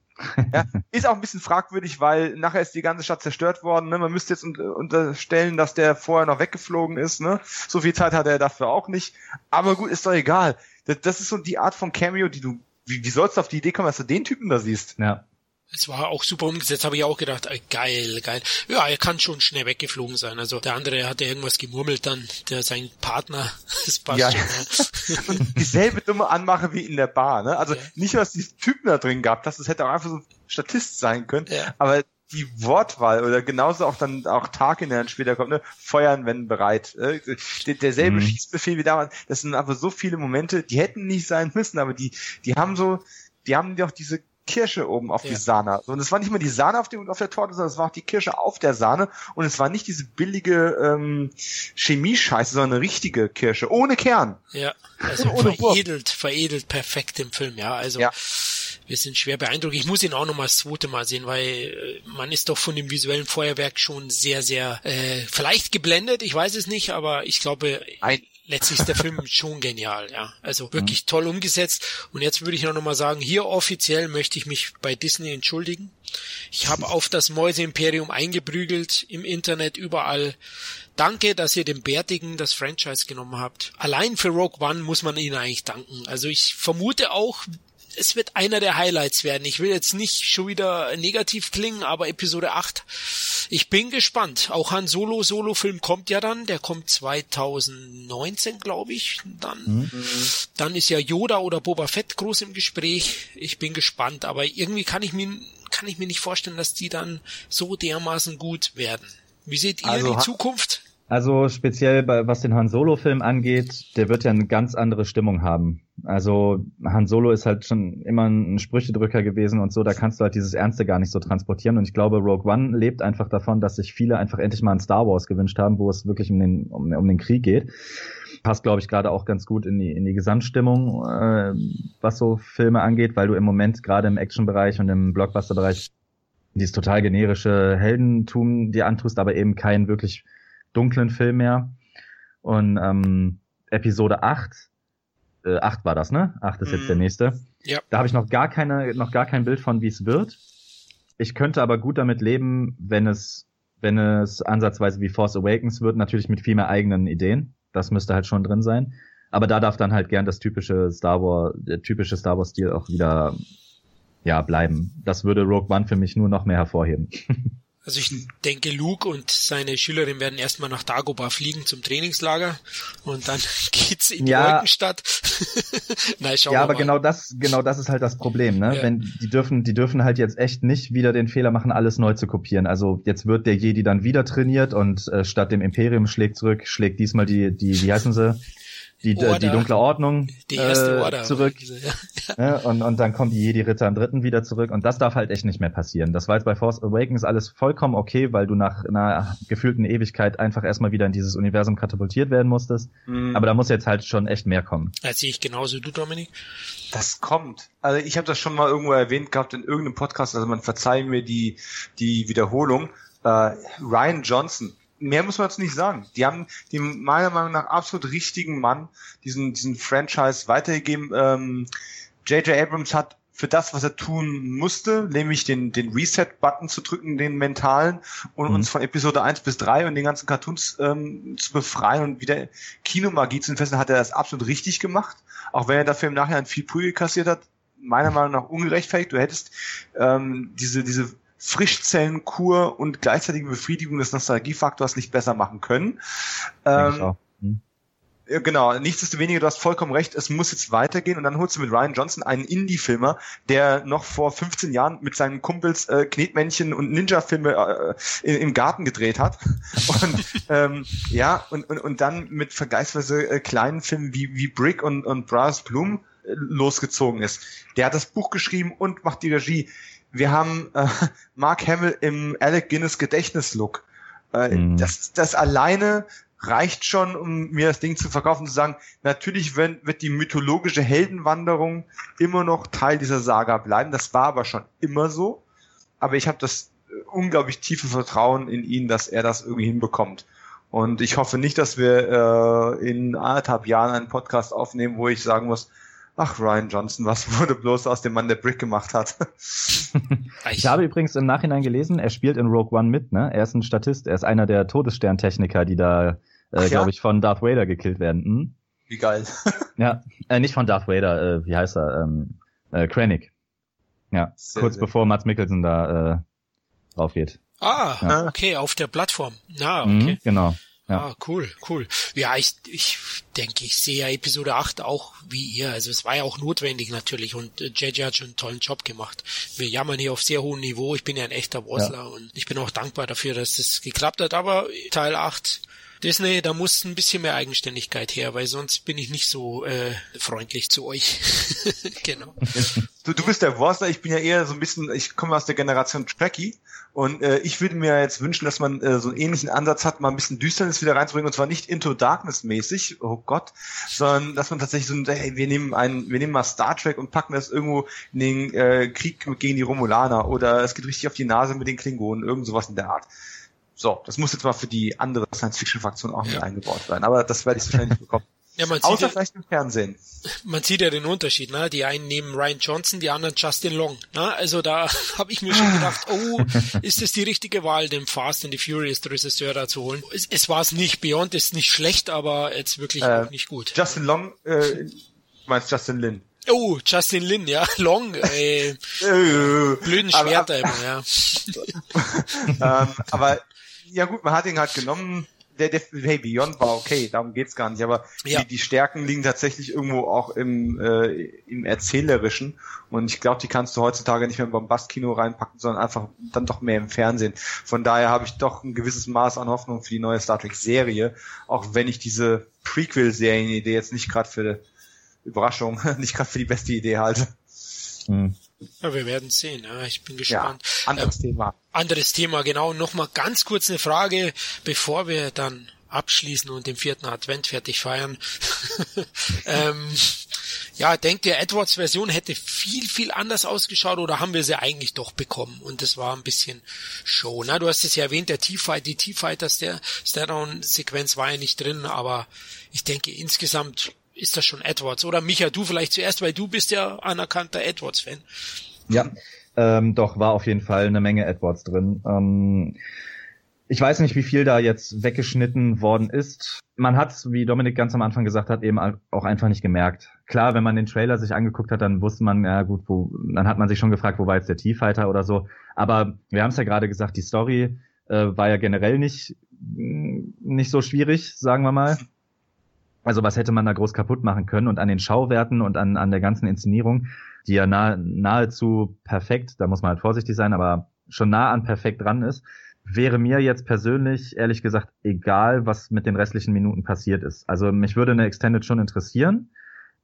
S3: ja, ist auch ein bisschen fragwürdig, weil nachher ist die ganze Stadt zerstört worden. Ne? Man müsste jetzt unterstellen, dass der vorher noch weggeflogen ist. Ne? So viel Zeit hat er dafür auch nicht. Aber gut, ist doch egal. Das, das ist so die Art von Cameo, die du, wie, wie sollst du auf die Idee kommen, dass du den Typen da siehst?
S2: Ja.
S1: Es war auch super umgesetzt, habe ich auch gedacht, ey, geil, geil. Ja, er kann schon schnell weggeflogen sein. Also der andere hatte irgendwas gemurmelt dann, der sein Partner, das passt ja.
S3: schon. Ja. dieselbe dumme Anmache wie in der Bar, ne? Also ja. nicht, was die Typen da drin gab, das, das hätte auch einfach so ein Statist sein können, ja. aber die Wortwahl oder genauso auch dann auch Tag in der dann später kommt, ne? Feuern, wenn bereit. Äh, derselbe mhm. Schießbefehl wie damals. Das sind aber so viele Momente, die hätten nicht sein müssen, aber die, die haben so, die haben doch diese Kirsche oben auf ja. die Sahne. Und es war nicht mal die Sahne auf, dem, auf der Torte, sondern es war auch die Kirsche auf der Sahne. Und es war nicht diese billige ähm, Chemie-Scheiße, sondern eine richtige Kirsche, ohne Kern.
S1: Ja, also ohne veredelt, veredelt perfekt im Film, ja. Also ja. wir sind schwer beeindruckt. Ich muss ihn auch noch mal das zweite Mal sehen, weil äh, man ist doch von dem visuellen Feuerwerk schon sehr, sehr äh, vielleicht geblendet, ich weiß es nicht, aber ich glaube, Ein letztlich ist der Film schon genial, ja. Also wirklich mhm. toll umgesetzt. Und jetzt würde ich noch mal sagen, hier offiziell möchte ich mich bei Disney entschuldigen. Ich habe auf das Mäuse-Imperium eingeprügelt im Internet überall. Danke, dass ihr dem Bärtigen das Franchise genommen habt. Allein für Rogue One muss man ihnen eigentlich danken. Also ich vermute auch, es wird einer der Highlights werden. Ich will jetzt nicht schon wieder negativ klingen, aber Episode 8, ich bin gespannt. Auch Han Solo Solo-Film kommt ja dann, der kommt 2019, glaube ich. Dann, mhm. dann ist ja Yoda oder Boba Fett groß im Gespräch. Ich bin gespannt, aber irgendwie kann ich mir, kann ich mir nicht vorstellen, dass die dann so dermaßen gut werden. Wie seht ihr also, die Zukunft?
S2: Also speziell bei, was den Han Solo Film angeht, der wird ja eine ganz andere Stimmung haben. Also Han Solo ist halt schon immer ein Sprüchedrücker gewesen und so, da kannst du halt dieses Ernste gar nicht so transportieren. Und ich glaube, Rogue One lebt einfach davon, dass sich viele einfach endlich mal ein Star Wars gewünscht haben, wo es wirklich um den, um, um den Krieg geht. Passt, glaube ich, gerade auch ganz gut in die, in die Gesamtstimmung, äh, was so Filme angeht, weil du im Moment gerade im Action-Bereich und im Blockbuster-Bereich dieses total generische Heldentum dir antust, aber eben kein wirklich dunklen Film mehr. Und ähm, Episode 8, äh, 8 war das, ne? 8 ist mm. jetzt der mhm. nächste. Ja. Da habe ich noch gar keine, noch gar kein Bild von, wie es wird. Ich könnte aber gut damit leben, wenn es, wenn es ansatzweise wie Force Awakens wird, natürlich mit viel mehr eigenen Ideen. Das müsste halt schon drin sein. Aber da darf dann halt gern das typische Star Wars, der typische Star Wars Stil auch wieder, ja, bleiben. Das würde Rogue One für mich nur noch mehr hervorheben.
S1: Also ich denke, Luke und seine Schülerin werden erstmal nach Dagobah fliegen zum Trainingslager und dann geht's in die ja. Wolkenstadt.
S2: Nein, schauen ja, aber mal. genau das, genau das ist halt das Problem, ne? Ja. Wenn die dürfen, die dürfen halt jetzt echt nicht wieder den Fehler machen, alles neu zu kopieren. Also jetzt wird der Jedi dann wieder trainiert und äh, statt dem Imperium schlägt zurück, schlägt diesmal die, die, wie heißen sie? Die, Order. die dunkle Ordnung
S1: die erste
S2: äh,
S1: Order
S2: zurück. Ja. Ja, und, und dann kommen die Jedi-Ritter am dritten wieder zurück. Und das darf halt echt nicht mehr passieren. Das war jetzt bei Force Awakens alles vollkommen okay, weil du nach einer gefühlten Ewigkeit einfach erstmal wieder in dieses Universum katapultiert werden musstest. Mhm. Aber da muss jetzt halt schon echt mehr kommen.
S1: Das sehe ich genauso du, Dominik.
S3: Das kommt. Also ich habe das schon mal irgendwo erwähnt gehabt in irgendeinem Podcast, also man verzeiht mir die, die Wiederholung. Äh, Ryan Johnson mehr muss man jetzt nicht sagen. Die haben die meiner Meinung nach absolut richtigen Mann diesen, diesen Franchise weitergegeben. Ähm, J.J. Abrams hat für das, was er tun musste, nämlich den, den Reset-Button zu drücken, den mentalen, und mhm. uns von Episode 1 bis 3 und den ganzen Cartoons ähm, zu befreien und wieder Kinomagie zu entfesseln, hat er das absolut richtig gemacht. Auch wenn er dafür im Nachhinein viel Prügel kassiert hat, meiner Meinung nach ungerechtfertigt. Du hättest ähm, diese, diese Frischzellenkur und gleichzeitige Befriedigung des Nostalgiefaktors nicht besser machen können. Ähm, hm. genau, nichtsdestoweniger, du hast vollkommen recht, es muss jetzt weitergehen und dann holst du mit Ryan Johnson einen Indie-Filmer, der noch vor 15 Jahren mit seinen Kumpels äh, Knetmännchen und Ninja-Filme äh, im Garten gedreht hat. Und ähm, ja, und, und, und dann mit vergleichsweise äh, kleinen Filmen wie, wie Brick und, und Brass Bloom äh, losgezogen ist. Der hat das Buch geschrieben und macht die Regie wir haben äh, Mark Hamill im Alec Guinness Gedächtnislook. Äh, mhm. das, das alleine reicht schon, um mir das Ding zu verkaufen, zu sagen, natürlich wird, wird die mythologische Heldenwanderung immer noch Teil dieser Saga bleiben. Das war aber schon immer so. Aber ich habe das äh, unglaublich tiefe Vertrauen in ihn, dass er das irgendwie hinbekommt. Und ich hoffe nicht, dass wir äh, in anderthalb Jahren einen Podcast aufnehmen, wo ich sagen muss, Ach, Ryan Johnson, was wurde bloß aus dem Mann, der Brick gemacht hat?
S2: ich habe übrigens im Nachhinein gelesen, er spielt in Rogue One mit, ne? Er ist ein Statist, er ist einer der Todessterntechniker, die da, äh, ja? glaube ich, von Darth Vader gekillt werden. Hm?
S3: Wie geil.
S2: ja, äh, nicht von Darth Vader, äh, wie heißt er? Ähm, äh, Krennic. Ja, sehr, kurz sehr bevor Mats Mikkelsen da äh, drauf geht.
S1: Ah, ja. okay, auf der Plattform. Ah, okay.
S2: Mhm, genau.
S1: Ja. Ah, cool, cool. Ja, ich, ich denke, ich sehe ja Episode 8 auch wie ihr. Also es war ja auch notwendig natürlich und JJ äh, hat schon einen tollen Job gemacht. Wir jammern hier auf sehr hohem Niveau. Ich bin ja ein echter Bossler ja. und ich bin auch dankbar dafür, dass das geklappt hat. Aber Teil 8 Disney, da muss ein bisschen mehr Eigenständigkeit her, weil sonst bin ich nicht so äh, freundlich zu euch. genau.
S3: Du, du bist der Worstler, ich bin ja eher so ein bisschen, ich komme aus der Generation Tracky und äh, ich würde mir jetzt wünschen, dass man äh, so einen ähnlichen Ansatz hat, mal ein bisschen Düsternis wieder reinzubringen und zwar nicht Into Darkness mäßig, oh Gott, sondern dass man tatsächlich so ein, hey, wir nehmen einen, wir nehmen mal Star Trek und packen das irgendwo in den äh, Krieg gegen die Romulaner oder es geht richtig auf die Nase mit den Klingonen, irgend sowas in der Art. So, das muss jetzt mal für die andere Science-Fiction-Fraktion auch ja. mit eingebaut werden. Aber das werde ich wahrscheinlich bekommen. Ja, man Außer ja, vielleicht im Fernsehen.
S1: Man sieht ja den Unterschied, ne? Die einen nehmen Ryan Johnson, die anderen Justin Long. Ne? Also da habe ich mir schon gedacht, oh, ist es die richtige Wahl, den Fast and the Furious Regisseur da zu holen? Es, es war es nicht, Beyond ist nicht schlecht, aber jetzt wirklich äh, auch nicht gut.
S3: Justin Long, äh, meinst Justin Lin?
S1: Oh, Justin Lin, ja, Long, äh, blöden Schwerter immer, ja.
S3: ähm, aber ja gut, man hat ihn halt genommen. Der, der hey, Beyond war okay, darum geht's gar nicht. Aber ja. die, die Stärken liegen tatsächlich irgendwo auch im, äh, im Erzählerischen. Und ich glaube, die kannst du heutzutage nicht mehr beim Bastkino reinpacken, sondern einfach dann doch mehr im Fernsehen. Von daher habe ich doch ein gewisses Maß an Hoffnung für die neue Star Trek Serie, auch wenn ich diese Prequel-Serienidee jetzt nicht gerade für Überraschung, nicht gerade für die beste Idee halte.
S1: Hm. Ja, wir werden sehen. Ja, ich bin gespannt.
S3: Ja, anderes ähm, Thema.
S1: Anderes Thema, genau. Nochmal ganz kurz eine Frage, bevor wir dann abschließen und den vierten Advent fertig feiern. ähm, ja, denkt ihr, Edwards Version hätte viel, viel anders ausgeschaut oder haben wir sie eigentlich doch bekommen? Und das war ein bisschen Show. Na, du hast es ja erwähnt, der T-Fight, die T-Fighters, der Stairdown-Sequenz war ja nicht drin, aber ich denke insgesamt ist das schon Edwards. Oder Micha, du vielleicht zuerst, weil du bist ja anerkannter Edwards-Fan.
S2: Ja, ähm, doch, war auf jeden Fall eine Menge Edwards drin. Ähm, ich weiß nicht, wie viel da jetzt weggeschnitten worden ist. Man hat, wie Dominik ganz am Anfang gesagt hat, eben auch einfach nicht gemerkt. Klar, wenn man den Trailer sich angeguckt hat, dann wusste man, ja gut, wo, dann hat man sich schon gefragt, wo war jetzt der T-Fighter oder so. Aber wir haben es ja gerade gesagt, die Story äh, war ja generell nicht, nicht so schwierig, sagen wir mal. Also was hätte man da groß kaputt machen können? Und an den Schauwerten und an, an der ganzen Inszenierung, die ja nah, nahezu perfekt, da muss man halt vorsichtig sein, aber schon nah an perfekt dran ist, wäre mir jetzt persönlich ehrlich gesagt egal, was mit den restlichen Minuten passiert ist. Also mich würde eine Extended schon interessieren.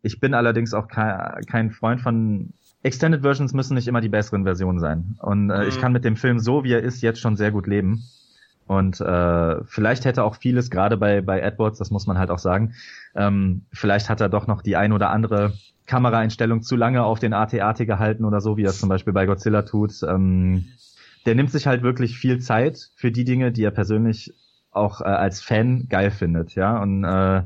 S2: Ich bin allerdings auch kein, Freund von Extended Versions müssen nicht immer die besseren Versionen sein. Und äh, mhm. ich kann mit dem Film so, wie er ist, jetzt schon sehr gut leben. Und äh, vielleicht hätte auch vieles, gerade bei, bei Edwards, das muss man halt auch sagen, ähm, vielleicht hat er doch noch die ein oder andere Kameraeinstellung zu lange auf den AT-AT gehalten oder so, wie er es zum Beispiel bei Godzilla tut. Ähm, der nimmt sich halt wirklich viel Zeit für die Dinge, die er persönlich auch äh, als Fan geil findet, ja. Und äh,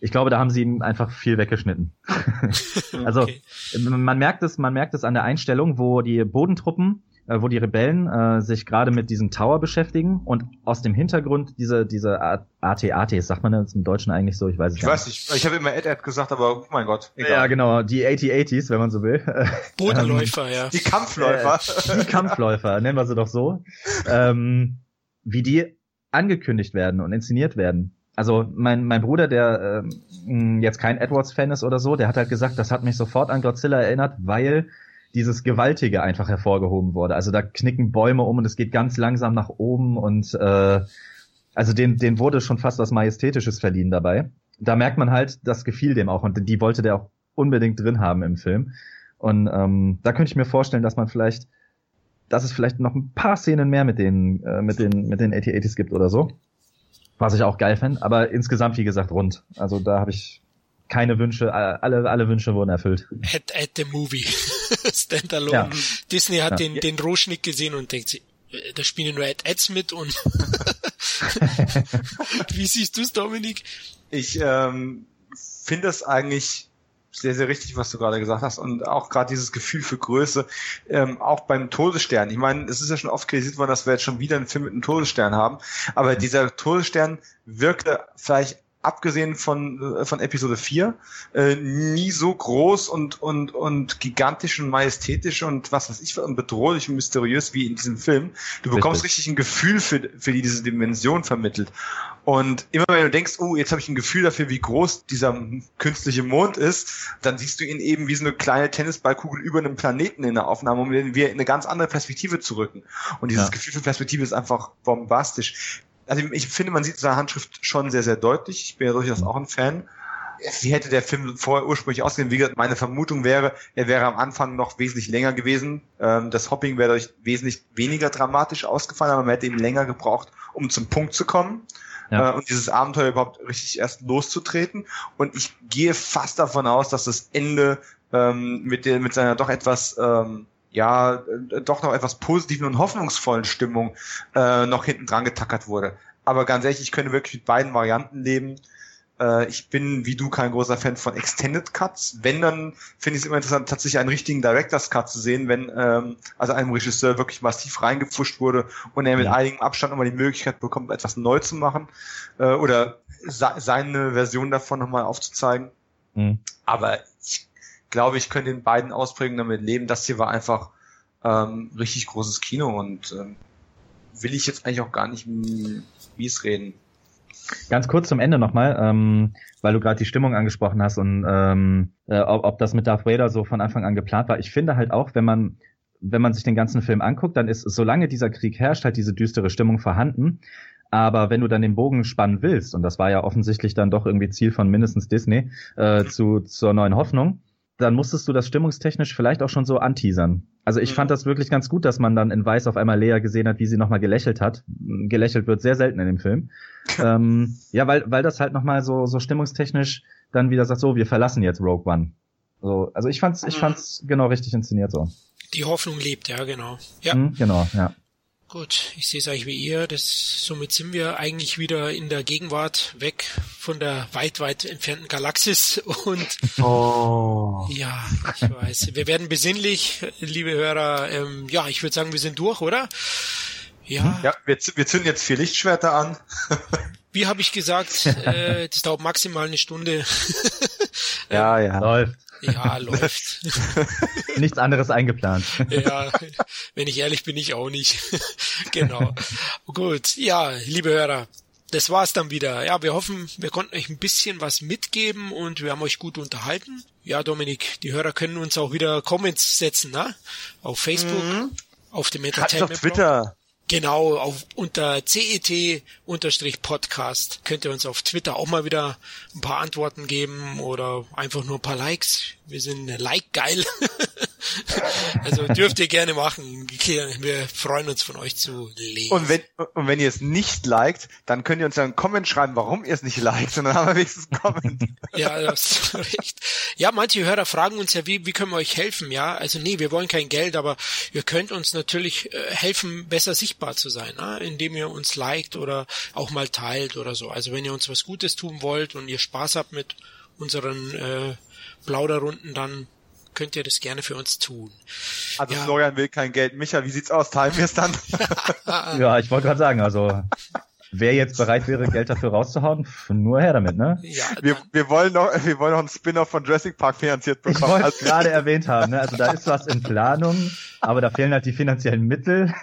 S2: ich glaube, da haben sie ihm einfach viel weggeschnitten. also okay. man merkt es, man merkt es an der Einstellung, wo die Bodentruppen äh, wo die Rebellen äh, sich gerade mit diesem Tower beschäftigen und aus dem Hintergrund diese diese AT-AT, sagt man das im Deutschen eigentlich so? Ich weiß es
S3: ich nicht. Ich weiß nicht, ich habe immer Ed-Ed gesagt, aber oh mein Gott.
S2: Egal. Ja, genau, die AT-ATs, wenn man so will.
S1: Bodenläufer, ja.
S3: Die Kampfläufer.
S2: Äh, die Kampfläufer, nennen wir sie doch so. Ähm, wie die angekündigt werden und inszeniert werden. Also mein, mein Bruder, der äh, jetzt kein Edwards-Fan ist oder so, der hat halt gesagt, das hat mich sofort an Godzilla erinnert, weil dieses Gewaltige einfach hervorgehoben wurde. Also da knicken Bäume um und es geht ganz langsam nach oben und äh, also den, den wurde schon fast was Majestätisches verliehen dabei. Da merkt man halt, das gefiel dem auch und die wollte der auch unbedingt drin haben im Film. Und ähm, da könnte ich mir vorstellen, dass man vielleicht, dass es vielleicht noch ein paar Szenen mehr mit den, äh, mit den, mit den AT-80s gibt oder so. Was ich auch geil fände, aber insgesamt, wie gesagt, rund. Also da habe ich keine Wünsche, alle, alle Wünsche wurden erfüllt.
S1: At, at the movie. Standalone. Ja. Disney hat ja. den, den Rohschnitt gesehen und denkt sich, äh, da spielen nur Ad Ads mit und wie siehst du es, Dominik?
S3: Ich ähm, finde es eigentlich sehr, sehr richtig, was du gerade gesagt hast. Und auch gerade dieses Gefühl für Größe, ähm, auch beim Todesstern. Ich meine, es ist ja schon oft kritisiert worden, dass wir jetzt schon wieder einen Film mit einem Todesstern haben. Aber dieser Todesstern wirkte vielleicht abgesehen von, äh, von Episode 4, äh, nie so groß und, und, und gigantisch und majestätisch und was weiß ich, und bedrohlich und mysteriös wie in diesem Film. Du bekommst richtig, richtig ein Gefühl für, für diese Dimension vermittelt. Und immer wenn du denkst, oh, jetzt habe ich ein Gefühl dafür, wie groß dieser künstliche Mond ist, dann siehst du ihn eben wie so eine kleine Tennisballkugel über einem Planeten in der Aufnahme, um wir in eine ganz andere Perspektive zu rücken. Und dieses ja. Gefühl für Perspektive ist einfach bombastisch also ich finde, man sieht seine Handschrift schon sehr, sehr deutlich. Ich bin ja durchaus auch ein Fan. Wie hätte der Film vorher ursprünglich ausgesehen? Wie gesagt, meine Vermutung wäre, er wäre am Anfang noch wesentlich länger gewesen. Ähm, das Hopping wäre dadurch wesentlich weniger dramatisch ausgefallen, aber man hätte eben länger gebraucht, um zum Punkt zu kommen. Ja. Äh, und dieses Abenteuer überhaupt richtig erst loszutreten. Und ich gehe fast davon aus, dass das Ende ähm, mit, der, mit seiner doch etwas ähm, ja äh, doch noch etwas positiven und hoffnungsvollen Stimmung äh, noch hinten dran getackert wurde. Aber ganz ehrlich, ich könnte wirklich mit beiden Varianten leben. Äh, ich bin wie du kein großer Fan von Extended Cuts. Wenn, dann finde ich es immer interessant, tatsächlich einen richtigen Director's Cut zu sehen, wenn ähm, also einem Regisseur wirklich massiv reingepfuscht wurde und er mit einigem Abstand nochmal die Möglichkeit bekommt, etwas neu zu machen äh, oder seine Version davon nochmal aufzuzeigen. Mhm. Aber glaube ich, können in beiden Ausprägungen damit leben. Das hier war einfach ähm, richtig großes Kino und ähm, will ich jetzt eigentlich auch gar nicht mies reden.
S2: Ganz kurz zum Ende nochmal, ähm, weil du gerade die Stimmung angesprochen hast und ähm, äh, ob, ob das mit Darth Vader so von Anfang an geplant war. Ich finde halt auch, wenn man wenn man sich den ganzen Film anguckt, dann ist, solange dieser Krieg herrscht, halt diese düstere Stimmung vorhanden. Aber wenn du dann den Bogen spannen willst, und das war ja offensichtlich dann doch irgendwie Ziel von mindestens Disney, äh, zu, zur neuen Hoffnung, dann musstest du das stimmungstechnisch vielleicht auch schon so anteasern. Also ich mhm. fand das wirklich ganz gut, dass man dann in Weiß auf einmal Lea gesehen hat, wie sie nochmal gelächelt hat. Gelächelt wird sehr selten in dem Film. ähm, ja, weil, weil das halt nochmal so, so stimmungstechnisch dann wieder sagt, so, wir verlassen jetzt Rogue One. So, also ich fand's, ich mhm. fand's genau richtig inszeniert so.
S1: Die Hoffnung lebt, ja, genau. Ja.
S2: Mhm, genau, ja.
S1: Gut, ich sehe es eigentlich wie ihr. Das, somit sind wir eigentlich wieder in der Gegenwart, weg von der weit, weit entfernten Galaxis. Und oh. ja, ich weiß. Wir werden besinnlich, liebe Hörer. Ähm, ja, ich würde sagen, wir sind durch, oder?
S3: Ja. Ja, wir, wir zünden jetzt vier Lichtschwerter an.
S1: Wie habe ich gesagt, äh, das dauert maximal eine Stunde.
S2: ja, ja. Läuft.
S1: Ja, läuft.
S2: Nichts anderes eingeplant.
S1: ja, wenn ich ehrlich bin, ich auch nicht. genau. Gut, ja, liebe Hörer, das war's dann wieder. Ja, wir hoffen, wir konnten euch ein bisschen was mitgeben und wir haben euch gut unterhalten. Ja, Dominik, die Hörer können uns auch wieder Comments setzen, ne? Auf Facebook, mhm. auf dem Entertainment.
S3: Auf Twitter.
S1: Genau, auf, unter CET-Podcast könnt ihr uns auf Twitter auch mal wieder ein paar Antworten geben oder einfach nur ein paar Likes. Wir sind like geil. also dürft ihr gerne machen. Wir freuen uns von euch zu lesen.
S3: Und wenn, und wenn ihr es nicht liked, dann könnt ihr uns ja einen Comment schreiben, warum ihr es nicht liked, und dann haben wir wenigstens einen Comment.
S1: ja, das ist recht. Ja, manche Hörer fragen uns ja, wie, wie können wir euch helfen? Ja, also nee, wir wollen kein Geld, aber ihr könnt uns natürlich äh, helfen, besser sichtbar zu sein, ne? indem ihr uns liked oder auch mal teilt oder so. Also wenn ihr uns was Gutes tun wollt und ihr Spaß habt mit unseren äh, Plauderrunden, dann könnt ihr das gerne für uns tun.
S3: Also ja. Florian will kein Geld. Micha, wie sieht's aus? Teilen wir es dann?
S2: ja, ich wollte gerade sagen, also wer jetzt bereit wäre, Geld dafür rauszuhauen, nur her damit, ne?
S3: Ja, wir, wir wollen noch, wir wollen noch einen Spin-off von Jurassic Park finanziert bekommen.
S2: Ich wollte gerade erwähnt haben, ne? Also da ist was in Planung, aber da fehlen halt die finanziellen Mittel.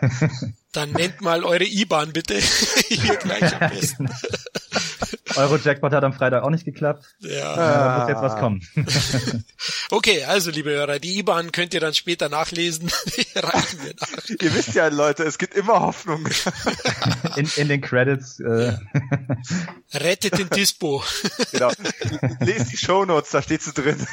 S1: Dann nennt mal eure IBAN bitte. Hier gleich am besten.
S2: Euro-Jackpot hat am Freitag auch nicht geklappt.
S1: Ja.
S2: Da muss jetzt was kommen.
S1: okay, also liebe Hörer, die IBAN könnt ihr dann später nachlesen. Reichen wir nach.
S3: Ihr wisst ja, Leute, es gibt immer Hoffnung.
S2: in, in den Credits. Äh.
S1: Rettet den Dispo.
S3: genau. Lest die Shownotes, da steht sie drin.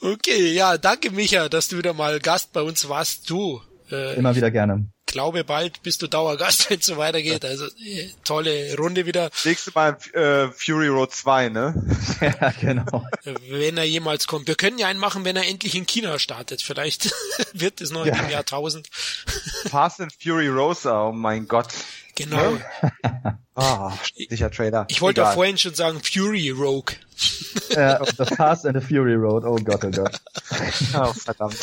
S1: okay, ja, danke Micha, dass du wieder mal Gast bei uns warst. Du.
S2: Äh, Immer wieder gerne
S1: glaube, bald bist du Dauergast, wenn es so weitergeht. Also äh, tolle Runde wieder.
S3: Nächste Mal äh, Fury Road 2, ne?
S2: ja, genau.
S1: Wenn er jemals kommt. Wir können ja einen machen, wenn er endlich in China startet. Vielleicht wird es noch ja. im Jahr 1000.
S3: Fast and Fury Rosa, oh mein Gott.
S1: Genau.
S3: Ah, oh, sicher Trailer.
S1: Ich wollte auch vorhin schon sagen Fury Rogue.
S2: Ja, the Fast and the Fury Road. Oh Gott, oh Gott.
S3: Oh, verdammt.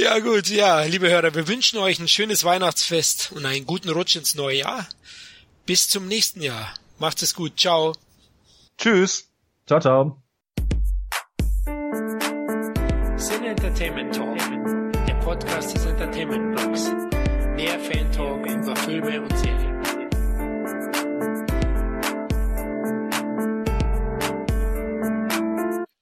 S1: Ja gut, ja, liebe Hörer, wir wünschen euch ein schönes Weihnachtsfest und einen guten Rutsch ins neue Jahr. Bis zum nächsten Jahr. Macht es gut. Ciao.
S3: Tschüss.
S2: Ciao, ciao.
S1: Sin Entertainment Talk, der Podcast des Entertainment Blogs. Mehr Fan Talk über Filme und Serien.